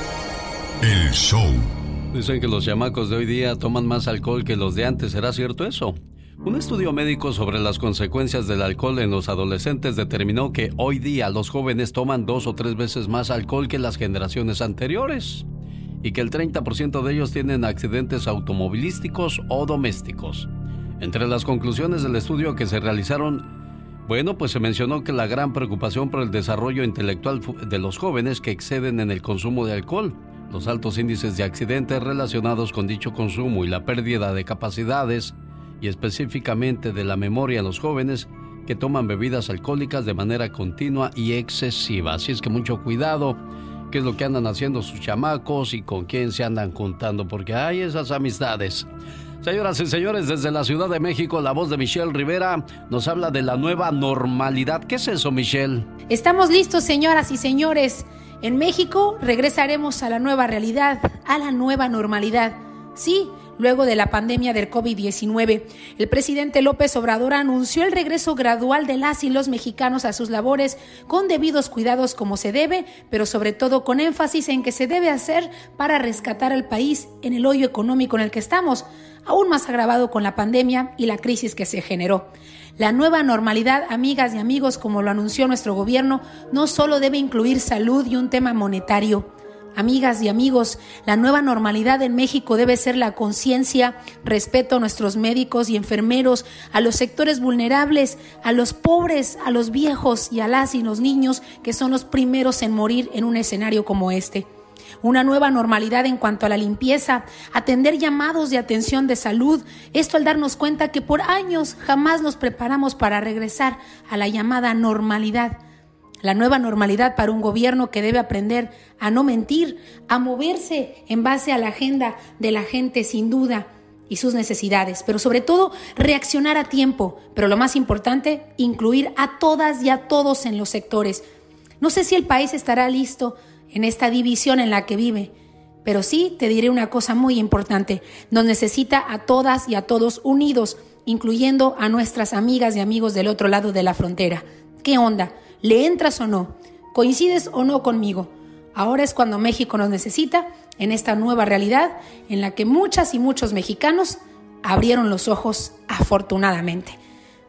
El show. Dicen que los chamacos de hoy día toman más alcohol que los de antes. ¿Será cierto eso? Un estudio médico sobre las consecuencias del alcohol en los adolescentes determinó que hoy día los jóvenes toman dos o tres veces más alcohol que las generaciones anteriores y que el 30% de ellos tienen accidentes automovilísticos o domésticos. Entre las conclusiones del estudio que se realizaron, bueno, pues se mencionó que la gran preocupación por el desarrollo intelectual de los jóvenes que exceden en el consumo de alcohol, los altos índices de accidentes relacionados con dicho consumo y la pérdida de capacidades, y específicamente de la memoria en los jóvenes que toman bebidas alcohólicas de manera continua y excesiva. Así es que mucho cuidado qué es lo que andan haciendo sus chamacos y con quién se andan juntando, porque hay esas amistades. Señoras y señores, desde la Ciudad de México, la voz de Michelle Rivera nos habla de la nueva normalidad. ¿Qué es eso, Michelle? Estamos listos, señoras y señores. En México regresaremos a la nueva realidad, a la nueva normalidad. Sí, luego de la pandemia del COVID-19. El presidente López Obrador anunció el regreso gradual de las y los mexicanos a sus labores con debidos cuidados como se debe, pero sobre todo con énfasis en que se debe hacer para rescatar al país en el hoyo económico en el que estamos. aún más agravado con la pandemia y la crisis que se generó. La nueva normalidad, amigas y amigos, como lo anunció nuestro gobierno, no solo debe incluir salud y un tema monetario. Amigas y amigos, la nueva normalidad en México debe ser la conciencia, respeto a nuestros médicos y enfermeros, a los sectores vulnerables, a los pobres, a los viejos y a las y los niños que son los primeros en morir en un escenario como este una nueva normalidad en cuanto a la limpieza, atender llamados de atención de salud, esto al darnos cuenta que por años jamás nos preparamos para regresar a la llamada normalidad. La nueva normalidad para un gobierno que debe aprender a no mentir, a moverse en base a la agenda de la gente sin duda y sus necesidades, pero sobre todo reaccionar a tiempo, pero lo más importante, incluir a todas y a todos en los sectores. No sé si el país estará listo en esta división en la que vive. Pero sí te diré una cosa muy importante, nos necesita a todas y a todos unidos, incluyendo a nuestras amigas y amigos del otro lado de la frontera. ¿Qué onda? ¿Le entras o no? ¿Coincides o no conmigo? Ahora es cuando México nos necesita en esta nueva realidad en la que muchas y muchos mexicanos abrieron los ojos afortunadamente.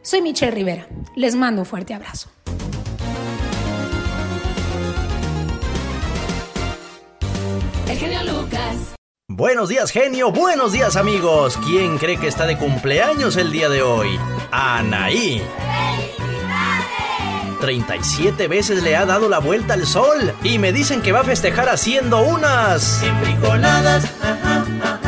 Soy Michelle Rivera. Les mando un fuerte abrazo. El genio Lucas. Buenos días, genio. Buenos días, amigos. ¿Quién cree que está de cumpleaños el día de hoy? Anaí. 37 veces le ha dado la vuelta al sol y me dicen que va a festejar haciendo unas enfrijoladas, ajá, ajá,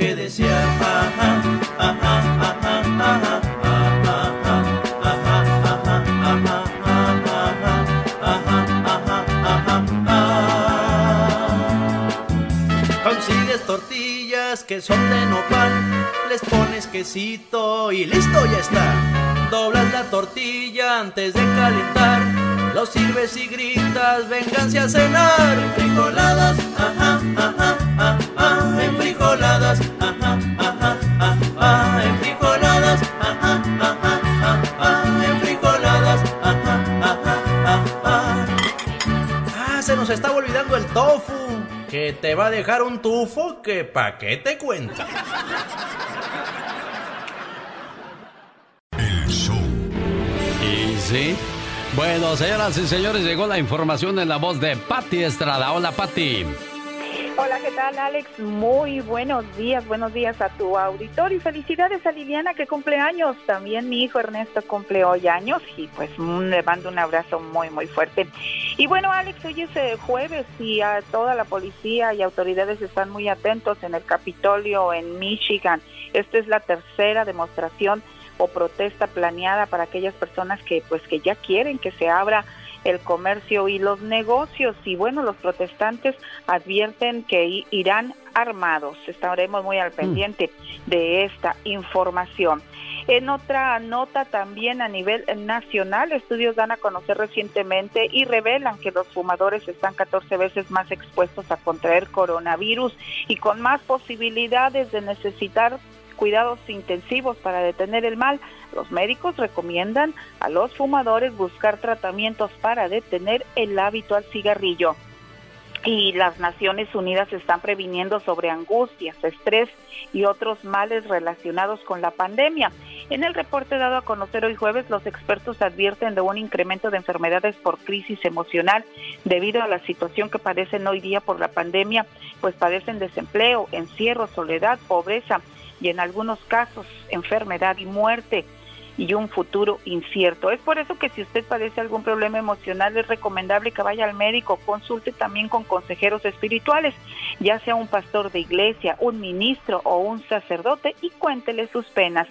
que decía, ajá, ajá, ajá, ajá. Consigues tortillas que son de nopal, les pones quesito y listo ya está. Doblas la tortilla antes de calentar, lo sirves y gritas, venganse a cenar. Frijoladas, ajá, ajá, ajá ajá, enfrijoladas, ajá, ajá, ajá, ajá, enfrijoladas, ajá, ajá, ajá, ajá, enfrijoladas, ajá, ajá, ajá, ajá. Ah, se nos estaba olvidando el tofu, que te va a dejar un tufo que pa' qué te cuenta. Y sí. Bueno, señoras y señores, llegó la información en la voz de Patti Estrada. Hola, Patti. Hola, ¿qué tal, Alex? Muy buenos días, buenos días a tu auditorio y felicidades a Liliana que cumple años. También mi hijo Ernesto cumple hoy años y pues le mando un abrazo muy, muy fuerte. Y bueno, Alex, hoy es eh, jueves y a toda la policía y autoridades están muy atentos en el Capitolio en Michigan. Esta es la tercera demostración o protesta planeada para aquellas personas que pues que ya quieren que se abra el comercio y los negocios. Y bueno los protestantes advierten que irán armados. Estaremos muy al pendiente de esta información. En otra nota también a nivel nacional, estudios dan a conocer recientemente y revelan que los fumadores están 14 veces más expuestos a contraer coronavirus y con más posibilidades de necesitar cuidados intensivos para detener el mal. Los médicos recomiendan a los fumadores buscar tratamientos para detener el hábito al cigarrillo y las Naciones Unidas están previniendo sobre angustias, estrés y otros males relacionados con la pandemia. En el reporte dado a conocer hoy jueves, los expertos advierten de un incremento de enfermedades por crisis emocional debido a la situación que padecen hoy día por la pandemia, pues padecen desempleo, encierro, soledad, pobreza y en algunos casos enfermedad y muerte. y un futuro incierto. Es por eso que si usted padece algún problema emocional es recomendable que vaya al médico, consulte también con consejeros espirituales, ya sea un pastor de iglesia, un ministro o un sacerdote y cuéntele sus penas.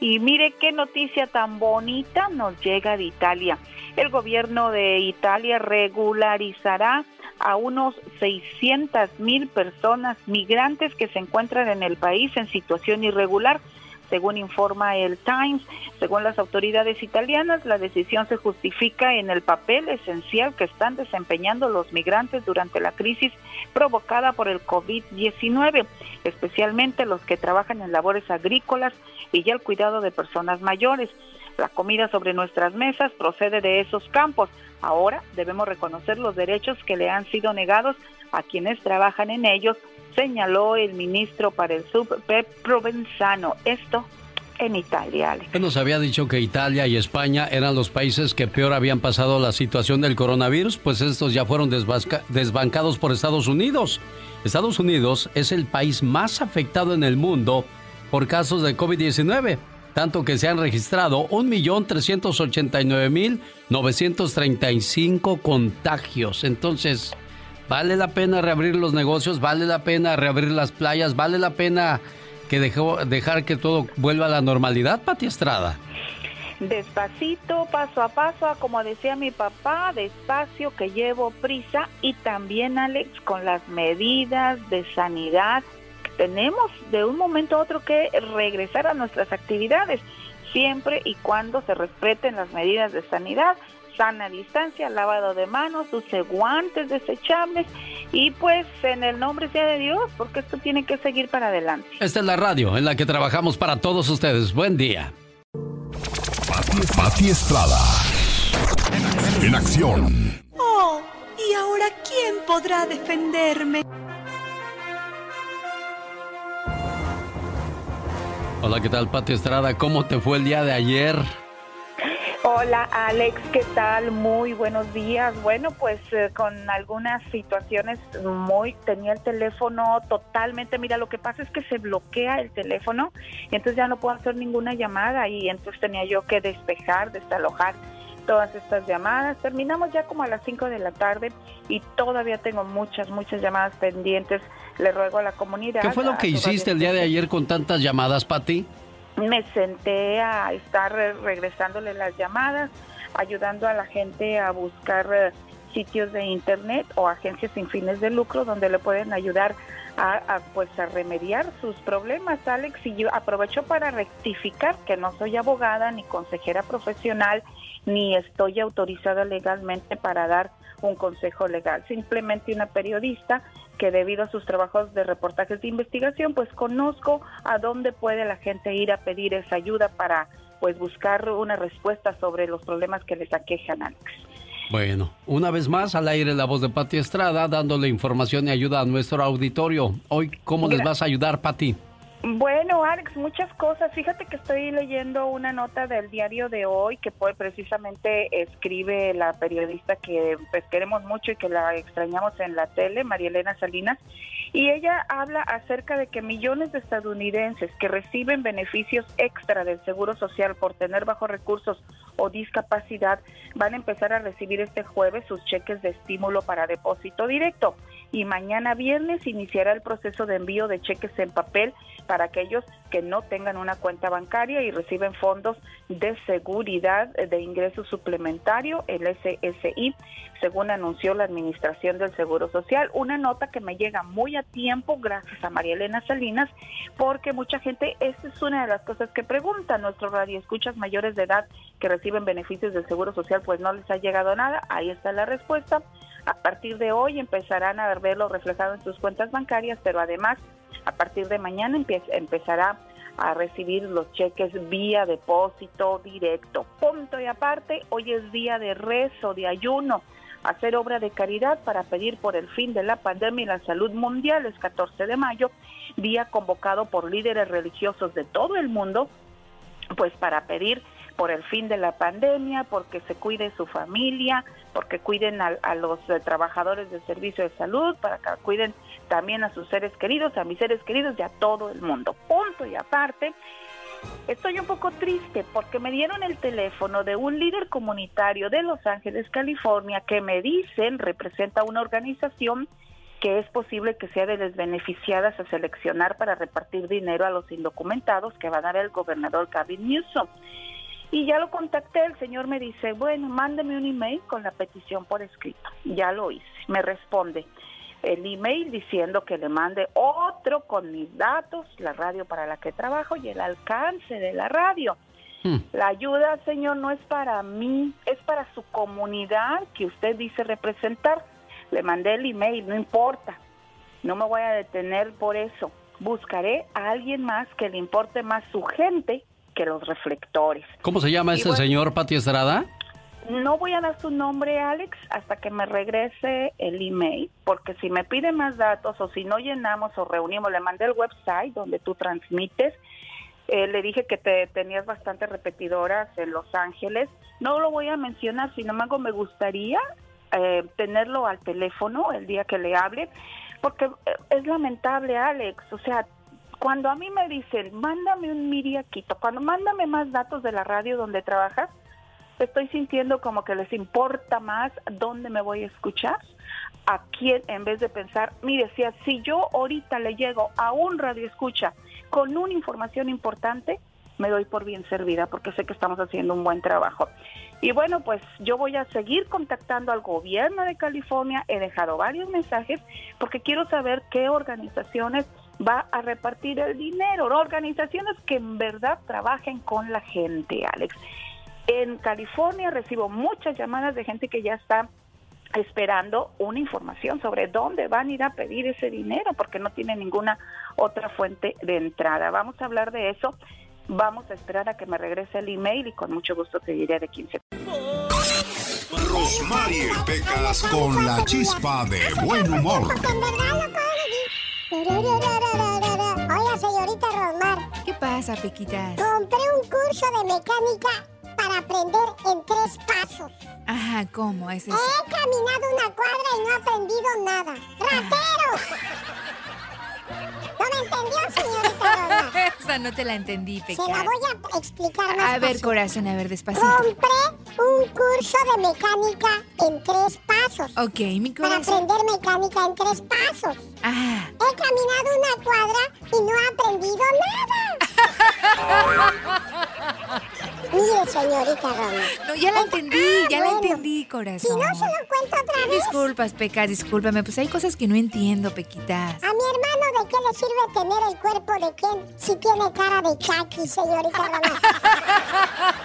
Y mire qué noticia tan bonita nos llega de Italia. El gobierno de Italia regularizará a unos 600 mil personas migrantes que se encuentran en el país en situación irregular. Según informa el Times, según las autoridades italianas, la decisión se justifica en el papel esencial que están desempeñando los migrantes durante la crisis provocada por el COVID-19, especialmente los que trabajan en labores agrícolas y ya el cuidado de personas mayores. La comida sobre nuestras mesas procede de esos campos. Ahora debemos reconocer los derechos que le han sido negados a quienes trabajan en ellos, señaló el ministro para el sub Provenzano. Esto en Italia. Alex. Nos había dicho que Italia y España eran los países que peor habían pasado la situación del coronavirus, pues estos ya fueron desbancados por Estados Unidos. Estados Unidos es el país más afectado en el mundo por casos de COVID-19 tanto que se han registrado 1.389.935 contagios. Entonces, ¿vale la pena reabrir los negocios? ¿Vale la pena reabrir las playas? ¿Vale la pena que dejó, dejar que todo vuelva a la normalidad, Pati Estrada? Despacito, paso a paso, como decía mi papá, despacio que llevo prisa y también Alex con las medidas de sanidad tenemos de un momento a otro que regresar a nuestras actividades, siempre y cuando se respeten las medidas de sanidad, sana distancia, lavado de manos, use guantes desechables y pues en el nombre sea de Dios, porque esto tiene que seguir para adelante. Esta es la radio en la que trabajamos para todos ustedes. Buen día. Pati, Estrada. En acción. Oh, ¿y ahora quién podrá defenderme? Hola, ¿qué tal, Pati Estrada? ¿Cómo te fue el día de ayer? Hola, Alex, ¿qué tal? Muy buenos días. Bueno, pues eh, con algunas situaciones muy... Tenía el teléfono totalmente... Mira, lo que pasa es que se bloquea el teléfono y entonces ya no puedo hacer ninguna llamada y entonces tenía yo que despejar, desalojar todas estas llamadas. Terminamos ya como a las 5 de la tarde y todavía tengo muchas, muchas llamadas pendientes. Le ruego a la comunidad. ¿Qué fue lo que hiciste el día de ayer con tantas llamadas, Pati? Me senté a estar regresándole las llamadas, ayudando a la gente a buscar eh, sitios de internet o agencias sin fines de lucro donde le pueden ayudar a, pues a remediar sus problemas, Alex. Y yo aprovecho para rectificar que no soy abogada ni consejera profesional ni estoy autorizada legalmente para dar un consejo legal. Simplemente una periodista que debido a sus trabajos de reportajes de investigación, pues conozco a dónde puede la gente ir a pedir esa ayuda para pues buscar una respuesta sobre los problemas que les aquejan, Alex. Bueno, una vez más al aire la voz de Pati Estrada dándole información y ayuda a nuestro auditorio. Hoy, ¿cómo les vas a ayudar, Pati? Bueno, Alex, muchas cosas. Fíjate que estoy leyendo una nota del diario de hoy que pues, precisamente escribe la periodista que pues, queremos mucho y que la extrañamos en la tele, María Elena Salinas, y ella habla acerca de que millones de estadounidenses que reciben beneficios extra del Seguro Social por tener bajos recursos o discapacidad van a empezar a recibir este jueves sus cheques de estímulo para depósito directo y mañana viernes iniciará el proceso de envío de cheques en papel para aquellos que no tengan una cuenta bancaria y reciben fondos de seguridad de ingreso suplementario, el SSI, según anunció la Administración del Seguro Social. Una nota que me llega muy a tiempo gracias a María Elena Salinas, porque mucha gente, esta es una de las cosas que pregunta nuestros radioescuchas mayores de edad que reciben beneficios del Seguro Social, pues no les ha llegado nada. Ahí está la respuesta. A partir de hoy empezarán a verlo reflejado en sus cuentas bancarias, pero además a partir de mañana empezará a recibir los cheques vía depósito directo. Punto y aparte, hoy es día de rezo, de ayuno hacer obra de caridad para pedir por el fin de la pandemia y la salud mundial. Es 14 de mayo, día convocado por líderes religiosos de todo el mundo, pues para pedir por el fin de la pandemia, porque se cuide su familia, porque cuiden a, los eh, trabajadores del servicio de salud, para que cuiden también a sus seres queridos, a mis seres queridos y a todo el mundo. Punto y aparte, Estoy un poco triste porque me dieron el teléfono de un líder comunitario de Los Ángeles, California, que me dicen representa una organización que es posible que sea de las beneficiadas a seleccionar para repartir dinero a los indocumentados que va a dar el gobernador Gavin Newsom. Y ya lo contacté, el señor me dice, bueno, mándeme un email con la petición por escrito. Ya lo hice. Me responde el email diciendo que le mande otro con mis datos, la radio para la que trabajo y el alcance de la radio. La ayuda, señor, no es para mí, es para su comunidad que usted dice representar. Le mandé el email, no importa. No me voy a detener por eso. Buscaré a alguien más que le importe más su gente que los reflectores. ¿Cómo se llama ese señor, Pati Estrada? No voy a dar su nombre, Alex, hasta que me regrese el email, porque si me pide más datos o si no llenamos o reunimos, le mandé el website donde tú transmites. Eh, le dije que te tenías bastantes repetidoras en Los Ángeles. No lo voy a mencionar, sin embargo, me gustaría eh, tenerlo al teléfono el día que le hable, porque eh, es lamentable, Alex. O sea, cuando a mí me dicen, mándame un miriaquito, cuando mándame más datos de la radio donde trabajas, estoy sintiendo como que les importa más dónde me voy a escuchar, a quién, en vez de pensar, mire, si, si yo ahorita le llego a un radio escucha con una información importante, me doy por bien servida porque sé que estamos haciendo un buen trabajo. Y bueno, pues yo voy a seguir contactando al gobierno de California, he dejado varios mensajes porque quiero saber qué organizaciones va a repartir el dinero, organizaciones que en verdad trabajen con la gente, Alex. En California recibo muchas llamadas de gente que ya está esperando una información sobre dónde van a ir a pedir ese dinero porque no tiene ninguna otra fuente de entrada. Vamos a hablar de eso. Vamos a esperar a que me regrese el email y con mucho gusto te diré de 15. Rosmarie Pecas con la chispa de buen humor. Oiga, señorita Rosmar. ¿Qué pasa, Pequitas? Compré un curso de mecánica para aprender en tres pasos. Ajá, ¿cómo es eso? He caminado una cuadra y no he aprendido nada. <laughs> ¡Ratero! ¿No me entendió, señorita Rosa? <laughs> Esa no te la entendí, Pecas. Se la voy a explicar más A ver, fácil. corazón, a ver, despacito. Compré un curso de mecánica en tres pasos. Ok, mi Para corazón. aprender mecánica en tres pasos. Ah. He caminado una cuadra y no he aprendido nada. <laughs> Mire, señorita Roma. No, ya la entendí, ya la entendí, corazón. Si no, se lo cuento otra vez. Disculpas, Pecas, discúlpame. Pues hay cosas que no entiendo, Pequitas. A mi hermano, ¿de qué le sirve tener el cuerpo de Ken si tiene cara de Chucky, señorita Roma? <laughs>